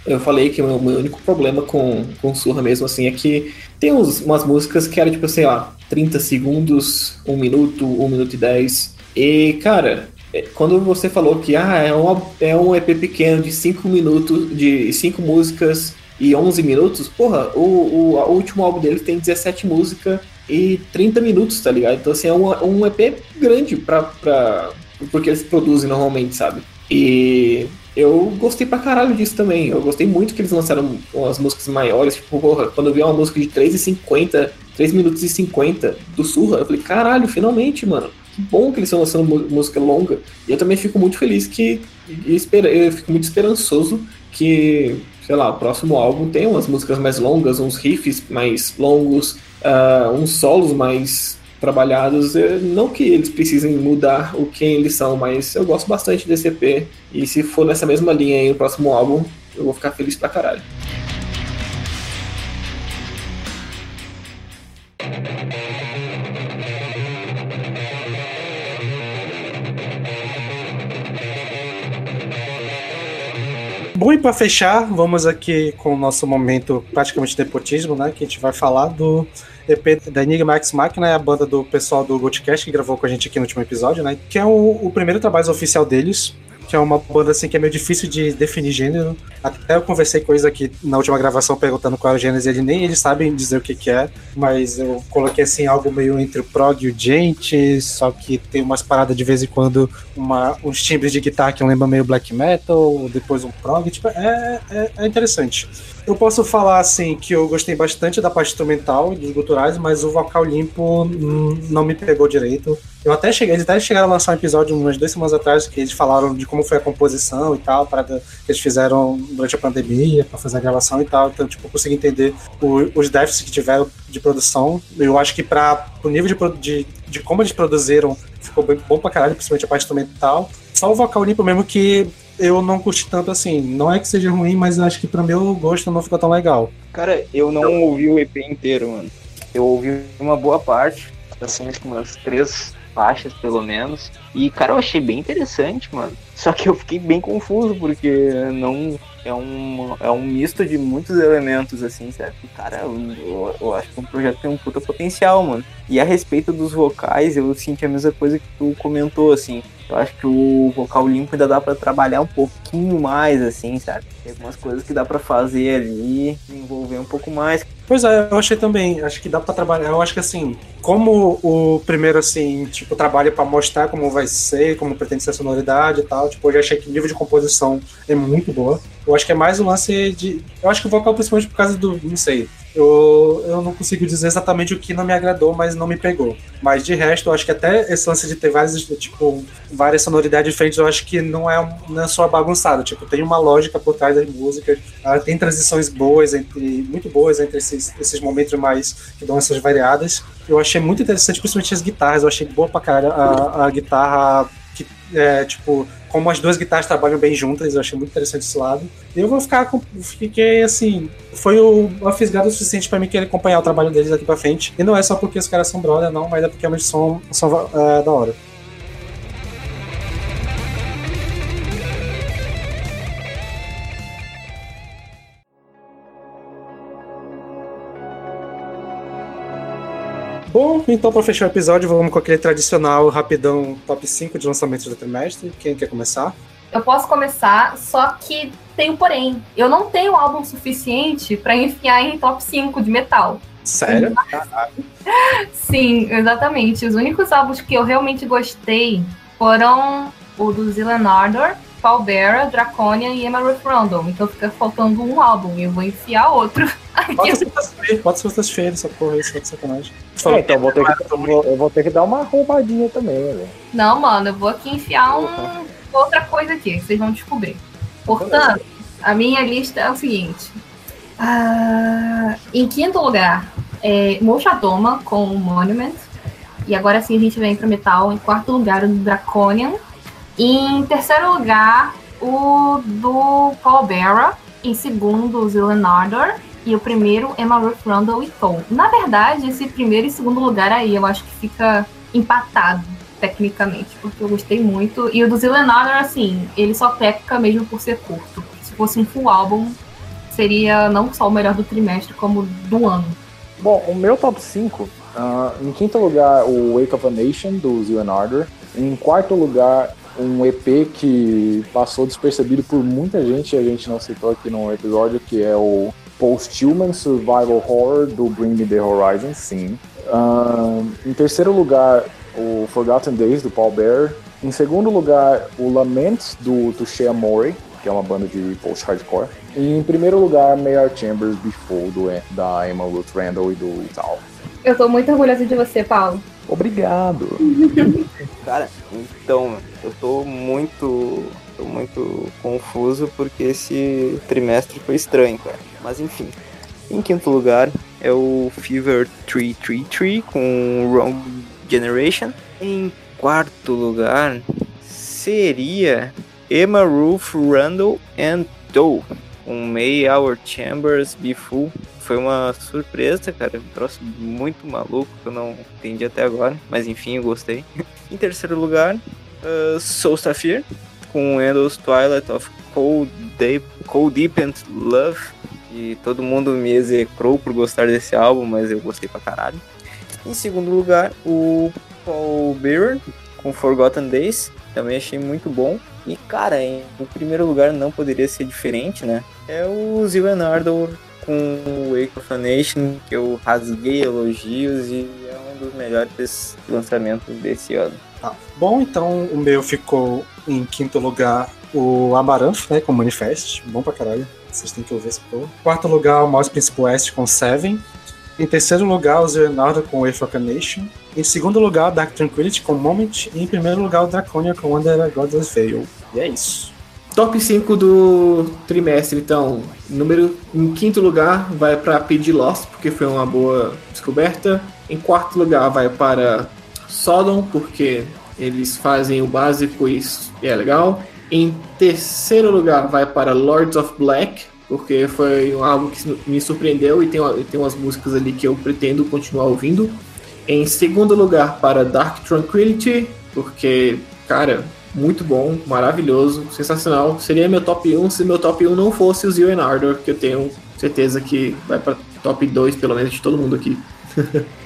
eu falei que o meu único problema com, com o Surra mesmo assim é que tem uns, umas músicas que eram tipo, sei lá, 30 segundos, 1 minuto, 1 minuto e 10. E, cara, é, quando você falou que ah, é, um, é um EP pequeno de 5 minutos, de 5 músicas e 11 minutos, porra, o, o, o último álbum deles tem 17 músicas e 30 minutos, tá ligado? Então, assim, é um, um EP grande pra, pra, porque eles produzem normalmente, sabe? E eu gostei pra caralho disso também. Eu gostei muito que eles lançaram umas músicas maiores. Tipo, porra, quando eu vi uma música de 3,50, 3 minutos e 50 do Surra, eu falei, caralho, finalmente, mano. Que bom que eles estão lançando música longa. E eu também fico muito feliz que. Eu fico muito esperançoso que, sei lá, o próximo álbum tenha umas músicas mais longas, uns riffs mais longos, uh, uns solos mais trabalhados. Não que eles precisem mudar o que eles são, mas eu gosto bastante desse EP. E se for nessa mesma linha aí no próximo álbum, eu vou ficar feliz pra caralho. Bom, e para fechar, vamos aqui com o nosso momento praticamente nepotismo, né? Que a gente vai falar do EP da Enigma X Machina, a banda do pessoal do Goldcast que gravou com a gente aqui no último episódio, né? Que é o, o primeiro trabalho oficial deles que é uma banda assim que é meio difícil de definir gênero. Até eu conversei com eles aqui na última gravação perguntando qual é o gênero, ele nem eles sabem dizer o que, que é, mas eu coloquei assim algo meio entre o prog e o gente, só que tem umas paradas de vez em quando, uma, uns timbres de guitarra que lembram meio black metal, depois um prog, tipo, é, é, é interessante. Eu posso falar assim que eu gostei bastante da parte instrumental e dos guturais, mas o vocal limpo não me pegou direito. Eu até cheguei, eles até chegaram a lançar um episódio umas duas semanas atrás que eles falaram de como foi a composição e tal, para eles fizeram durante a pandemia para fazer a gravação e tal. Então, tipo, eu consegui entender o, os déficits que tiveram de produção. Eu acho que para o nível de, de, de como eles produziram ficou bem bom pra caralho, principalmente a parte instrumental. Só o vocal limpo mesmo que eu não curti tanto assim. Não é que seja ruim, mas eu acho que pro meu gosto não ficou tão legal. Cara, eu não ouvi o EP inteiro, mano. Eu ouvi uma boa parte, assim, umas três faixas pelo menos. E, cara, eu achei bem interessante, mano. Só que eu fiquei bem confuso, porque não. É um, é um misto de muitos elementos, assim, certo? E, cara, eu, eu acho que o projeto tem um puta potencial, mano. E a respeito dos vocais, eu senti a mesma coisa que tu comentou, assim. Eu acho que o vocal limpo ainda dá para trabalhar um pouquinho mais, assim, sabe? Tem algumas coisas que dá para fazer ali, envolver um pouco mais. Pois é, eu achei também. Acho que dá para trabalhar. Eu acho que assim, como o primeiro, assim, tipo, trabalha para mostrar como vai ser, como pretende ser a sonoridade e tal, tipo, eu já achei que o nível de composição é muito boa. Eu acho que é mais um lance de. Eu acho que o vocal, principalmente por causa do. Não sei eu, eu não consigo dizer exatamente o que não me agradou, mas não me pegou. Mas de resto, eu acho que até esse lance de ter várias, tipo, várias sonoridades diferentes, eu acho que não é, não é só bagunçado. Tipo, tem uma lógica por trás das músicas. Ela tem transições boas, entre, muito boas entre esses, esses momentos mais que dão essas variadas. Eu achei muito interessante, principalmente as guitarras. Eu achei boa pra caralho a, a guitarra que, é, tipo, como as duas guitarras trabalham bem juntas, eu achei muito interessante esse lado. Eu vou ficar com. Fiquei assim. Foi uma fisgada o suficiente para mim querer acompanhar o trabalho deles aqui pra frente. E não é só porque os caras são brother, não, mas é porque realmente são, são é, da hora. Bom, então para fechar o episódio, vamos com aquele tradicional rapidão top 5 de lançamentos do trimestre. Quem quer começar? Eu posso começar, só que tem um porém. Eu não tenho álbum suficiente para enfiar em top 5 de metal. Sério? Sim, exatamente. Os únicos álbuns que eu realmente gostei foram o do Zilan Ardor, Bearer, Draconia e Emma Referendum. Então fica faltando um álbum e eu vou enfiar outro. Bota sextas feiras, essa porra aí, só de sacanagem. É, então eu vou, ter que, eu, vou, eu vou ter que dar uma roubadinha também, né? Não, mano, eu vou aqui enfiar um, outra coisa aqui, vocês vão descobrir. Portanto, a minha lista é o seguinte. Uh, em quinto lugar, é Mochadoma com Monument. E agora sim a gente vem para metal. Em quarto lugar, o Draconian. Em terceiro lugar, o do Paul Bearer. Em segundo, o Zelenardor. E o primeiro, Emma Ruth Rundle e Tom. Na verdade, esse primeiro e segundo lugar aí, eu acho que fica empatado, tecnicamente, porque eu gostei muito. E o do Zelenardor, assim, ele só peca mesmo por ser curto. Se fosse um full álbum, seria não só o melhor do trimestre, como do ano. Bom, o meu top 5, uh, ah, em quinto lugar, o Wake of a Nation, do Zelenardor. Em quarto lugar, um EP que passou despercebido por muita gente, a gente não citou aqui no episódio, que é o Post-Human Survival Horror do Bring Me The Horizon, sim. Em terceiro lugar, o Forgotten Days do Paul Bear. Em segundo lugar, o Lament do Touché Amore. que é uma banda de post-hardcore. E em primeiro lugar, Mayor Chambers Before, do, da Emma Ruth Randall e do Tal. Eu tô muito orgulhosa de você, Paulo. Obrigado. Cara, então, eu tô muito. tô muito confuso porque esse trimestre foi estranho, cara. Mas enfim. Em quinto lugar é o Fever 333 com Wrong Generation. Em quarto lugar seria Emma Ruth Randall and Doe com May Our Chambers Be Full. Foi uma surpresa, cara. Um troço muito maluco que eu não entendi até agora. Mas enfim, eu gostei. em terceiro lugar, uh, Soul Sapphire com Endless Twilight of Cold, Deep, Cold Deep and Love. E todo mundo me execrou por gostar desse álbum, mas eu gostei pra caralho. Em segundo lugar, o Paul Bearer com Forgotten Days. Também achei muito bom. E, cara, em primeiro lugar não poderia ser diferente, né? É o Zillion Ardor com Wake of a Nation, que eu rasguei elogios e é um dos melhores lançamentos desse ano. Tá. Bom, então o meu ficou em quinto lugar o Amaranth, né, com Manifest. Bom pra caralho. Vocês têm que ouvir esse povo. Quarto lugar, o Mouse Príncipe West com Seven. Em terceiro lugar, o Leonardo com Wave of a Nation. Em segundo lugar, o Dark Tranquility com Moment. E em primeiro lugar, o Draconia com Under a Godless Veil. E é isso. Top 5 do trimestre, então. Número em quinto lugar vai para PD Lost, porque foi uma boa descoberta. Em quarto lugar vai para Sodom, porque eles fazem o básico e é legal. Em terceiro lugar vai para Lords of Black, porque foi álbum que me surpreendeu e tem, tem umas músicas ali que eu pretendo continuar ouvindo. Em segundo lugar para Dark Tranquility, porque, cara, muito bom, maravilhoso, sensacional. Seria meu top 1 se meu top 1 não fosse o Zio Ardor, que eu tenho certeza que vai para top 2, pelo menos, de todo mundo aqui.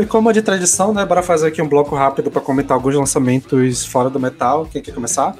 E como é de tradição, né? Bora fazer aqui um bloco rápido para comentar alguns lançamentos fora do metal. Quem quer começar?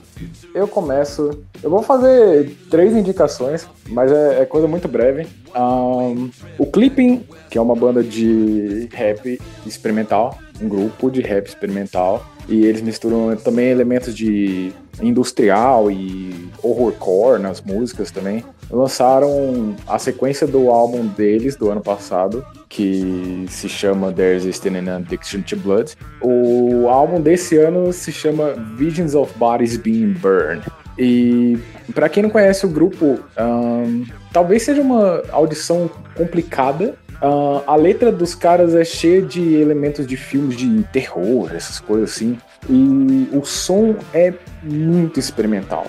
Eu começo. Eu vou fazer três indicações, mas é, é coisa muito breve. Um, o Clipping, que é uma banda de rap experimental, um grupo de rap experimental, e eles misturam também elementos de industrial e horrorcore nas músicas também. Lançaram a sequência do álbum deles do ano passado, que se chama There's Still an Addiction to Blood. O álbum desse ano se chama Visions of Bodies Being Burned. E para quem não conhece o grupo, um, talvez seja uma audição complicada, Uh, a letra dos caras é cheia de elementos de filmes de terror, essas coisas assim. E o som é muito experimental.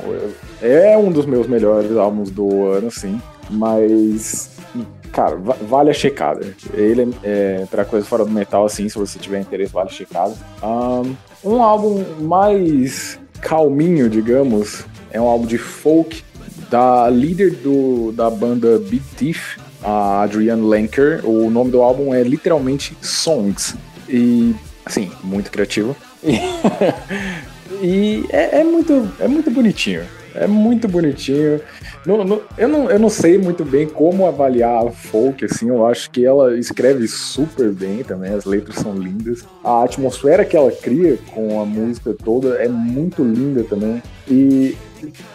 É um dos meus melhores álbuns do ano, sim. Mas, cara, vale a checada. Ele é, pra coisa fora do metal, assim, se você tiver interesse, vale a checada. Um, um álbum mais calminho, digamos, é um álbum de folk da líder do, da banda Big Thief a Adrienne Lenker. O nome do álbum é literalmente Songs. E, assim, muito criativo. E é, é, muito, é muito bonitinho. É muito bonitinho. No, no, eu, não, eu não sei muito bem como avaliar a folk, assim. Eu acho que ela escreve super bem também. As letras são lindas. A atmosfera que ela cria com a música toda é muito linda também. E.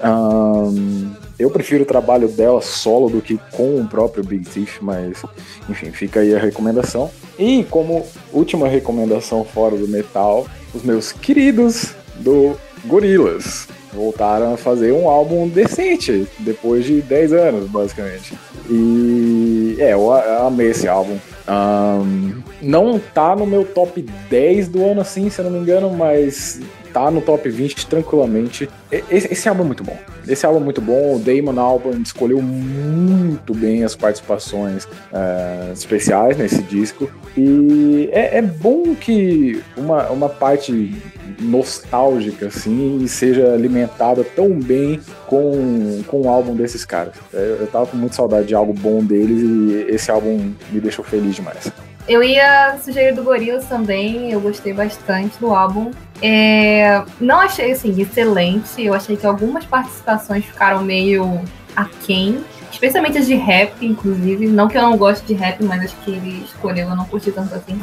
Um, eu prefiro o trabalho dela solo do que com o próprio Big Thief, mas enfim, fica aí a recomendação. E como última recomendação fora do metal, os meus queridos do Gorillaz voltaram a fazer um álbum decente depois de 10 anos, basicamente. E é, eu amei esse álbum. Um, não tá no meu top 10 do ano assim, se eu não me engano, mas tá no top 20 tranquilamente. Esse, esse, álbum é muito bom. Esse álbum é muito bom. O Damon Albarn escolheu muito bem as participações uh, especiais nesse disco. E é, é, bom que uma, uma parte nostálgica assim seja alimentada tão bem com, com o álbum desses caras. Eu, eu tava com muita saudade de algo bom deles e esse álbum me deixou feliz demais. Eu ia sugerir do Gorillaz também, eu gostei bastante do álbum. É, não achei assim excelente, eu achei que algumas participações ficaram meio aquém. Especialmente as de rap, inclusive. Não que eu não goste de rap, mas acho que ele escolheu, eu não curti tanto assim.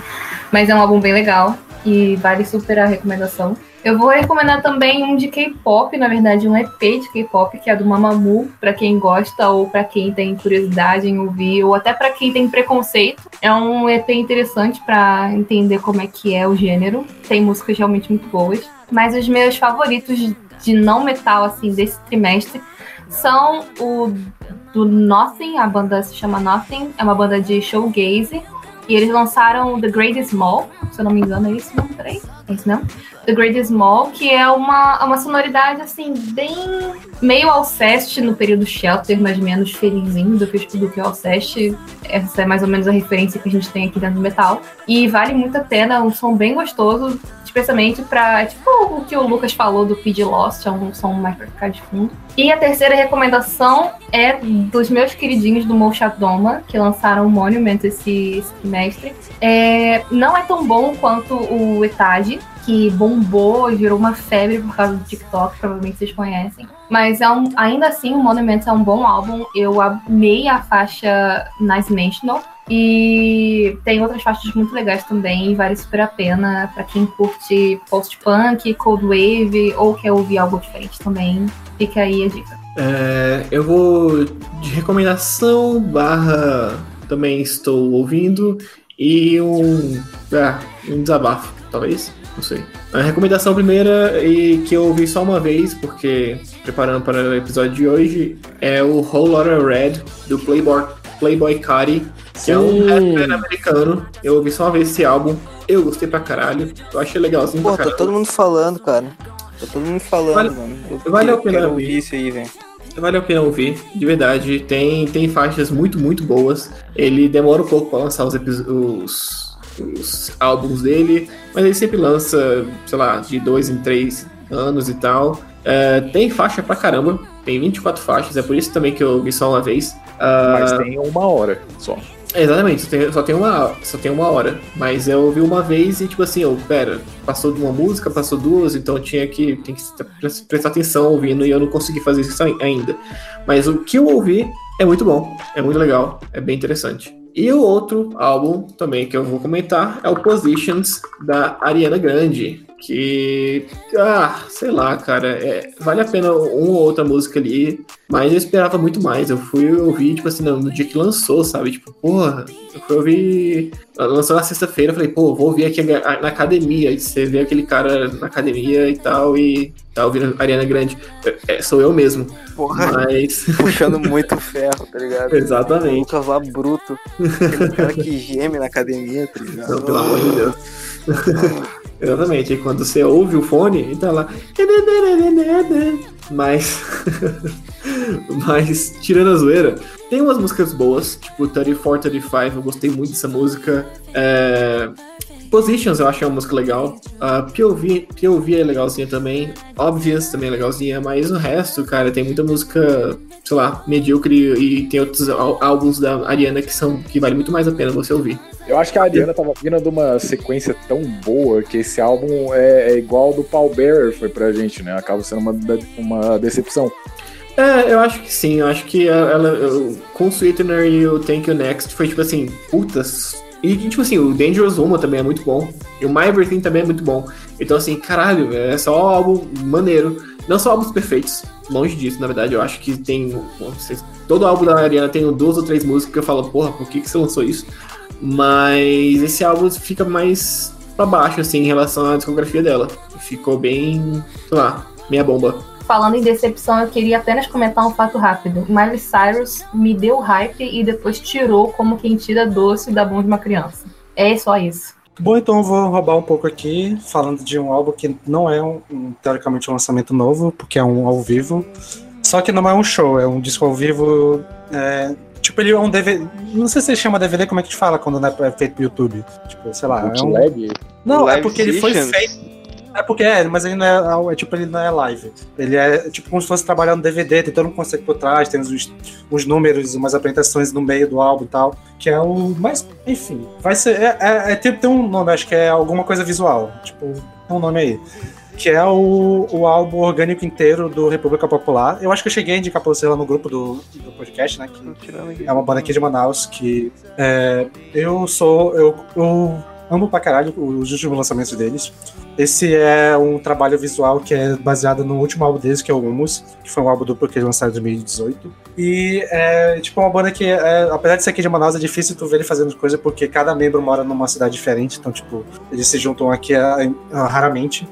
Mas é um álbum bem legal e vale super a recomendação. Eu vou recomendar também um de K-pop, na verdade, um EP de K-pop, que é do Mamamoo, para quem gosta ou para quem tem curiosidade em ouvir, ou até para quem tem preconceito. É um EP interessante para entender como é que é o gênero. Tem músicas realmente muito boas. Mas os meus favoritos de não metal, assim, desse trimestre são o do Nothing, a banda se chama Nothing, é uma banda de showgaze. E eles lançaram The Great Small, se eu não me engano, é isso não? Peraí, é não? The Great Small, que é uma, uma sonoridade assim, bem meio Alceste no período Shelter, mas menos felizinho do que, do que o Alceste. Essa é mais ou menos a referência que a gente tem aqui dentro do metal. E vale muito a pena, um som bem gostoso, especialmente para tipo o que o Lucas falou do Pid Lost, é um som mais pra ficar de fundo. E a terceira recomendação é dos meus queridinhos do Motion Doma, que lançaram Monument esse, esse trimestre. É, não é tão bom quanto o Etage, que bombou e virou uma febre por causa do TikTok, provavelmente vocês conhecem. Mas é um, ainda assim, o Monument é um bom álbum. Eu amei a faixa Nice National. E tem outras faixas muito legais também, vale super a pena para quem curte post-punk, cold wave ou quer ouvir algo diferente também. Fica aí a dica. É, eu vou de recomendação barra também estou ouvindo e um, ah, um desabafo, talvez não sei. A recomendação primeira, e que eu ouvi só uma vez, porque preparando para o episódio de hoje, é o Whole Lotta Red, do Playboy, Playboy Cardi, que é um rapper americano. Eu ouvi só uma vez esse álbum, eu gostei pra caralho, eu achei legalzinho Pô, pra tá caralho. todo mundo falando, cara. Tá todo mundo falando, Vale- mano. Eu vale a pena ouvir. isso aí, velho. Vale a pena ouvir, de verdade. Tem, tem faixas muito, muito boas. Ele demora um pouco pra lançar os, os, os álbuns dele, mas ele sempre lança, sei lá, de dois em três anos e tal. É, tem faixa pra caramba, tem 24 faixas, é por isso também que eu ouvi só uma vez. Ah, Mas tem uma hora só. Exatamente, só tem, só tem uma, só tem uma hora. Mas eu ouvi uma vez e, tipo assim, eu, pera, passou de uma música, passou duas, então eu tinha que, tem que pre- prestar atenção ouvindo e eu não consegui fazer isso ai- ainda. Mas o que eu ouvi é muito bom, é muito legal, é bem interessante. E o outro álbum também que eu vou comentar é o Positions da Ariana Grande. Que, ah, sei lá, cara, é, vale a pena uma ou outra música ali, mas eu esperava muito mais. Eu fui ouvir, tipo assim, no, no dia que lançou, sabe? Tipo, porra, eu fui ouvir. Lançou na sexta-feira, eu falei, pô, vou ouvir aqui na academia. E você vê aquele cara na academia e tal, e tá ouvindo Ariana Grande. É, sou eu mesmo. Porra, Mas. puxando muito ferro, tá ligado? Exatamente. Lucas lá bruto. Aquele cara que geme na academia, tá ligado? Então, pelo amor de Deus. Exatamente. E quando você ouve o fone, e tá lá. Mas. Mas, tirando a zoeira, tem umas músicas boas, tipo 34, 35, eu gostei muito dessa música. É, Positions eu acho uma música legal. Uh, POV, POV é legalzinha também. Obvious também é legalzinha, mas o resto, cara, tem muita música, sei lá, medíocre e tem outros ál- álbuns da Ariana que são que vale muito mais a pena você ouvir. Eu acho que a Ariana tava vindo de uma sequência tão boa que esse álbum é, é igual ao do Paul Bearer foi pra gente, né? Acaba sendo uma, uma decepção. É, eu acho que sim, eu acho que ela, eu- com o Sweetener e o Thank You Next foi tipo assim, putas. E tipo assim, o Dangerous Woman também é muito bom. E o My Everything também é muito bom. Então assim, caralho, é só álbum maneiro. Não são álbuns perfeitos, longe disso, na verdade. Eu acho que tem. sei, todo álbum da Ariana tem duas ou três músicas que eu falo, porra, por que, que você lançou isso? Mas esse álbum fica mais pra baixo, assim, em relação à discografia dela. Ficou bem, sei lá, meia bomba. Falando em decepção, eu queria apenas comentar um fato rápido. Miley Cyrus me deu hype e depois tirou como quem tira doce da mão de uma criança. É só isso. Bom, então eu vou roubar um pouco aqui, falando de um álbum que não é um, um, teoricamente um lançamento novo, porque é um ao vivo. Só que não é um show, é um disco ao vivo. é, tipo, ele é um DVD. Não sei se chama DVD, como é que te fala quando não é feito pro YouTube? Tipo, sei lá. É um... Não, é porque ele foi feito. É porque é, mas ele não é, é tipo, ele não é live. Ele é tipo como se fosse trabalhar no DVD, tem todo um conceito por trás, tem uns, uns números, umas apresentações no meio do álbum e tal. Que é o. Mas, enfim, vai ser. É, é, é, tem, tem um nome, acho que é alguma coisa visual. Tipo, tem um nome aí. que é o, o álbum orgânico inteiro do República Popular. Eu acho que eu cheguei a indicar pra você lá no grupo do, do podcast, né? Que é uma banda aqui de Manaus que é, eu sou. Eu, eu amo pra caralho os últimos lançamentos deles. Esse é um trabalho visual que é baseado no último álbum deles, que é o Humus, que foi um álbum duplo que eles lançaram em 2018. E é tipo uma banda que, é, apesar de ser aqui de Manaus, é difícil tu ver ele fazendo coisa porque cada membro mora numa cidade diferente, então, tipo, eles se juntam aqui é, raramente.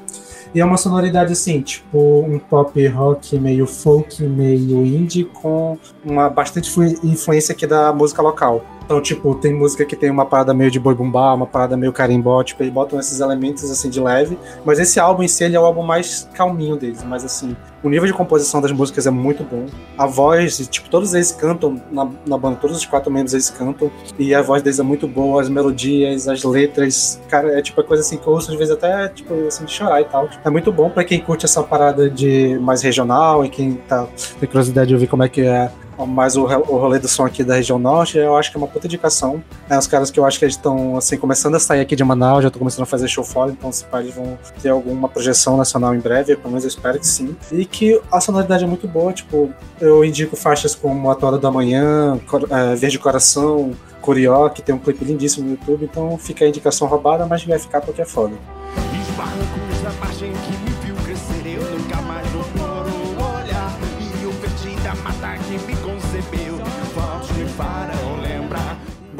E é uma sonoridade assim, tipo um pop rock meio folk, meio indie, com uma bastante influência aqui da música local. Então, tipo, tem música que tem uma parada meio de boi bumbá, uma parada meio carimbó, tipo, eles botam esses elementos assim de leve, mas esse álbum em si ele é o álbum mais calminho deles, mas assim, o nível de composição das músicas é muito bom. A voz, tipo, todos eles cantam na, na banda, todos os quatro membros eles cantam, e a voz deles é muito boa, as melodias, as letras, cara, é tipo a coisa assim que eu ouço às vezes até, tipo, assim, de chorar e tal. É muito bom para quem curte essa parada de mais regional e quem tá tem curiosidade de ouvir como é que é mais o, o rolê do som aqui da região norte, eu acho que é uma puta indicação. É, os caras que eu acho que estão, assim, começando a sair aqui de Manaus, já estão começando a fazer show fora, então se eles vão ter alguma projeção nacional em breve, pelo menos eu espero que sim. E que a sonoridade é muito boa, tipo, eu indico faixas como A Tora da Manhã, é, Verde Coração, Curió, que tem um clipe lindíssimo no YouTube, então fica a indicação roubada, mas vai ficar porque é foda.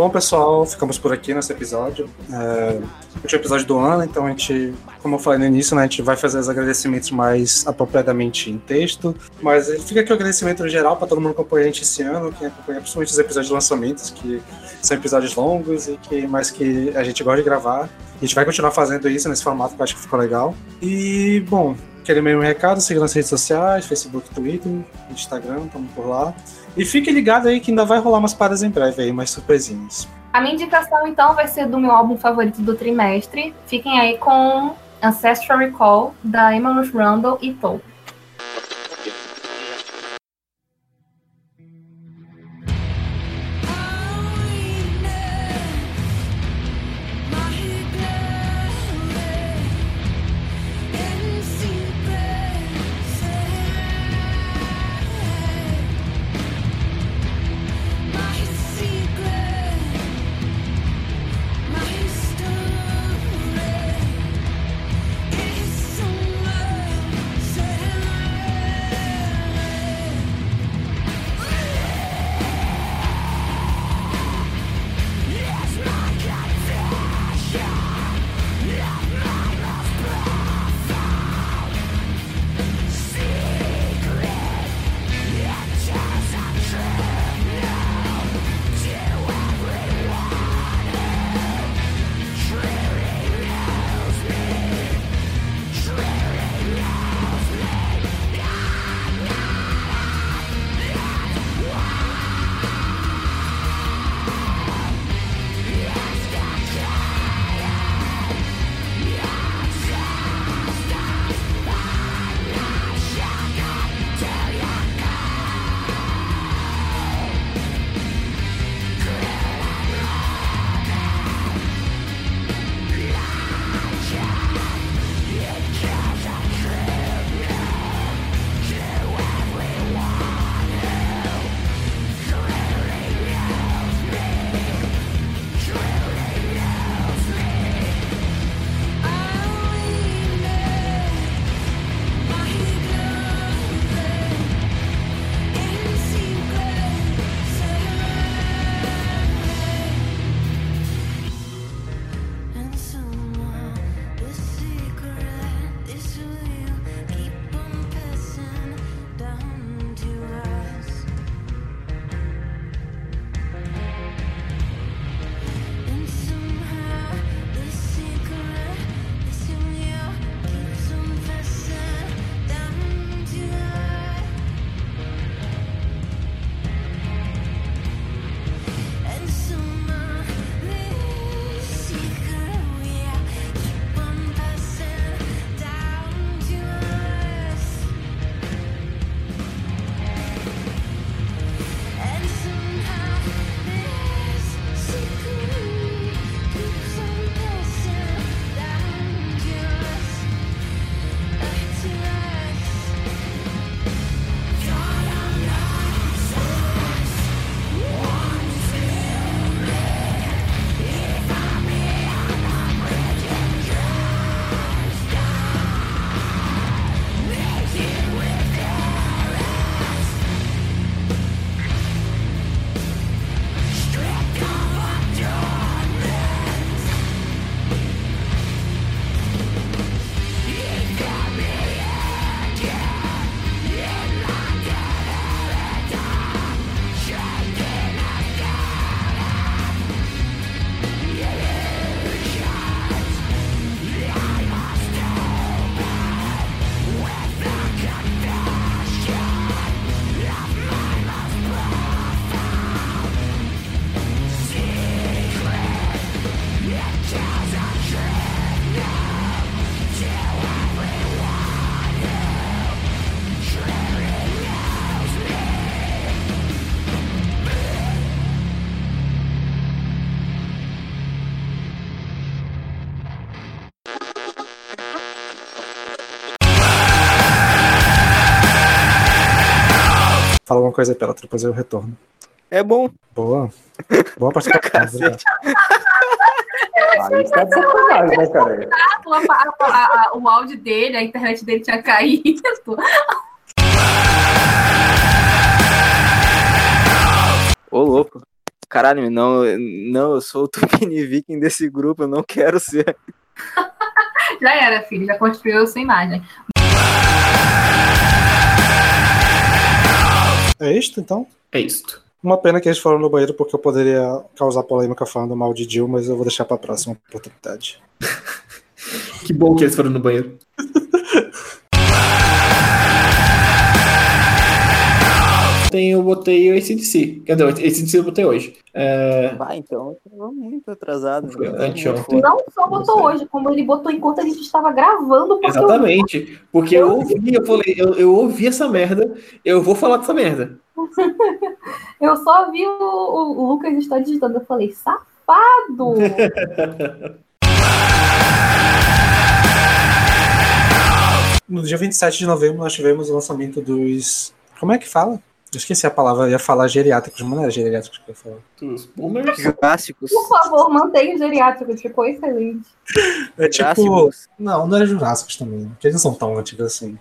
Bom, pessoal, ficamos por aqui nesse episódio. É, último episódio do ano, então a gente, como eu falei no início, né, a gente vai fazer os agradecimentos mais apropriadamente em texto. Mas fica aqui o agradecimento geral para todo mundo que acompanha a gente esse ano, quem acompanha principalmente os episódios de lançamentos, que são episódios longos e que mais que a gente gosta de gravar. A gente vai continuar fazendo isso nesse formato que eu acho que ficou legal. E, bom, aquele mesmo recado, siga nas redes sociais, Facebook, Twitter, Instagram, estamos por lá. E fique ligado aí que ainda vai rolar umas paradas em breve aí, mais surpresinhas. A minha indicação, então, vai ser do meu álbum favorito do trimestre. Fiquem aí com Ancestral Recall, da Emma Ruth Rundle e Toe. Fala alguma coisa aí, Pela, depois eu retorno. É bom. Boa. Boa participação. Cacete. Aí de sacanagem, né, cara? A- o áudio dele, a internet dele tinha caído. Ô, louco. Caralho, não, não, eu sou o Tupini Viking desse grupo, eu não quero ser. Já era, filho, já construiu sua imagem. É isto, então? É isto. Uma pena que eles foram no banheiro porque eu poderia causar polêmica falando mal de Jill, mas eu vou deixar pra próxima oportunidade. Que bom que eles foram no banheiro. Tem, eu botei o ACDC. Quer dizer, o ACDC eu botei hoje. É, Vai, então, eu tô muito atrasado. Anteontem. Não só botou hoje, como ele botou enquanto a gente estava gravando. Porque eu- exatamente. Porque eu ouvi, eu falei, eu, eu ouvi essa merda, eu vou falar dessa merda. Eu só vi o, o- o Lucas está digitando. Eu falei, safado! No dia 27 de novembro nós tivemos o lançamento dos. Como é que fala? Eu esqueci a palavra, eu ia falar geriátricos, mas não era geriátricos que eu ia falar. Dos boomers. Jurássicos. Por favor, mantenha o geriátrico, ficou excelente. É tipo. Jurássicos. Não, não era Jurássicos também, porque eles não são tão antigos assim.